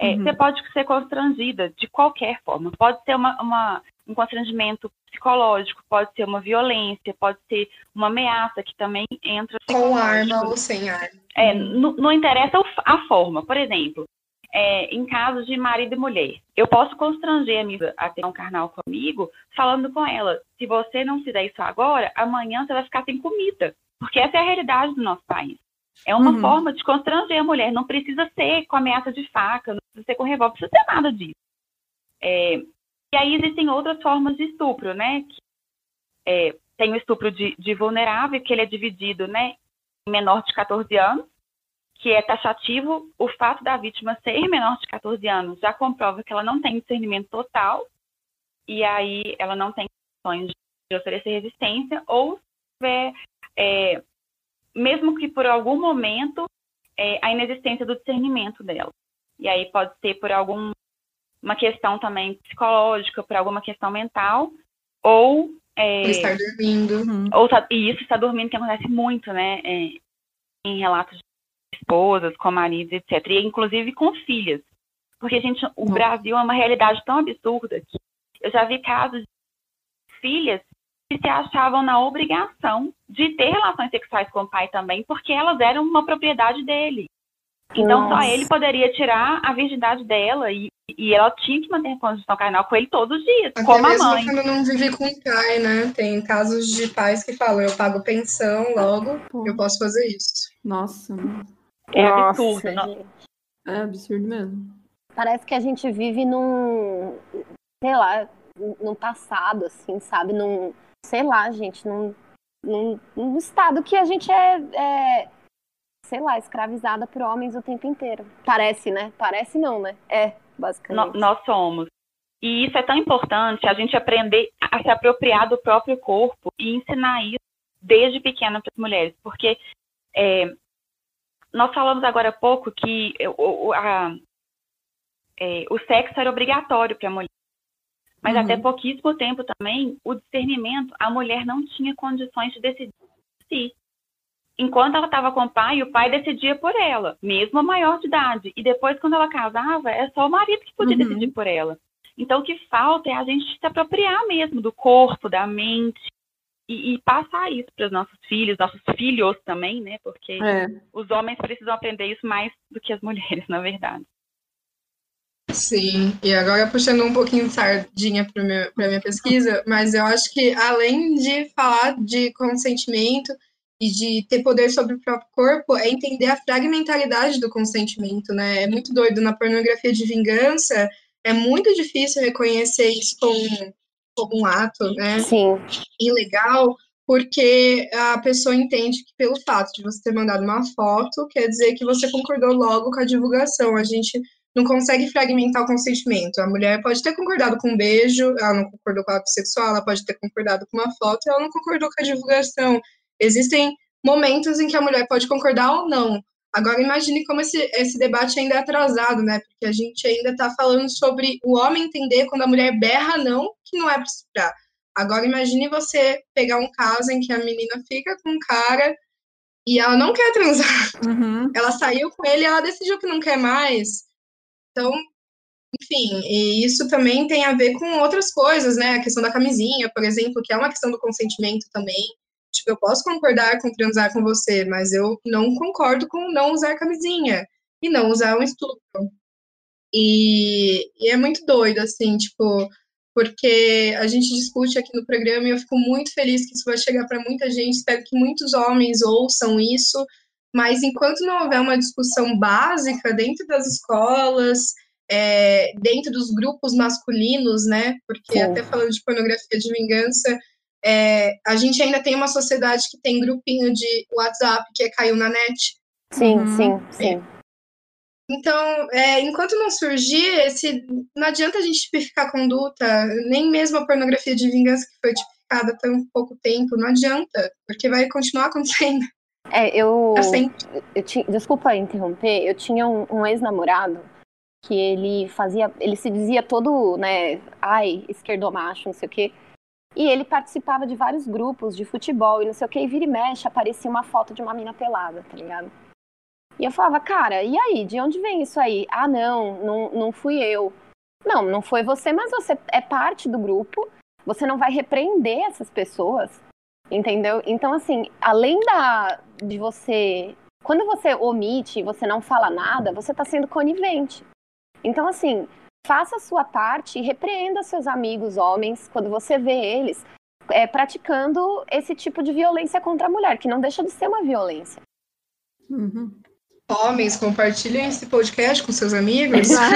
É, Uhum. Você pode ser constrangida de qualquer forma. Pode ser uma, uma- um constrangimento psicológico, pode ser uma violência, pode ser uma ameaça que também entra Com arma ou sem arma. É, não, não interessa a forma. Por exemplo, é, em casos de marido e mulher, eu posso constranger a minha a ter um carnal comigo, falando com ela: se você não fizer isso agora, amanhã você vai ficar sem comida. Porque essa é a realidade do nosso país. É uma Uhum. forma de constranger a mulher. Não precisa ser com ameaça de faca, não precisa ser com revólver, não precisa ser nada disso. É, e aí existem outras formas de estupro, né? Que, é, tem o estupro de, de vulnerável, que ele é dividido, né? Em menor de 14 anos que é taxativo, o fato da vítima ser menor de 14 anos já comprova que ela não tem discernimento total e aí ela não tem condições de oferecer resistência ou se tiver, é, mesmo que por algum momento, é, a inexistência do discernimento dela. E aí pode ser por alguma questão também psicológica, por alguma questão mental, ou... é, estar dormindo. Uhum. ou tá- e isso está dormindo, que acontece muito, né? é, em relatos de esposas, com maridos, etc. E inclusive com filhas. Porque, gente, o. Brasil é uma realidade tão absurda que eu já vi casos de filhas que se achavam na obrigação de ter relações sexuais com o pai também, porque elas eram uma propriedade dele. Então, só Nossa. ele poderia tirar a virgindade dela e, e ela tinha que manter condição carnal com ele todos os dias, Até como a mesmo mãe. quando não vive com o pai, né? Tem casos de pais que falam, eu pago pensão, logo Pô, eu posso fazer isso. Nossa, mano. É Nossa, absurdo. gente. é absurdo mesmo. Parece que a gente vive num, sei lá, num passado, assim, sabe? Num, sei lá, gente, num, num, num estado que a gente é, é, sei lá, escravizada por homens o tempo inteiro. Parece, né? Parece não, né? É, basicamente. No, nós somos. E isso é tão importante, a gente aprender a se apropriar do próprio corpo e ensinar isso desde pequena para as mulheres. Porque é, nós falamos agora há pouco que o, a, é, o sexo era obrigatório para a mulher. Mas uhum. até pouquíssimo tempo também, o discernimento, a mulher não tinha condições de decidir si. Enquanto ela estava com o pai, o pai decidia por ela, mesmo a maior de idade. E depois, quando ela casava, é só o marido que podia uhum. decidir por ela. Então, o que falta é a gente se apropriar mesmo do corpo, da mente, e, e passar isso para os nossos filhos, nossos filhos também, né? Porque é. os homens precisam aprender isso mais do que as mulheres, *laughs* na verdade. Sim, e agora puxando um pouquinho de sardinha para a minha pesquisa, mas eu acho que além de falar de consentimento e de ter poder sobre o próprio corpo, é entender a fragmentaridade do consentimento, né? É muito doido. Na pornografia de vingança, é muito difícil reconhecer isso como, como um ato, né? Sim. Ilegal, porque a pessoa entende que pelo fato de você ter mandado uma foto, quer dizer que você concordou logo com a divulgação. A gente não consegue fragmentar o consentimento. A mulher pode ter concordado com um beijo, ela não concordou com o ato sexual, ela pode ter concordado com uma foto, ela não concordou com a divulgação. Existem momentos em que a mulher pode concordar ou não. Agora imagine como esse, esse debate ainda é atrasado, né? Porque a gente ainda está falando sobre o homem entender quando a mulher berra não, que não é para estuprar. Agora imagine você pegar um caso em que a menina fica com um cara e ela não quer transar. Uhum. Ela saiu com ele e ela decidiu que não quer mais. Então, enfim, e isso também tem a ver com outras coisas, né? A questão da camisinha, por exemplo, que é uma questão do consentimento também. Tipo, eu posso concordar com transar com você, mas eu não concordo com não usar camisinha e não usar um estupro. E, e é muito doido, assim, tipo, porque a gente discute aqui no programa e eu fico muito feliz que isso vai chegar para muita gente. Espero que muitos homens ouçam isso mas enquanto não houver uma discussão básica dentro das escolas, é, dentro dos grupos masculinos, né? Porque Sim. até falando de pornografia de vingança, é, a gente ainda tem uma sociedade que tem grupinho de WhatsApp que é caiu na net. Sim, uhum. sim, sim. Então, é, enquanto não surgir esse. Não adianta a gente tipificar a conduta, nem mesmo a pornografia de vingança que foi tipificada há tão pouco tempo, não adianta, porque vai continuar *laughs* acontecendo. É, eu. Assim. eu tinha, desculpa interromper, eu tinha um, um ex-namorado que ele fazia. Ele se dizia todo, né? Ai, esquerdomacho, não sei o quê. E ele participava de vários grupos de futebol e não sei o que, e vira e mexe, aparecia uma foto de uma mina pelada, tá ligado? E eu falava, cara, e aí, de onde vem isso aí? Ah, não, não, não fui eu. Não, não foi você, mas você é parte do grupo, você não vai repreender essas pessoas, Entendeu? Então, assim, além da, de você. Quando você omite, você não fala nada, você está sendo conivente. Então, assim, faça a sua parte e repreenda seus amigos homens quando você vê eles é, praticando esse tipo de violência contra a mulher, que não deixa de ser uma violência. Uhum. Homens, compartilhem esse podcast com seus amigos. *laughs* é,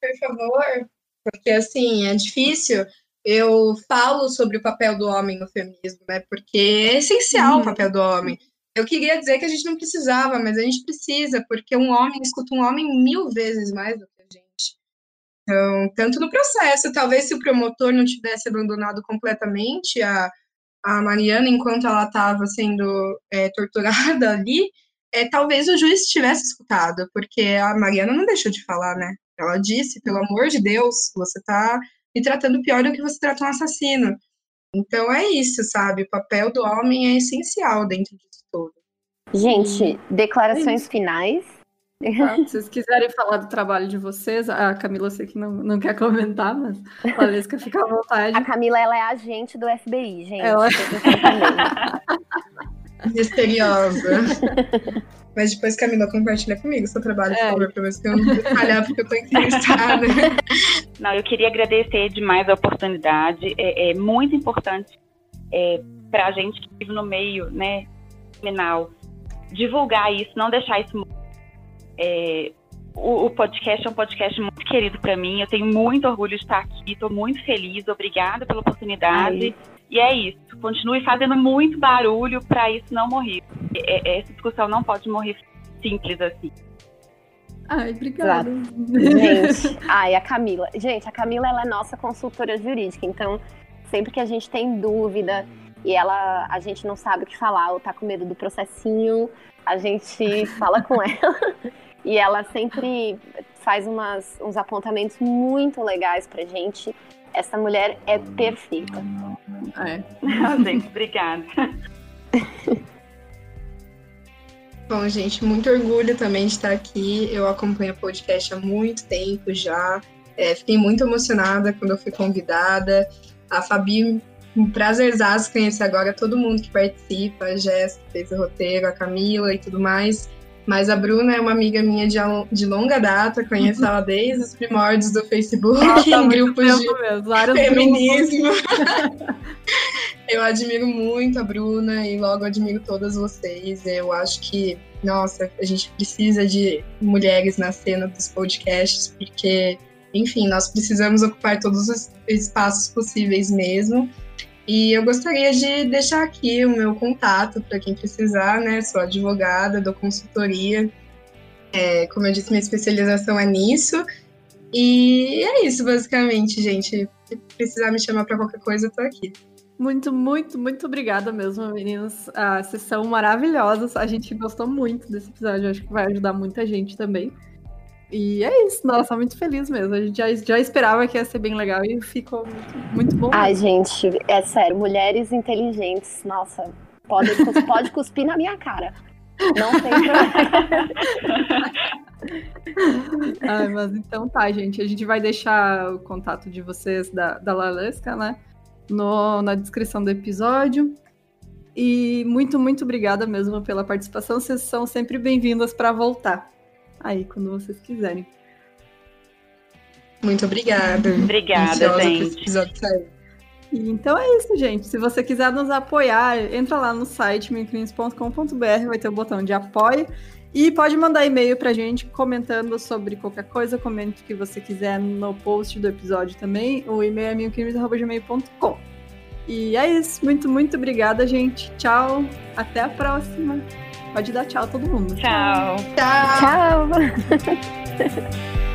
por favor. Porque, assim, é difícil eu falo sobre o papel do homem no feminismo, né? Porque é essencial uhum. o papel do homem. Eu queria dizer que a gente não precisava, mas a gente precisa, porque um homem escuta um homem mil vezes mais do que a gente. Então, tanto no processo, talvez se o promotor não tivesse abandonado completamente a, a Mariana enquanto ela estava sendo é, torturada *laughs* ali, é, talvez o juiz tivesse escutado, porque a Mariana não deixou de falar, né? Ela disse, pelo amor de Deus, você está e tratando pior do que você trata um assassino. Então é isso, sabe? O papel do homem é essencial dentro disso tudo. Gente, declarações é finais. Ah, se vocês quiserem falar do trabalho de vocês, a Camila eu sei que não, não quer comentar, mas a Valesca fica à vontade. A Camila ela é agente do FBI, gente. Ela... *laughs* Misteriosa. Mas depois, Camila, compartilha comigo seu trabalho, por é. favor, pra ver se eu não vou falhar, porque eu tô interessada. *laughs* Não, eu queria agradecer demais a oportunidade. É, é muito importante é, pra gente que vive no meio, né, criminal, divulgar isso, não deixar isso. É, o, o, podcast é um podcast muito querido para mim. Eu tenho muito orgulho de estar aqui, estou muito feliz. Obrigada pela oportunidade. Ai. E é isso. continue fazendo muito barulho para isso não morrer. Essa discussão não pode morrer simples assim. Ai, obrigada. *laughs* Gente, ai, a Camila. Gente, a Camila ela é nossa consultora jurídica, então sempre que a gente tem dúvida e ela a gente não sabe o que falar ou tá com medo do processinho, a gente fala com ela. E ela sempre faz umas, uns apontamentos muito legais pra gente. Essa mulher é perfeita. É. *laughs* Gente, obrigada. *laughs* Bom, gente, muito orgulho também de estar aqui. Eu acompanho o podcast há muito tempo já. É, fiquei muito emocionada quando eu fui convidada. A Fabi, um prazerzaço conhecer agora todo mundo que participa, a Jéssica fez o roteiro, a Camila e tudo mais. Mas a Bruna é uma amiga minha de, de longa data, conheço ela desde os primórdios do Facebook, *laughs* em grupos de feminismo. *laughs* Eu admiro muito a Bruna e logo admiro todas vocês. Eu acho que, nossa, a gente precisa de mulheres na cena dos podcasts, porque, enfim, nós precisamos ocupar todos os espaços possíveis mesmo. E eu gostaria de deixar aqui o meu contato para quem precisar, né? Sou advogada, dou consultoria. É, como eu disse, minha especialização é nisso. E é isso, basicamente, gente. Se precisar me chamar para qualquer coisa, eu tô aqui. Muito, muito, muito obrigada mesmo, meninas. A sessão maravilhosa. A gente gostou muito desse episódio. Acho que vai ajudar muita gente também. E é isso. Nossa, muito feliz mesmo. A gente já, já esperava que ia ser bem legal e ficou muito, muito bom. Ai, gente, é sério. Mulheres inteligentes. Nossa, pode, *laughs* pode cuspir na minha cara. Não tem problema. *laughs* Ai, mas então tá, gente. A gente vai deixar o contato de vocês da, da Lalesca, né? no, na descrição do episódio. E muito, muito obrigada mesmo pela participação. Vocês são sempre bem-vindas para voltar aí quando vocês quiserem. Muito obrigada. Obrigada, gente. então é isso, gente. Se você quiser nos apoiar, entra lá no site minclins.com.br, vai ter o botão de apoio. E pode mandar e-mail pra gente comentando sobre qualquer coisa, comente o que você quiser no post do episódio também. O e-mail é milcrimes.gmail.com. E é isso. Muito, muito obrigada, gente. Tchau. Até a próxima. Pode dar tchau a todo mundo. Tchau. Tchau. tchau. *laughs*